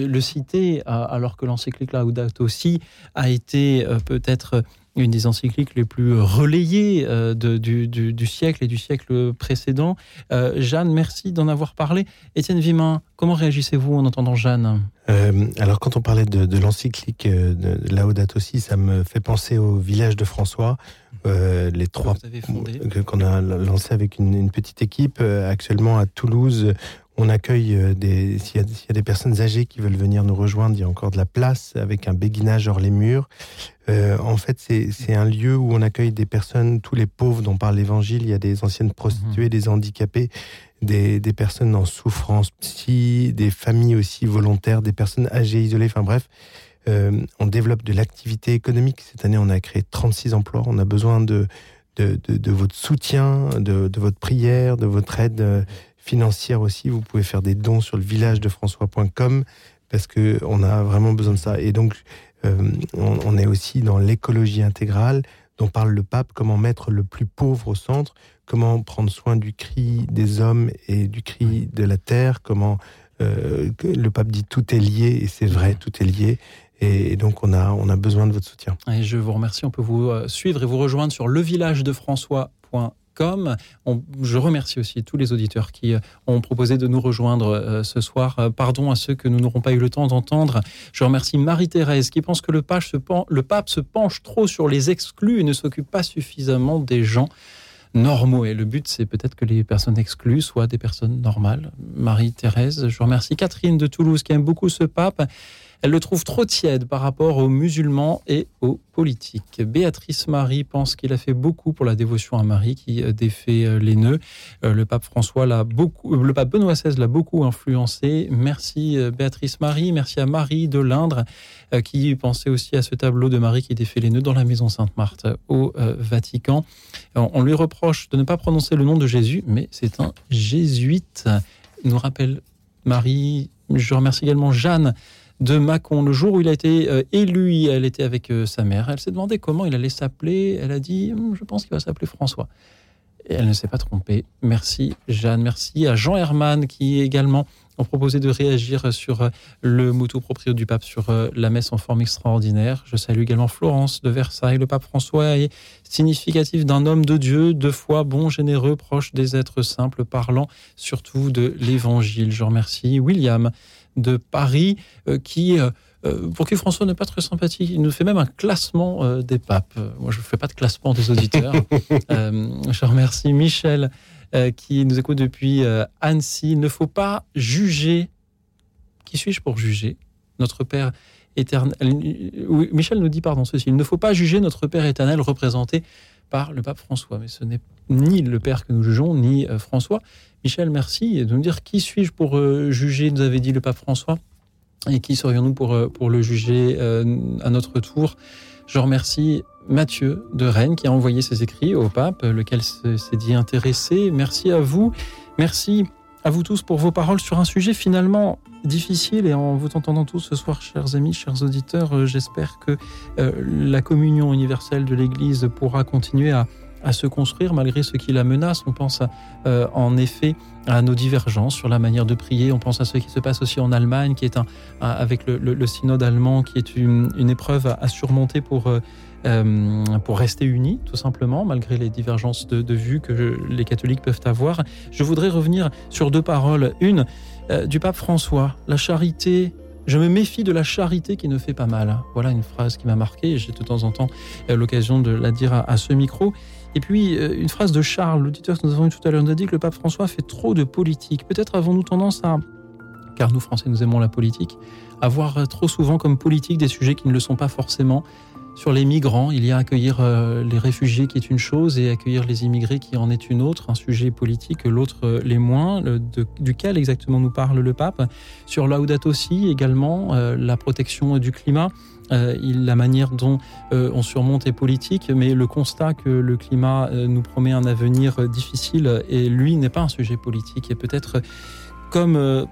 le citer, alors que l'encyclique Laudato aussi a été euh, peut-être une des encycliques les plus relayées euh, de- du, du- du siècle et du siècle précédent. Euh, Jeanne, merci d'en avoir parlé. Étienne Vimin, comment réagissez-vous en entendant Jeanne? Euh, alors, quand on parlait de, de l'encyclique de, Laudato Si, ça me fait penser au village de François. les trois qu'on a lancé avec une, une petite équipe. Actuellement, à Toulouse, on accueille euh, des. S'il y, a- s'il y a des personnes âgées qui veulent venir nous rejoindre, il y a encore de la place avec un béguinage hors les murs. Euh, en fait, c'est c'est un lieu où on accueille des personnes, tous les pauvres dont parle l'Évangile. Il y a des anciennes prostituées, des handicapés, des, des personnes en souffrance psy, des familles aussi volontaires, des personnes âgées, isolées. Enfin bref, euh, on développe de l'activité économique. Cette année, on a créé 36 emplois. On a besoin de, de, de- de votre soutien, de, de votre prière, de votre aide financière aussi. Vous pouvez faire des dons sur le village de François.com parce que on a vraiment besoin de ça. Et donc, euh, on, on est aussi dans l'écologie intégrale dont parle le pape, comment mettre le plus pauvre au centre, comment prendre soin du cri des hommes et du cri de la terre, comment euh, le pape dit tout est lié, et c'est vrai, tout est lié. Et, et donc, on a, on a besoin de votre soutien. Et je vous remercie. On peut vous euh, suivre et vous rejoindre sur levillagedefrançois.com. On- je remercie aussi tous les auditeurs qui euh, ont proposé de nous rejoindre euh, ce soir. Euh, Pardon à ceux que nous n'aurons pas eu le temps d'entendre. Je remercie Marie-Thérèse qui pense que le pape, se le pape se penche trop sur les exclus et ne s'occupe pas suffisamment des gens normaux. Et le but, c'est peut-être que les personnes exclues soient des personnes normales. Marie-Thérèse, je remercie Catherine de Toulouse qui aime beaucoup ce pape. Elle le trouve trop tiède par rapport aux musulmans et aux politiques. Béatrice Marie pense qu'il a fait beaucoup pour la dévotion à Marie qui euh, défait euh, les nœuds. Euh, Le pape François l'a beaucoup, le pape Benoît XVI l'a beaucoup influencé. Merci Béatrice Marie, merci à Marie de l'Indre qui pensait aussi à ce tableau de Marie qui défait les nœuds dans la maison Sainte-Marthe au Vatican. On lui reproche de ne pas prononcer le nom de Jésus, mais c'est un jésuite. Nous rappelle Marie. Je remercie également Jeanne de Mâcon. Le jour où il a été euh, élu, elle était avec euh, sa mère. Elle s'est demandé comment il allait s'appeler. Elle a dit Hum, Je pense qu'il va s'appeler François. Et elle ne s'est pas trompée. Merci Jeanne. Merci à Jean Herman qui également ont proposé de réagir sur euh, le motu proprio du pape sur la messe en forme extraordinaire. Je salue également Florence de Versailles. Le pape François est significatif d'un homme de Dieu, de foi, bon, généreux, proche des êtres simples, parlant surtout de l'évangile. Je remercie William de Paris euh, qui euh, euh, pour qui François n'est pas très sympathique. Il nous fait même un classement des papes. Moi, je ne fais pas de classement des auditeurs. Je remercie Michel qui nous écoute depuis Annecy. Il ne faut pas juger. Qui suis-je pour juger Notre Père éternel? Michel nous dit, pardon, ceci. Il ne faut pas juger notre Père éternel représenté par le pape François. Mais ce n'est ni le Père que nous jugeons, ni euh, François. Michel, merci de nous dire qui suis-je pour euh, juger, nous avait dit le pape François. Et qui serions-nous pour, euh, pour le juger à notre tour Je remercie Mathieu de Rennes qui a envoyé ses écrits au pape, lequel se- s'est dit intéressé. Merci à vous. Merci à vous tous pour vos paroles sur un sujet finalement difficile. Et en vous entendant tous ce soir, chers amis, chers auditeurs, euh, j'espère que euh, la communion universelle de l'Église pourra continuer à, se construire malgré ce qui la menace. On pense euh, en effet à nos divergences sur la manière de prier. On pense à ce qui se passe aussi en Allemagne, qui est un, avec le, synode allemand, qui est une, épreuve à, surmonter pour, euh, pour rester unis, tout simplement, malgré les divergences de, de vues que les catholiques peuvent avoir. Je voudrais revenir sur deux paroles. Une euh, du pape François, la charité. Je me méfie de la charité qui ne fait pas mal. Voilà une phrase qui m'a marqué j'ai de temps en temps euh, l'occasion de la dire à, ce micro. Et puis, une phrase de Charles, l'auditeur que nous avons eu tout à l'heure, nous a dit que le pape François fait trop de politique. Peut-être avons-nous tendance à, car nous Français nous aimons la politique, à voir trop souvent comme politique des sujets qui ne le sont pas forcément. Sur les migrants, il y a accueillir euh, les réfugiés qui est une chose et accueillir les immigrés qui en est une autre, un sujet politique, l'autre euh, les moins, duquel exactement nous parle le pape? Sur Laudato Si également, euh, la protection du climat. La manière dont on surmonte est politique, mais le constat que le climat nous promet un avenir difficile et lui n'est pas un sujet politique. Et peut-être comme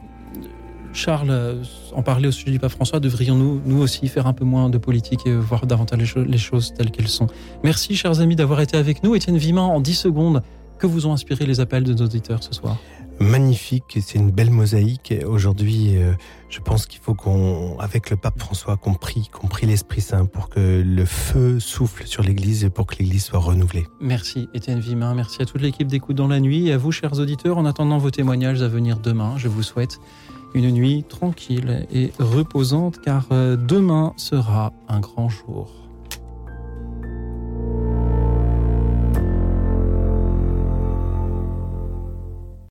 Charles euh, en parlait au sujet du pape François, devrions-nous nous aussi faire un peu moins de politique et voir davantage les, cho- les choses telles qu'elles sont? Merci chers amis d'avoir été avec nous. Étienne Vimin, en 10 secondes, que vous ont inspiré les appels de nos auditeurs ce soir? Magnifique, c'est une belle mosaïque. Aujourd'hui, euh, je pense qu'il faut qu'on, avec le pape François, qu'on prie, qu'on prie l'Esprit Saint pour que le feu souffle sur l'Église et pour que l'Église soit renouvelée. Merci Étienne Vimin, merci à toute l'équipe d'écoute dans la nuit et à vous chers auditeurs. En attendant vos témoignages à venir demain, je vous souhaite une nuit tranquille et reposante car euh, demain sera un grand jour.